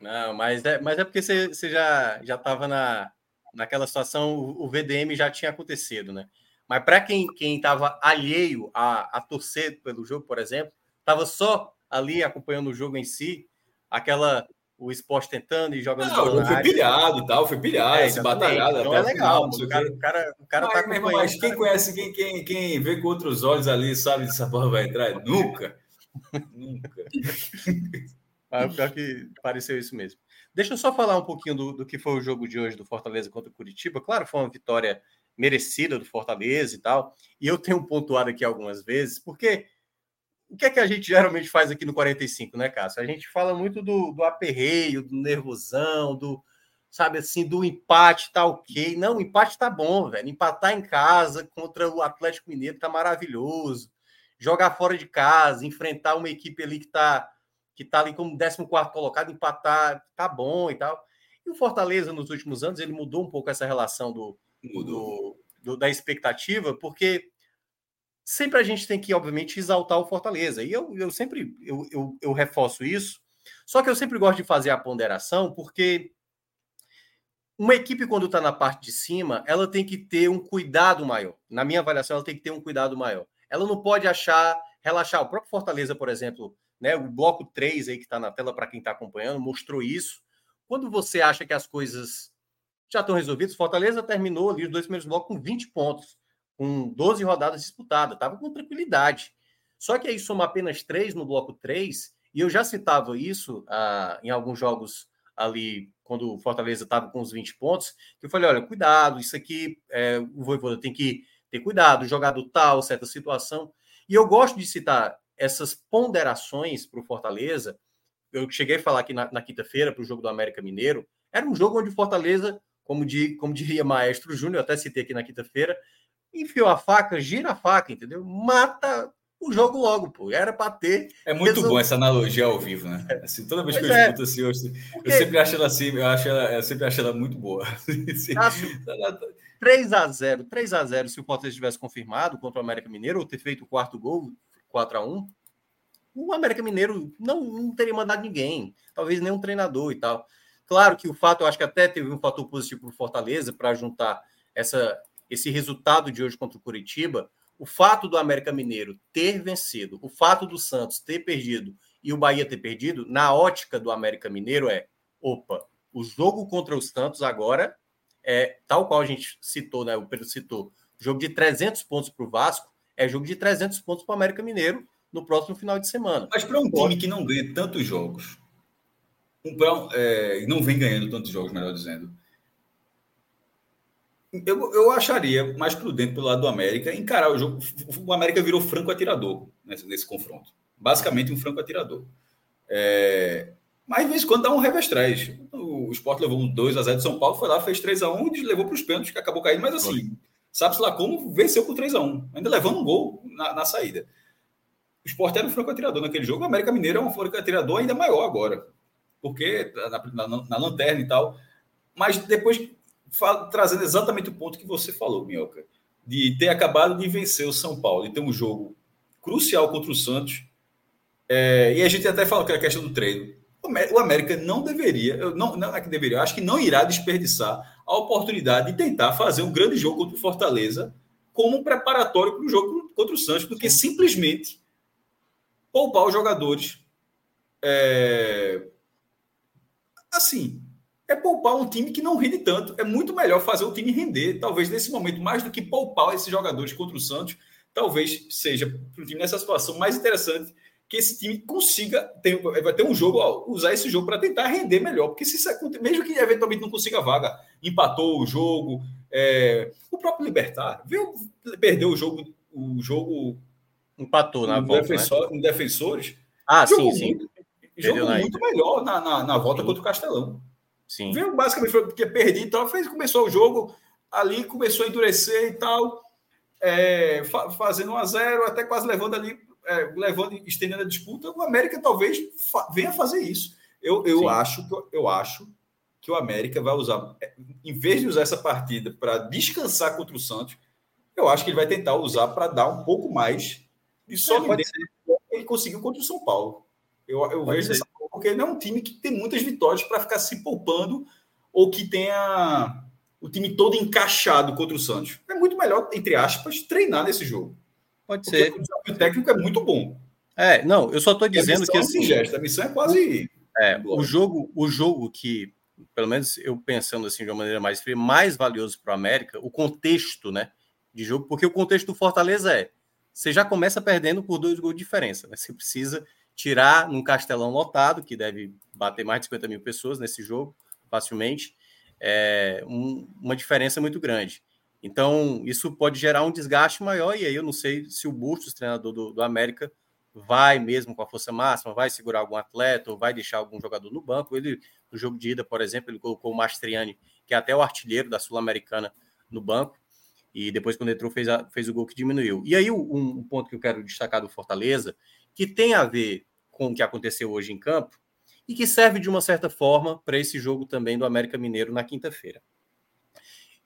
Não, mas é, mas é porque você, já já estava na, naquela situação, o, o VDM já tinha acontecido, né? Mas para quem quem estava alheio a, a torcer pelo jogo, por exemplo, estava só ali acompanhando o jogo em si, aquela o esporte tentando e jogando. Não, o foi pilhado e tal, foi pilhado, é, se batalhado. Então é legal. Final, o, cara, o, cara, o cara mas, tá acompanhando. Mas quem conhece, quem, quem, quem vê com outros olhos ali, sabe que essa porra vai entrar? Nunca. Nunca. Ah, pior que pareceu isso mesmo. Deixa eu só falar um pouquinho do, do que foi o jogo de hoje do Fortaleza contra o Curitiba. Claro, foi uma vitória merecida do Fortaleza e tal. E eu tenho pontuado aqui algumas vezes, porque o que é que a gente geralmente faz aqui no 45, né, Cássio? A gente fala muito do, do aperreio, do nervosão, do, sabe assim, do empate tá ok. Não, o empate tá bom, velho. Empatar em casa contra o Atlético Mineiro tá maravilhoso. Jogar fora de casa, enfrentar uma equipe ali que tá que está ali como 14 colocado, empatar, tá bom e tal. E o Fortaleza, nos últimos anos, ele mudou um pouco essa relação do, do, do, da expectativa, porque sempre a gente tem que, obviamente, exaltar o Fortaleza. E eu, eu sempre eu, eu, eu reforço isso, só que eu sempre gosto de fazer a ponderação, porque uma equipe, quando está na parte de cima, ela tem que ter um cuidado maior. Na minha avaliação, ela tem que ter um cuidado maior. Ela não pode achar, relaxar. O próprio Fortaleza, por exemplo, né? O bloco 3 aí que está na tela para quem está acompanhando mostrou isso. Quando você acha que as coisas já estão resolvidas, Fortaleza terminou ali os dois primeiros blocos com 20 pontos, com 12 rodadas disputadas, estava com tranquilidade. Só que aí soma apenas três no bloco 3, e eu já citava isso ah, em alguns jogos ali, quando o Fortaleza estava com os 20 pontos, que eu falei, olha, cuidado, isso aqui, é, o Voivoda tem que ter cuidado, jogador tal, certa situação. E eu gosto de citar essas ponderações para o Fortaleza, eu cheguei a falar aqui na, na quinta-feira para o jogo do América Mineiro, era um jogo onde o Fortaleza, como, di, como diria Maestro Júnior, até citei aqui na quinta-feira, enfiou a faca, gira a faca, entendeu? Mata o jogo logo, pô. Era para ter. É muito bom essa analogia ao vivo, né? Assim, toda vez que eu é. escuto assim, eu, eu, sempre acho ela assim, eu, acho ela, eu sempre acho ela muito boa. 3 a 0 3 a 0 se o Fortaleza tivesse confirmado contra o América Mineiro, ou ter feito o quarto gol, 4 a 1 o América Mineiro não, não teria mandado ninguém, talvez nem um treinador e tal. Claro que o fato, eu acho que até teve um fator positivo para o Fortaleza para juntar essa, esse resultado de hoje contra o Curitiba. O fato do América Mineiro ter vencido, o fato do Santos ter perdido e o Bahia ter perdido, na ótica do América Mineiro, é: opa, o jogo contra os Santos agora é tal qual a gente citou, né? O Pedro citou, jogo de 300 pontos para o Vasco é jogo de 300 pontos para o América Mineiro no próximo final de semana. Mas para um time que não ganha tantos jogos, um, é, não vem ganhando tantos jogos, melhor dizendo, eu, eu acharia mais prudente pelo lado do América encarar o jogo. O América virou franco atirador nesse, nesse confronto. Basicamente um franco atirador. É, mas de vez em quando dá um revés O Sport levou um 2 a 0 de São Paulo, foi lá, fez 3 a 1 e levou para os pênaltis, que acabou caindo, mas assim, sabe-se lá como, venceu por 3 a 1 ainda levando um gol na, na saída. O Sport era um franco atirador naquele jogo, o América Mineiro é um franco atirador ainda maior agora, porque na, na, na lanterna e tal. Mas depois, trazendo exatamente o ponto que você falou, Minhoca, de ter acabado de vencer o São Paulo e ter um jogo crucial contra o Santos. É, e a gente até falou que era a questão do treino. O América não deveria, não, não é que deveria, acho que não irá desperdiçar a oportunidade de tentar fazer um grande jogo contra o Fortaleza como um preparatório para o jogo contra o Santos, porque simplesmente poupar os jogadores É... Assim, é poupar um time que não rende tanto. É muito melhor fazer o time render. Talvez nesse momento, mais do que poupar esses jogadores contra o Santos, talvez seja para o time nessa situação mais interessante que esse time consiga ter, vai ter um jogo, ó, usar esse jogo para tentar render melhor, porque se mesmo que eventualmente não consiga vaga, empatou o jogo, é, o próprio Libertar, viu, perdeu o jogo, o jogo empatou na volta, defensor, né? defensores. Ah, sim, sim. Muito, jogo muito melhor na, na, na volta sim. contra o Castelão. Sim. Viu, basicamente foi porque perdi, então fez, começou o jogo ali, começou a endurecer e tal, é, fa fazendo 1 a 0 até quase levando ali é, levando, estendendo a disputa, o América talvez fa venha fazer isso. Eu, eu acho que eu acho que o América vai usar, é, em vez de usar essa partida para descansar contra o Santos, eu acho que ele vai tentar usar para dar um pouco mais de solidez que ele conseguiu contra o São Paulo. Eu, eu vejo dessa forma, porque não é um time que tem muitas vitórias para ficar se poupando ou que tenha o time todo encaixado contra o Santos. É muito melhor, entre aspas, treinar nesse jogo. Pode Porque ser. O desafio técnico é muito bom. É, não, eu só estou dizendo que assim, gesto, a missão é quase é, o jogo, o jogo que, pelo menos eu pensando assim de uma maneira mais fria, mais valioso para o América, o contexto, né, de jogo, porque o contexto do Fortaleza é, você já começa perdendo por dois gols de diferença, né? Você precisa tirar num castelão lotado, que deve bater mais de 50 mil pessoas nesse jogo, facilmente, é, um, uma diferença muito grande. Então, isso pode gerar um desgaste maior, e aí eu não sei se o Bustos, treinador do, do América, vai mesmo com a força máxima, vai segurar algum atleta, ou vai deixar algum jogador no banco. Ele, no jogo de ida, por exemplo, ele colocou o Mastriani, que é até o artilheiro da Sul-Americana, no banco, e depois, quando entrou, fez, a, fez o gol que diminuiu. E aí, um, um ponto que eu quero destacar do Fortaleza, que tem a ver com o que aconteceu hoje em campo, e que serve de uma certa forma para esse jogo também do América Mineiro na quinta-feira.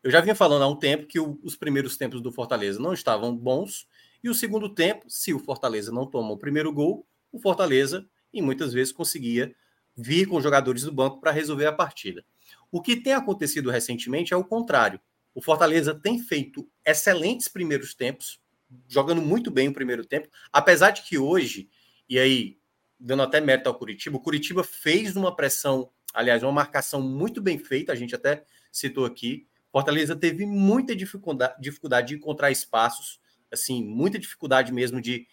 Eu já vinha falando há um tempo que o, os primeiros tempos do Fortaleza não estavam bons, e o segundo tempo, se o Fortaleza não toma o primeiro gol, o Fortaleza, e muitas vezes, conseguia vir com jogadores do banco para resolver a partida. O que tem acontecido recentemente é o contrário. O Fortaleza tem feito excelentes primeiros tempos, jogando muito bem o primeiro tempo, apesar de que hoje, e aí, dando até mérito ao Curitiba, o Curitiba fez uma pressão, aliás, uma marcação muito bem feita, a gente até citou aqui, Fortaleza teve muita dificuldade, dificuldade de encontrar espaços, assim, muita dificuldade mesmo de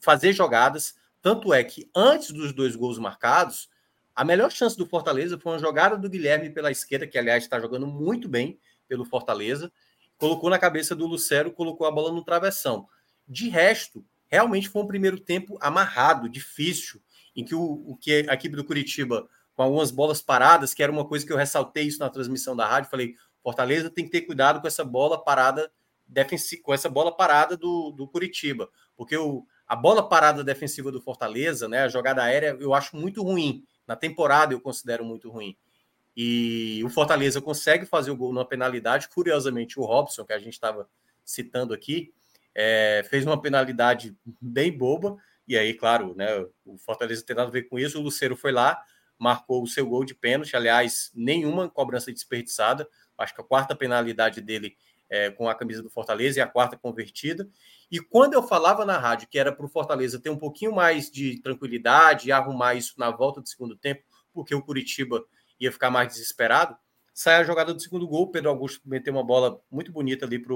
fazer jogadas. Tanto é que antes dos dois gols marcados, a melhor chance do Fortaleza foi uma jogada do Guilherme pela esquerda, que aliás está jogando muito bem pelo Fortaleza, colocou na cabeça do Lucero, colocou a bola no travessão. De resto, realmente foi um primeiro tempo amarrado, difícil, em que o, o que a equipe do Curitiba com algumas bolas paradas, que era uma coisa que eu ressaltei isso na transmissão da rádio, falei, Fortaleza tem que ter cuidado com essa bola parada defensiva, com essa bola parada do, do Curitiba, porque o, a bola parada defensiva do Fortaleza, né, a jogada aérea, eu acho muito ruim. Na temporada eu considero muito ruim. E o Fortaleza consegue fazer o gol numa penalidade. Curiosamente, o Robson, que a gente estava citando aqui, é, fez uma penalidade bem boba. E aí, claro, né, o Fortaleza tem nada a ver com isso. O Luceiro foi lá, marcou o seu gol de pênalti. Aliás, nenhuma cobrança desperdiçada acho que a quarta penalidade dele é, com a camisa do Fortaleza e a quarta convertida. E quando eu falava na rádio que era para o Fortaleza ter um pouquinho mais de tranquilidade e arrumar isso na volta do segundo tempo, porque o Curitiba ia ficar mais desesperado, sai a jogada do segundo gol. Pedro Augusto meteu uma bola muito bonita ali para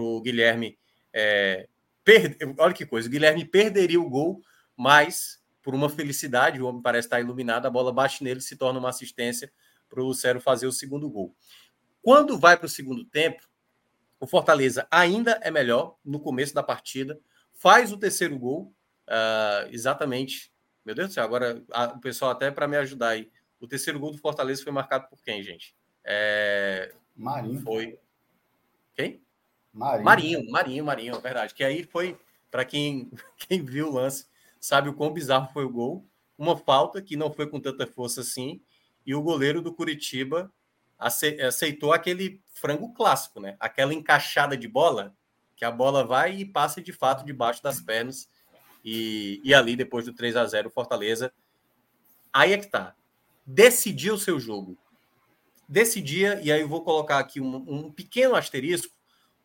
o Guilherme. É, per... Olha que coisa, o Guilherme perderia o gol, mas por uma felicidade, o homem parece estar iluminado, a bola bate nele se torna uma assistência para o Lucero fazer o segundo gol. Quando vai para o segundo tempo, o Fortaleza ainda é melhor no começo da partida, faz o terceiro gol, uh, exatamente. Meu Deus do céu, agora a, o pessoal até para me ajudar aí. O terceiro gol do Fortaleza foi marcado por quem, gente? É... Marinho. Foi. Quem? Marinho. Marinho, Marinho, Marinho, é verdade. Que aí foi, para quem, quem viu o lance, sabe o quão bizarro foi o gol. Uma falta que não foi com tanta força assim, e o goleiro do Curitiba aceitou aquele frango clássico, né? Aquela encaixada de bola, que a bola vai e passa de fato debaixo das pernas. E, e ali, depois do 3 a 0 Fortaleza. Aí é que tá. Decidiu o seu jogo. Decidia, e aí eu vou colocar aqui um, um pequeno asterisco,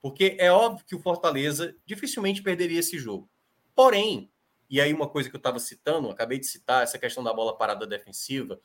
porque é óbvio que o Fortaleza dificilmente perderia esse jogo. Porém, E aí, uma coisa que eu estava citando, acabei de citar, essa questão da bola parada defensiva.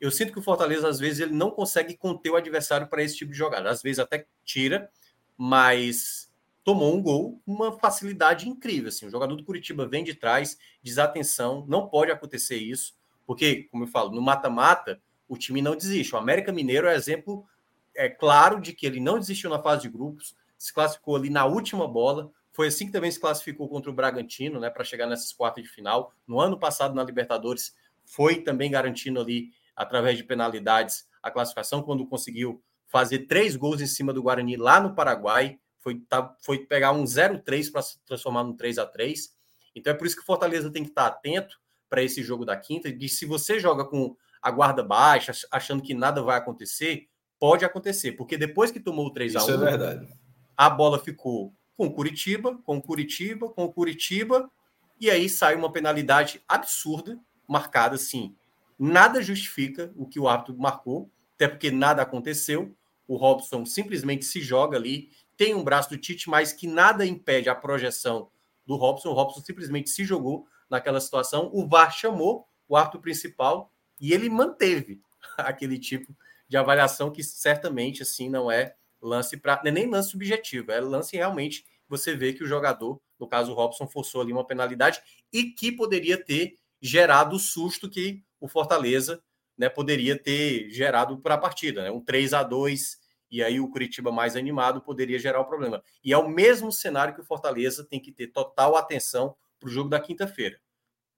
Eu sinto que o Fortaleza, às vezes, ele não consegue conter o adversário para esse tipo de jogada. Às vezes até tira, mas tomou um gol com uma facilidade incrível. Assim. O jogador do Curitiba vem de trás, desatenção, não pode acontecer isso, porque, como eu falo, no mata-mata, o time não desiste. O América Mineiro é exemplo é claro de que ele não desistiu na fase de grupos, se classificou ali na última bola. Foi assim que também se classificou contra o Bragantino, né, para chegar nessas quartas de final. No ano passado, na Libertadores, foi também garantindo ali, através de penalidades, a classificação, quando conseguiu fazer três gols em cima do Guarani lá no Paraguai foi, tá, foi pegar um 0-3 para se transformar num 3 a 3 Então é por isso que o Fortaleza tem que estar atento para esse jogo da quinta. De se você joga com a guarda baixa, achando que nada vai acontecer, pode acontecer, porque depois que tomou o 3 a 1 Isso é verdade. a bola ficou com o Curitiba, com o Curitiba, com o Curitiba, e aí sai uma penalidade absurda, marcada assim. Nada justifica o que o árbitro marcou, até porque nada aconteceu. O Robson simplesmente se joga ali tem um braço do Tite, mas que nada impede a projeção do Robson. O Robson simplesmente se jogou naquela situação. O VAR chamou o árbitro principal e ele manteve aquele tipo de avaliação que certamente assim não é lance para é nem lance subjetivo, é lance realmente você vê que o jogador, no caso o Robson, forçou ali uma penalidade e que poderia ter gerado o susto que o Fortaleza né, poderia ter gerado para a partida, né? um 3 a 2 e aí o Curitiba mais animado poderia gerar o problema. E é o mesmo cenário que o Fortaleza tem que ter total atenção para o jogo da quinta-feira.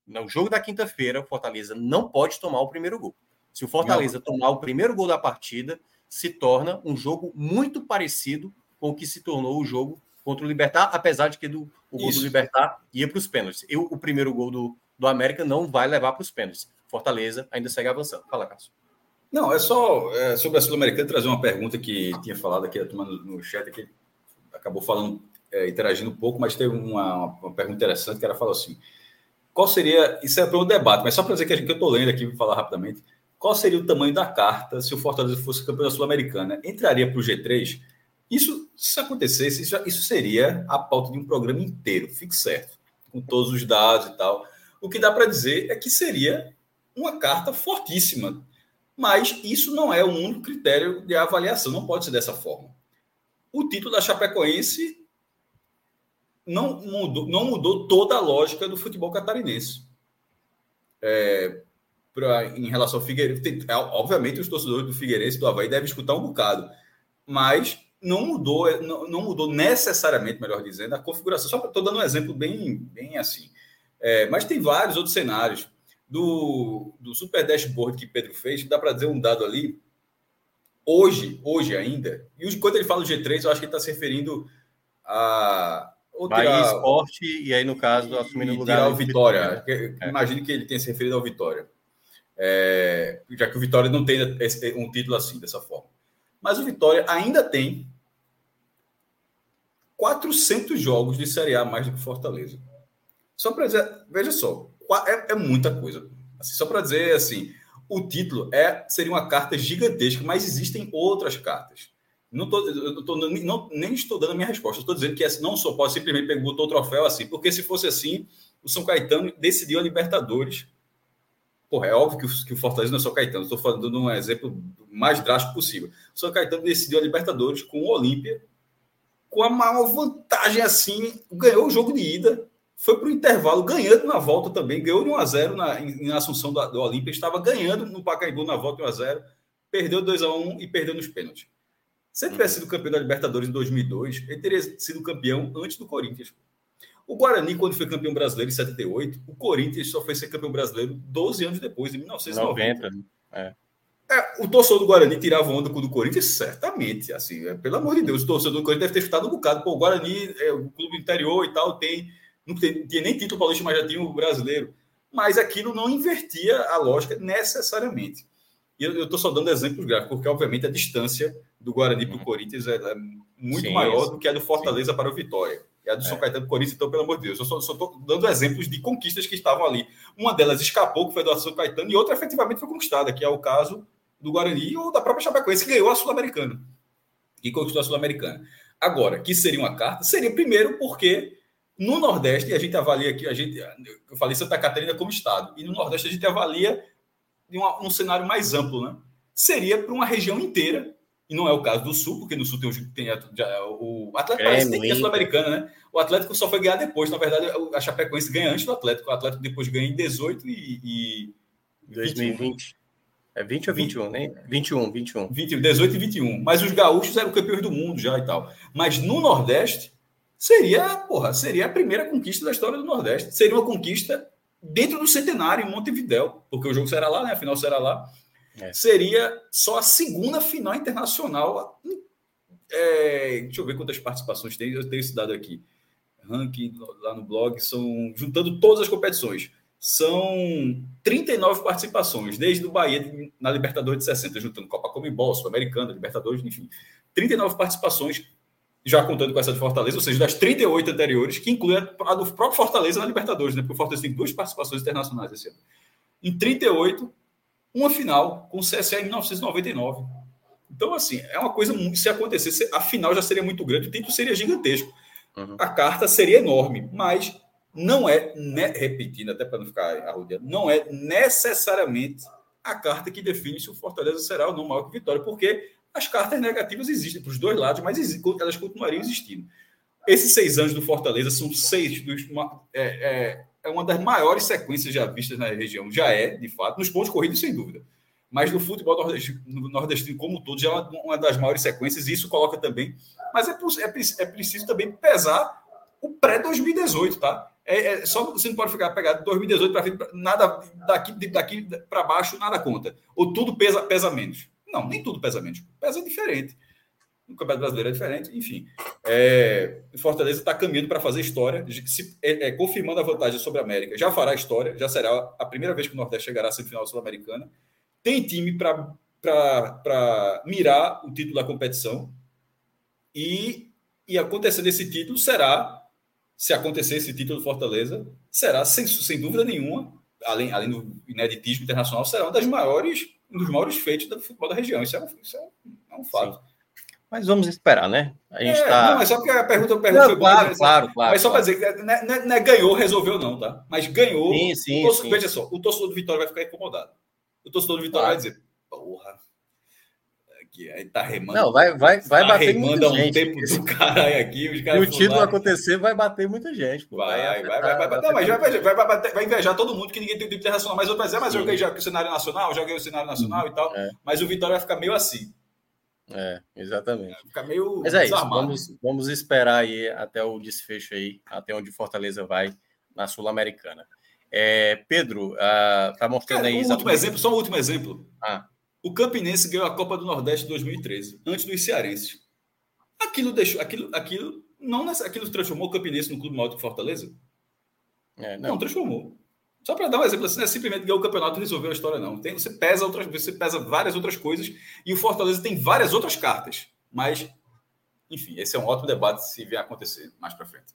No jogo da quinta-feira, o Fortaleza não pode tomar o primeiro gol. Se o Fortaleza não. tomar o primeiro gol da partida, se torna um jogo muito parecido com o que se tornou o jogo contra o Libertar, apesar de que do, o gol Isso. do Libertar ia para os pênaltis. Eu, o primeiro gol do, do América não vai levar para os pênaltis. Fortaleza ainda segue avançando. Fala, Cássio. Não, é só é, sobre a Sul-Americana trazer uma pergunta que tinha falado aqui, a turma no, no chat aqui acabou falando, é, interagindo um pouco, mas teve uma, uma pergunta interessante que ela falou assim: qual seria, isso é para o debate, mas só para dizer que, que eu estou lendo aqui, vou falar rapidamente, qual seria o tamanho da carta se o Fortaleza fosse campeão da Sul-Americana? Entraria para o G3? Isso, se acontecesse, isso, isso seria a pauta de um programa inteiro, fique certo, com todos os dados e tal. O que dá para dizer é que seria uma carta fortíssima mas isso não é o único critério de avaliação, não pode ser dessa forma. O título da Chapecoense não mudou, não mudou toda a lógica do futebol catarinense. É, pra, em relação ao Figueirense, tem, é, obviamente os torcedores do Figueirense do Havaí devem escutar um bocado, mas não mudou, é, não, não mudou necessariamente, melhor dizendo, a configuração. Só estou dando um exemplo bem, bem assim. É, mas tem vários outros cenários do, do super dashboard que Pedro fez, dá para dizer um dado ali. Hoje, hoje ainda, e quando ele fala do G3, eu acho que ele está se referindo a. Ou tirar, Bahia Esporte, e aí, no caso, assumindo o lugar. Tirar o Vitória. É. Imagino que ele tenha se referido ao Vitória. É, já que o Vitória não tem um título assim, dessa forma. Mas o Vitória ainda tem 400 jogos de Série A mais do que Fortaleza. Só para dizer, veja só, é, é muita coisa. Assim, só para dizer assim, o título é seria uma carta gigantesca, mas existem outras cartas. Não tô, tô, nem estou dando a minha resposta. Estou dizendo que não só pode simplesmente pegar o troféu assim, porque se fosse assim, o São Caetano decidiu a Libertadores. Porra, é óbvio que o, que o Fortaleza não é São Caetano. Estou falando de um exemplo mais drástico possível. O São Caetano decidiu a Libertadores com o Olímpia, com a maior vantagem assim, ganhou o jogo de ida foi para o intervalo, ganhando na volta também, ganhou de 1 a 0 na, em, Assunção do, do Olímpia, estava ganhando no Pacaembu na volta 1 a 0 perdeu 2 a 1 e perdeu nos pênaltis. Se ele tivesse sido campeão da Libertadores em 2002, ele teria sido campeão antes do Corinthians. O Guarani, quando foi campeão brasileiro em 78, o Corinthians só foi ser campeão brasileiro 12 anos depois, em 1990. 90, é. É, o torcedor do Guarani tirava onda com o do Corinthians, certamente. Assim, é, pelo amor de Deus, o torcedor do Corinthians deve ter chutado um bocado. Pô, o Guarani é o clube interior e tal, tem não tinha nem título paulista, mas já tinha o brasileiro. Mas aquilo não invertia a lógica necessariamente. E eu estou só dando exemplos gráficos, porque, obviamente, a distância do Guarani para o uhum. Corinthians é, é muito sim, maior do que a do Fortaleza sim. para o Vitória. E a do é. São Caetano do Corinthians, então, pelo amor de Deus. Eu só estou dando exemplos de conquistas que estavam ali. Uma delas escapou, que foi do São Caetano, e outra efetivamente foi conquistada, que é o caso do Guarani ou da própria Chapecoense, que ganhou a Sul-Americana. E conquistou a Sul-Americana. Agora, que seria uma carta? Seria primeiro porque No Nordeste, a gente avalia aqui, a gente, eu falei Santa Catarina como estado, e no Nordeste a gente avalia em um, um cenário mais amplo, né? Seria para uma região inteira, e não é o caso do Sul, porque no Sul tem, tem já, o Atlético parece que tem a Sul-Americana, né? O Atlético só foi ganhar depois, na verdade, a Chapecoense ganha antes do Atlético, o Atlético depois ganha em 18 e, e 2020. É 20 ou 21, né? 21, 21. 20, 18 e 21. Mas os gaúchos eram campeões do mundo já e tal. Mas no Nordeste, seria, porra, seria a primeira conquista da história do Nordeste. Seria uma conquista dentro do centenário em Montevidéu, porque o jogo será lá, né? A final será lá. É. Seria só a segunda final internacional. É, deixa eu ver quantas participações tem. Eu tenho esse dado aqui. Ranking lá no blog são juntando todas as competições são 39 participações, desde o Bahia na Libertadores de 60, juntando Copa Comembol, Sul-Americana, Libertadores, enfim. 39 participações, já contando com essa de Fortaleza, ou seja, das 38 anteriores, que inclui a do próprio Fortaleza na Libertadores, né? porque o Fortaleza tem duas participações internacionais esse ano. Em 38, uma final com o CSA em 1999. Então, assim, é uma coisa, se acontecesse, a final já seria muito grande, o título seria gigantesco. Uhum. A carta seria enorme, mas não é, né, repetindo, até para não ficar arrodeando, não é necessariamente a carta que define se o Fortaleza será ou não maior que Vitória, porque as cartas negativas existem para os dois lados, mas elas continuariam existindo. Esses seis anos do Fortaleza são seis dos, é, é, é, uma das maiores sequências já vistas na região. Já é, de fato, nos pontos corridos, sem dúvida. Mas no futebol nordestino, nordestino como um todo, já é uma, das maiores sequências, e isso coloca também. Mas é, é, é preciso também pesar o pré-2018, tá? É, é, só você não pode ficar pegado 2018 para frente, nada daqui, daqui para baixo, nada conta. Ou tudo pesa, pesa menos. Não, nem tudo pesa menos. Pesa diferente. No Campeonato Brasileiro é diferente, enfim. É, Fortaleza está caminhando para fazer história, se, é, é, confirmando a vantagem sobre a América. Já fará história, já será a primeira vez que o Nordeste chegará à semifinal sul-americana. Tem time para mirar o título da competição. E, e acontecendo esse título, será se acontecer esse título do Fortaleza, será, sem, sem dúvida nenhuma, além, além do ineditismo internacional, será uma das maiores, um dos maiores feitos do futebol da região. Isso é um, isso é um fato. Sim. Mas vamos esperar, né? A gente é, tá... Não, é só porque a pergunta, a pergunta não, foi claro, boa. Mas, claro, claro. Mas só claro. para dizer que não, é, não, é, ganhou, resolveu, não, tá? Mas ganhou. Sim, sim, torcedor, sim. Veja só, o torcedor do Vitória vai ficar incomodado. O torcedor do Vitória claro. vai dizer, porra, aqui. Aí tá remando. Não, vai, vai, vai tá bater muita um gente. tempo do caralho aqui. Os e o título lá. acontecer, vai bater muita gente. Pô. Vai, vai, vai, vai, vai, Não, mas vai, vai, vai, vai, vai invejar todo mundo que ninguém tem o tipo internacional. Mas eu vou dizer, mas eu joguei já o cenário nacional, joguei o cenário nacional e tal. É. Mas o Vitória vai ficar meio assim. É, exatamente. Vai ficar meio. Mas é isso. Vamos, vamos esperar aí até o desfecho aí, até onde Fortaleza vai na Sul-Americana. É, Pedro, uh, tá mostrando Cara, aí. Um último exemplo, só um último exemplo. Ah. O Campinense ganhou a Copa do Nordeste 2013, antes dos cearenses. Aquilo deixou, aquilo, aquilo não aquilo transformou o Campinense no clube maior do Fortaleza? É, não. não. transformou. Só para dar um exemplo, assim, não é simplesmente ganhar o campeonato e resolver a história, não. Tem, você pesa outras, você pesa várias outras coisas e o Fortaleza tem várias outras cartas. Mas, enfim, esse é um ótimo debate se vier a acontecer mais para frente.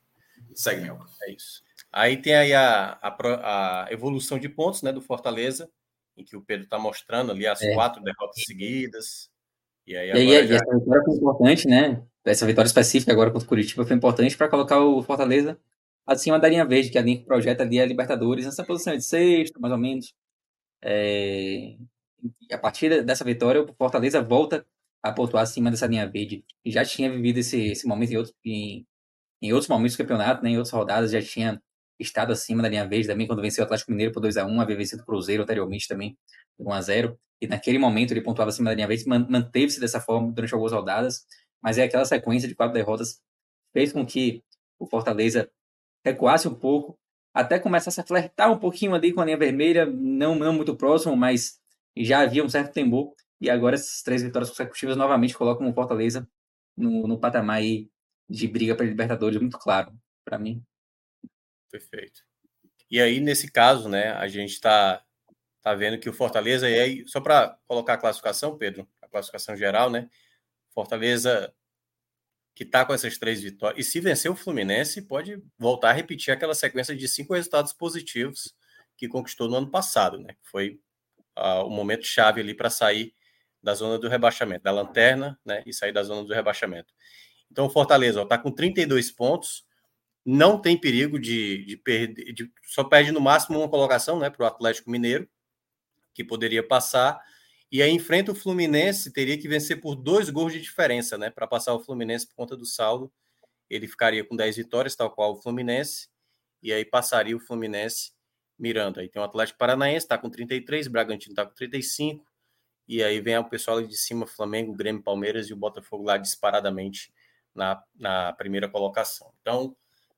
Segue, meu. É isso. Aí tem aí a, a, a evolução de pontos né, do Fortaleza em que o Pedro está mostrando ali as é. quatro derrotas seguidas. E aí, e aí já... essa vitória foi importante, né? Essa vitória específica agora contra o Curitiba foi importante para colocar o Fortaleza acima da linha verde, que é a linha que projeta ali a Libertadores, nessa posição de sexto, mais ou menos. É... A partir dessa vitória, o Fortaleza volta a pontuar acima dessa linha verde. E já tinha vivido esse, esse momento em, outro, em, em outros momentos do campeonato, né? em outras rodadas, já tinha estado acima da linha verde também, quando venceu o Atlético Mineiro por 2x1, havia vencido o Cruzeiro anteriormente também por 1x0. E naquele momento ele pontuava acima da linha verde, manteve-se dessa forma durante algumas rodadas, mas é aquela sequência de quatro derrotas fez com que o Fortaleza recuasse um pouco, até começasse a flertar um pouquinho ali com a linha vermelha, não, não muito próximo, mas já havia um certo temor. E agora essas três vitórias consecutivas novamente colocam o Fortaleza no, no patamar de briga para Libertadores, muito claro para mim. Perfeito. E aí, nesse caso, né, a gente está tá vendo que o Fortaleza, e aí, só para colocar a classificação, Pedro, a classificação geral, né? Fortaleza que está com essas três vitórias, e se vencer o Fluminense, pode voltar a repetir aquela sequência de cinco resultados positivos que conquistou no ano passado, né? Foi uh, o momento chave ali para sair da zona do rebaixamento, da lanterna, né? E sair da zona do rebaixamento. Então, o Fortaleza está com 32 pontos, não tem perigo de, de perder, de, só perde no máximo uma colocação né, para o Atlético Mineiro, que poderia passar, e aí enfrenta o Fluminense, teria que vencer por dois gols de diferença, né? Para passar o Fluminense por conta do saldo. Ele ficaria com 10 vitórias, tal qual o Fluminense, e aí passaria o Fluminense mirando. Aí tem o Atlético Paranaense, está com 33, Bragantino está com 35, e aí vem o pessoal ali de cima, Flamengo, Grêmio, Palmeiras e o Botafogo lá disparadamente na, na primeira colocação. Então,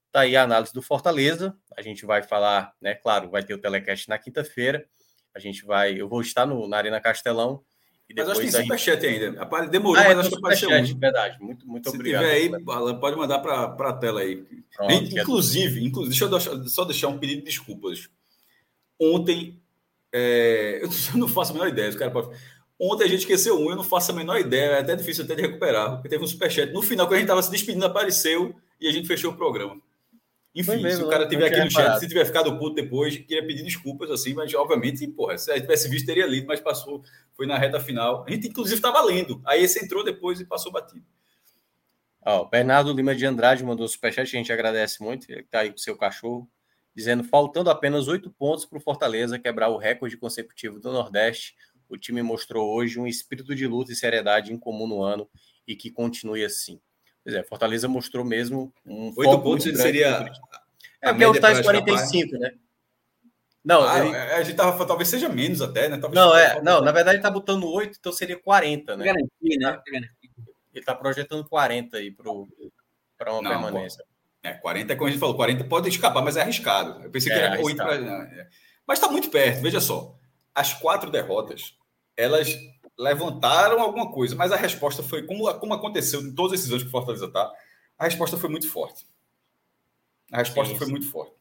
tá aí a análise do Fortaleza. A gente vai falar, né? Claro, vai ter o telecast na quinta-feira. A gente vai, eu vou estar no, na Arena Castelão. E mas acho que tem superchat gente... ainda. Demorou, ah, é, mas acho que apareceu um. Verdade, muito, muito Se obrigado. Se tiver aí, Alan, pode mandar para a tela aí. Pronto, inclusive, é... inclusive, deixa eu deixar, só deixar um pedido de desculpas. Ontem, é, eu não faço a menor ideia. Os cara pode... Ontem a gente esqueceu um, eu não faço a menor ideia. É até difícil até de recuperar, porque teve um superchat. No final, quando a gente estava se despedindo, apareceu e a gente fechou o programa. Enfim, mesmo, se o cara tiver aqui no chat, se tiver ficado puto depois, queria pedir desculpas, assim, mas obviamente, porra, se tivesse visto, teria lido, mas passou, foi na reta final. A gente, inclusive, estava lendo. Aí esse entrou depois e passou batido. Ó, Bernardo Lima de Andrade mandou superchat, a gente agradece muito, ele está aí com o seu cachorro, dizendo, faltando apenas oito pontos para o Fortaleza quebrar o recorde consecutivo do Nordeste, o time mostrou hoje um espírito de luta e seriedade incomum no ano e que continue assim. Pois é, Fortaleza mostrou mesmo um Oito pontos seria. É porque o Tais 45, né? Não, ah, ele... a gente tava, talvez seja menos até, né? Talvez não, é, não, na verdade ele tá botando 8, então seria 40, né? Garantir, né? Ele tá projetando 40 aí para uma não, permanência. É, 40 é como a gente falou, 40 pode escapar, mas é arriscado. Eu pensei é, que era 8 pra... É. Mas tá muito perto, veja só. As quatro derrotas, elas levantaram alguma coisa, mas a resposta foi, como, como aconteceu em todos esses anos que o Fortaleza está, a resposta foi muito forte. A resposta sim, foi muito forte.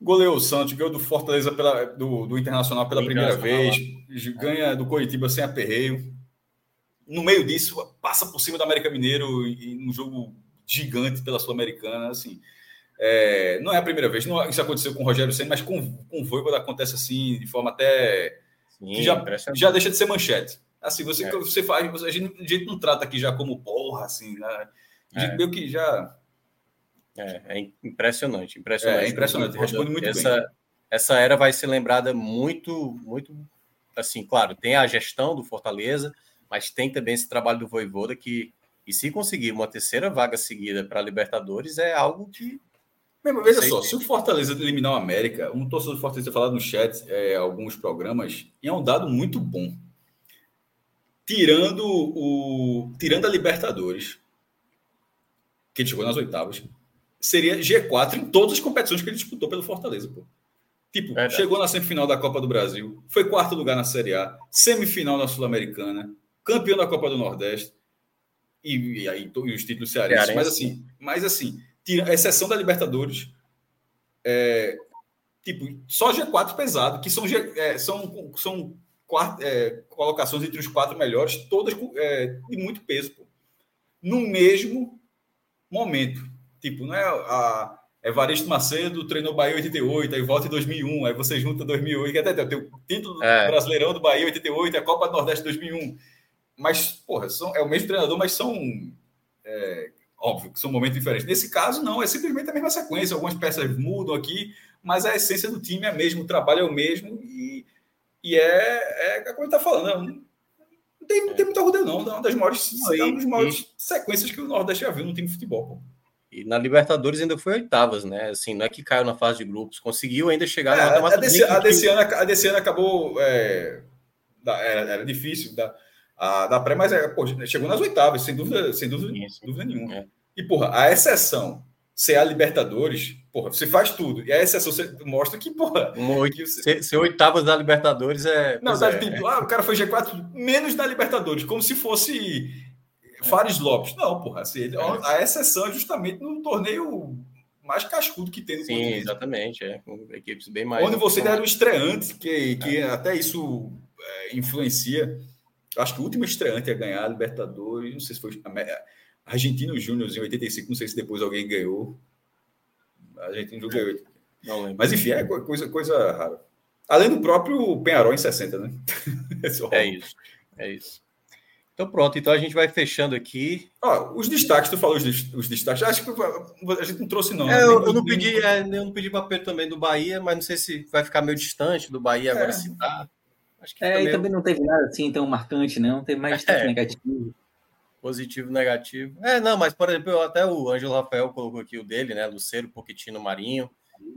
Goleou o Santos, ganhou do Fortaleza pela, do, do Internacional pela primeira vez, ganha do Coritiba sem aperreio. No meio disso, passa por cima do América Mineiro em um jogo gigante pela Sul-Americana. Assim, é, não é a primeira vez, não, isso aconteceu com o Rogério Senna, mas com, com o Voivoda acontece assim, de forma até Sim, já, já deixa de ser manchete. Assim, você, é. você faz, a gente, a gente não trata aqui já como porra, assim, né? A gente é. meio que já. É, é impressionante, impressionante. É, impressionante, responde muito essa, bem. Essa era vai ser lembrada muito, muito, assim, claro, tem a gestão do Fortaleza, mas tem também esse trabalho do Voivoda que, e se conseguir uma terceira vaga seguida para Libertadores, é algo que mesmo, veja só, se o Fortaleza eliminar o América, um torcedor do Fortaleza falado no chat é, alguns programas, e é um dado muito bom. Tirando o. Tirando a Libertadores, que chegou nas oitavas, seria G4 em todas as competições que ele disputou pelo Fortaleza, pô. Tipo, Verdade. chegou na semifinal da Copa do Brasil, foi quarto lugar na Série A, semifinal na Sul-Americana, campeão da Copa do Nordeste, e, e aí e os títulos cearenses. Mas assim, mas assim, tira, exceção da Libertadores, é, tipo, só G4 pesado, que são, é, são, são quatro, é, colocações entre os quatro melhores, todas é, de muito peso, pô. no mesmo momento. Tipo, não é a Evaristo Macedo treinou Bahia 88, aí volta em 2001, aí você junta 2008, que até tem o título é. brasileirão do Bahia 88, a Copa do Nordeste 2001. Mas, porra, são, é o mesmo treinador, mas são é, Óbvio que são momentos diferentes. Nesse caso, não, é simplesmente a mesma sequência. Algumas peças mudam aqui, mas a essência do time é a mesma, o trabalho é o mesmo e, e é, é como ele está falando. Não tem, não tem muita ruda, não. É uma das maiores, é uma das maiores sequências que o Nordeste já viu no time de futebol. Pô. E na Libertadores ainda foi oitavas, né? Assim, não é que caiu na fase de grupos, conseguiu ainda chegar é, na a desse, a, desse ano, a desse ano acabou. É, era, era difícil. Da, a, da pré, mas é, pô, chegou nas oitavas, sem dúvida, sem dúvida, Isso. dúvida nenhuma. É. E, porra, a exceção ser a Libertadores, porra, você faz tudo. E a exceção você mostra que, porra. Um, que você... ser, ser oitavas da Libertadores é. Não, é, tipo, ah, o cara foi G4 menos da Libertadores, como se fosse Fares Lopes. Não, porra, assim, é. a exceção é justamente no torneio mais cascudo que tem no Sim, português. exatamente. É, com equipes bem mais. Onde você era o estreante, que, que é. até isso é, influencia acho que o último estreante a ganhar a Libertadores, não sei se foi Argentino Júnior em 85, não sei se depois alguém ganhou. Argentino ganhou. Não lembro. Mas enfim, é coisa, coisa rara. Além do próprio Penharol em 60, né? é isso. É isso. Então pronto, então a gente vai fechando aqui. Ó, os destaques, tu falou os, os destaques. Acho que a gente não trouxe, não. É, eu, eu, não pedi, é, eu não pedi papel também do Bahia, mas não sei se vai ficar meio distante do Bahia agora é. se tá. Acho que é, e também não teve nada assim tão marcante, né? Não teve mais destaque é. negativo. Positivo, negativo. É, não, mas por exemplo, até o Ângelo Rafael colocou aqui o dele, né? Luceiro, Poquetino, Marinho.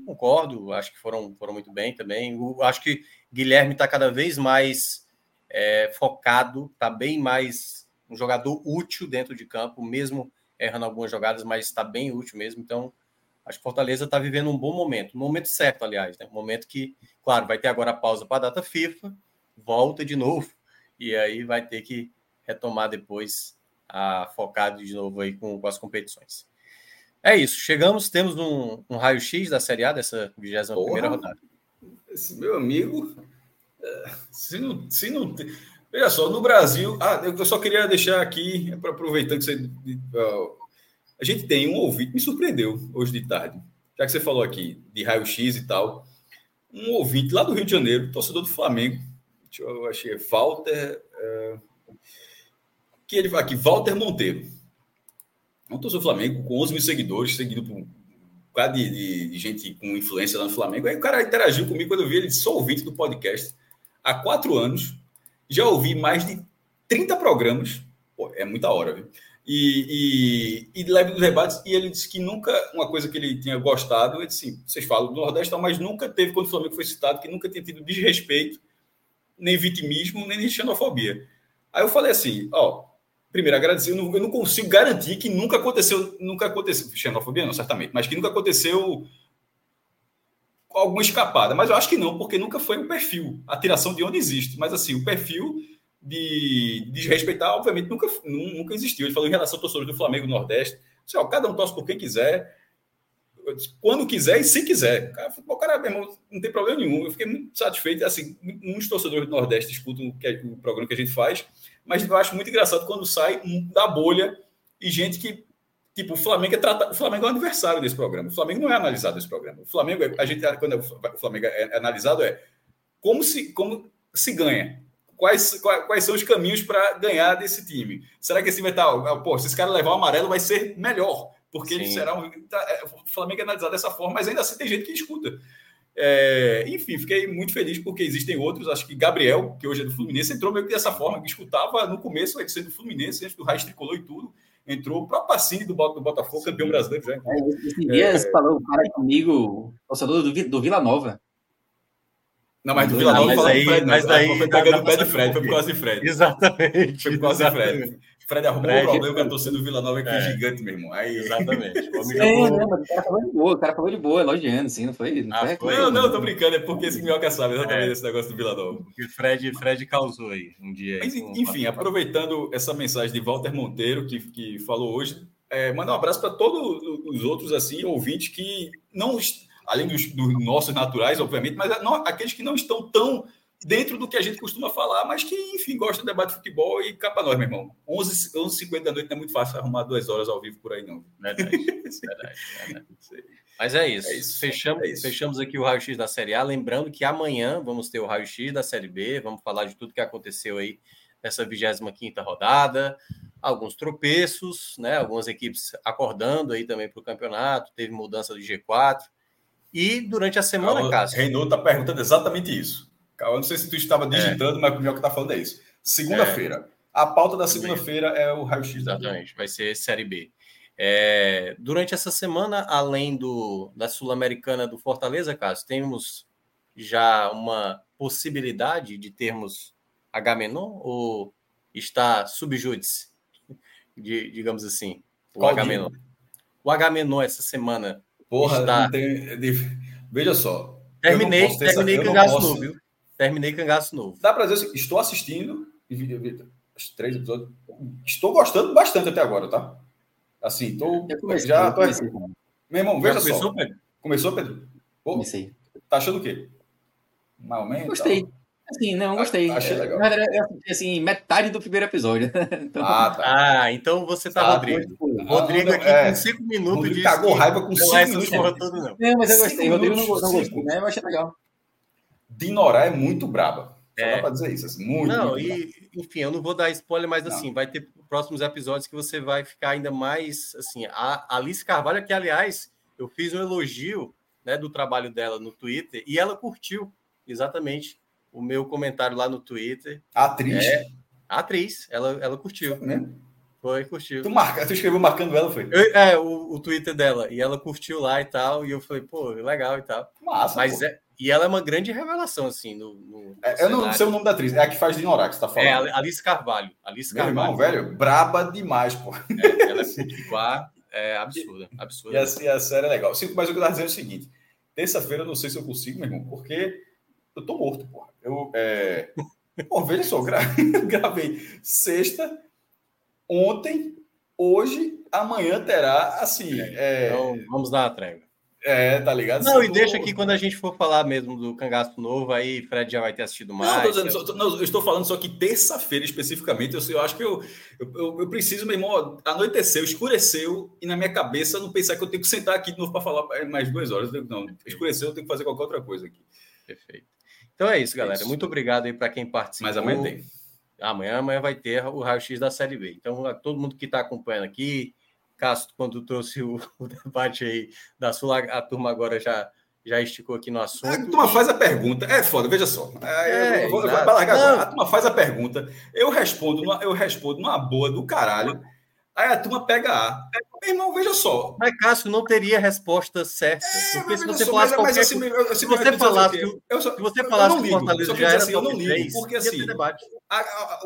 Concordo, acho que foram, foram muito bem também. O, acho que Guilherme está cada vez mais é, focado, está bem mais um jogador útil dentro de campo, mesmo errando algumas jogadas, mas está bem útil mesmo. Então, acho que Fortaleza está vivendo um bom momento, um momento certo, aliás, né? Um momento que, claro, vai ter agora a pausa para a data FIFA, volta de novo, e aí vai ter que retomar depois a focado de novo aí com, com as competições. É isso, chegamos, temos um, um raio-x da Série A dessa 21 primeira rodada. Esse meu amigo, é, se não, se não Veja só, no Brasil. Ah, eu só queria deixar aqui, para aproveitando que você. A gente tem um ouvinte, me surpreendeu hoje de tarde, já que você falou aqui de raio-x e tal. Um ouvinte lá do Rio de Janeiro, torcedor do Flamengo, eu achei, Walter. Uh, que ele aqui, Walter Monteiro. É um torcedor do Flamengo com 11 mil seguidores, seguido por um bocado de, de, de, gente com influência lá no Flamengo. Aí o cara interagiu comigo quando eu vi ele, sou ouvinte do podcast há quatro anos já ouvi mais de 30 programas, pô, é muita hora, viu? E, e, e leve dos debates, e ele disse que nunca, uma coisa que ele tinha gostado, ele disse, vocês falam do Nordeste, mas nunca teve, quando o Flamengo foi citado, que nunca tinha tido desrespeito, nem vitimismo, nem xenofobia. Aí eu falei assim, ó, primeiro, agradecer, eu não, eu não consigo garantir que nunca aconteceu, nunca aconteceu, xenofobia não, certamente, mas que nunca aconteceu alguma escapada, mas eu acho que não, porque nunca foi um perfil. A tiração de onde existe, mas assim, o perfil de desrespeitar, obviamente, nunca, nunca existiu. Ele falou em relação ao torcedor do Flamengo Nordeste. Assim, ó, cada um torce por quem quiser, quando quiser e se quiser. Cara, o cara, meu irmão, não tem problema nenhum. Eu fiquei muito satisfeito. Assim, muitos torcedores do Nordeste escutam o, é, o programa que a gente faz, mas eu acho muito engraçado quando sai da bolha e gente que Tipo, o Flamengo é o Flamengo é um adversário desse programa. O Flamengo não é analisado nesse programa. O Flamengo, é, a gente quando o Flamengo é analisado é como se como se ganha. Quais, quais, quais são os caminhos para ganhar desse time? Será que esse vai estar, pô, se esse cara levar o amarelo vai ser melhor, porque Sim. ele será um, tá, é, o Flamengo é analisado dessa forma, mas ainda assim tem gente que escuta. É, enfim, fiquei muito feliz porque existem outros. Acho que Gabriel, que hoje é do Fluminense, entrou meio que dessa forma, que escutava no começo, ele ser do Fluminense, antes do Raiz tricolor e tudo entrou o próprio Pacini do, do Botafogo, campeão brasileiro já. É, esse dia é, falou um cara comigo, torcedor do, do Vila Nova. Não, mas do Vila Nova, mas, aí, Fred, mas daí foi pegando o pé de Fred, foi por causa de Fred. Exatamente. Foi por causa de Fred. Fred arrumou Fred, um problema com a torcida do Vila Nova aqui é. gigante, meu irmão. Aí... Exatamente. É, não, mas o cara falou de boa, o cara falou de boa, elogiando, assim, não foi? Não, ah, foi, não, não, tô brincando, é porque esse minhoca sabe exatamente é. esse negócio do Vila Nova. Que Fred, Fred causou aí um dia. Mas, enfim, aproveitando essa mensagem de Walter Monteiro, que, que falou hoje, é, mandar um abraço para todos os outros assim ouvintes que não, além dos, dos nossos naturais, obviamente, mas não, aqueles que não estão tão dentro do que a gente costuma falar, mas que, enfim, gosta de debate de futebol e capa nós, meu irmão. 11, 11h50 da noite não é muito fácil arrumar duas horas ao vivo por aí, não. Verdade, verdade, verdade. Mas é isso. É isso. Fechamos, é isso. fechamos aqui o raio-x da Série A. Lembrando que amanhã vamos ter o raio-x da Série B. Vamos falar de tudo que aconteceu aí nessa 25 rodada. Alguns tropeços, né? Algumas equipes acordando aí também para o campeonato. Teve mudança do G4. E durante a semana, Cássio... Reinaldo está perguntando exatamente isso. Eu não sei se tu estava digitando, é. mas o meu que está falando é isso. Segunda-feira. É. A pauta da segunda-feira é o raio-x. Exatamente, vai ser Série B. É, durante essa semana, além do, da Sul-Americana do Fortaleza, Cássio, temos já uma possibilidade de termos Agamenon ou está subjúdice, digamos assim, o Qual Agamenon? Dia? O Agamenon essa semana Porra, está... Tem... Veja só. Terminei, terminei cangaço posso... novo, viu? Terminei cangaço novo. Dá para dizer assim, estou assistindo os três episódios. Estou gostando bastante até agora, tá? Assim, tô, comecei, já tô... Meu irmão, veja já começou, só. Pedro? Começou, Pedro? Pô, comecei. Tá achando o quê? Mais ou menos? Gostei. Tal. Assim, não, gostei. Achei legal. Eu assisti assim, metade do primeiro episódio. então... Ah, tá. Ah, então você tá, ah, Rodrigo. Rodrigo não, aqui é. com cinco minutos Rodrigo disse cagou raiva com cinco minutos. Todo, não. não, mas eu gostei. Rodrigo não, não gostou, né? Eu achei legal. Dinorá é muito braba. Só é. dá para dizer isso. Assim, muito, não, muito e, enfim, eu não vou dar spoiler, mas não. assim, vai ter próximos episódios que você vai ficar ainda mais assim. A Alice Carvalho, que aliás, eu fiz um elogio né, do trabalho dela no Twitter e ela curtiu exatamente o meu comentário lá no Twitter. A atriz? É, a atriz, ela, ela curtiu. Né? Foi, curtiu. Tu, marca, tu escreveu marcando ela, foi? Eu, é, o, o Twitter dela. E ela curtiu lá e tal. E eu falei, pô, legal e tal. Massa, Mas pô. é. E ela é uma grande revelação, assim, no. no é, eu não sei o nome da atriz, é a que faz de Norá, que você tá falando. É, Alice Carvalho. Alice Meu Carvalho. irmão, velho, braba demais, pô. É, ela é potiguar, é absurda, absurda. E a, e a série é legal. Mas o que eu tava dizendo é o seguinte: terça-feira eu não sei se eu consigo, meu irmão, porque eu tô morto, pô. Eu, é... pô, veja só, gra... gravei sexta, ontem, hoje, amanhã terá, assim. É... Então, vamos dar uma trégua. É, tá ligado? Não, e deixa aqui quando a gente for falar mesmo do cangaço novo, aí Fred já vai ter assistido mais. Não, dizendo, só, não eu estou falando só que terça-feira especificamente, eu, eu acho que eu, eu, eu, preciso, meu irmão, anoiteceu, escureceu, e na minha cabeça não pensar que eu tenho que sentar aqui de novo para falar mais duas horas. Não, escureceu, eu tenho que fazer qualquer outra coisa aqui. Perfeito. Então é isso, galera. Isso. Muito obrigado aí para quem participou. Mas amanhã tem. Amanhã, amanhã vai ter o raio-x da Série B. Então, todo mundo que está acompanhando aqui, Castro, quando trouxe o, o, debate aí da Sul, a turma agora já, já esticou aqui no assunto. A turma faz a pergunta. É foda, veja só. É, vou, largar A turma faz a pergunta. Eu respondo, eu respondo numa boa do caralho. Aí a turma pega A. Meu irmão, veja só. Mas, Cássio, não teria resposta certa. É, porque se você só, falasse mas, qualquer... mas, assim, eu, se você falasse que, eu só, se você falasse que o Fortaleza já assim, eu não ligo, porque assim, debate. A, a,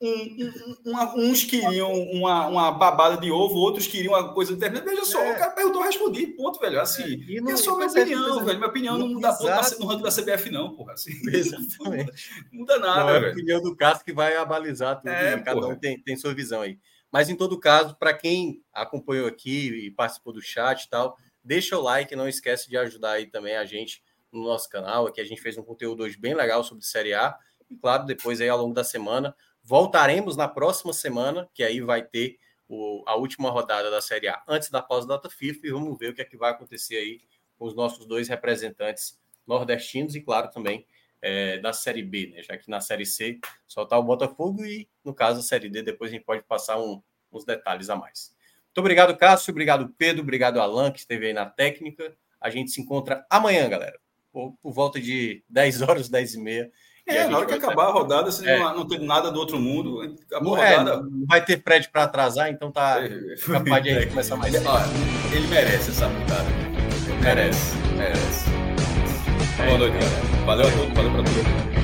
um, um, uns queriam uma, uma babada de ovo, outros queriam uma coisa determinada. Veja só, é. o cara perguntou, eu respondi, ponto, velho. Assim, é, e não, é só minha opinião, velho. Minha opinião não muda ponto no ranking da CBF, não, porra. Assim, Exatamente. Não muda nada, não, é velho. a opinião do Cássio que vai abalizar tudo. É, né? Cada um tem, tem sua visão aí. Mas, em todo caso, para quem acompanhou aqui e participou do chat e tal, deixa o like, não esquece de ajudar aí também a gente no nosso canal. Aqui a gente fez um conteúdo hoje bem legal sobre Série A. E, claro, depois aí ao longo da semana, voltaremos na próxima semana, que aí vai ter o, a última rodada da Série A antes da pausa da data FIFA e vamos ver o que é que vai acontecer aí com os nossos dois representantes nordestinos e, claro, também é, da Série B, né? Já que na Série C só está o Botafogo e, no caso, a Série D, depois a gente pode passar um, uns detalhes a mais. Muito obrigado, Cássio. Obrigado, Pedro. Obrigado, Alan, que esteve aí na técnica. A gente se encontra amanhã, galera, por, por volta de 10 horas, 10 e meia. É, na hora que acabar a rodada, se é. não, não tem nada do outro mundo, acabou a rodada. Não vai ter prédio para atrasar, então tá capaz de começar mais cedo. Ele merece essa mudada. Merece, merece. Boa noite, galera. Valeu a todos, valeu para todos.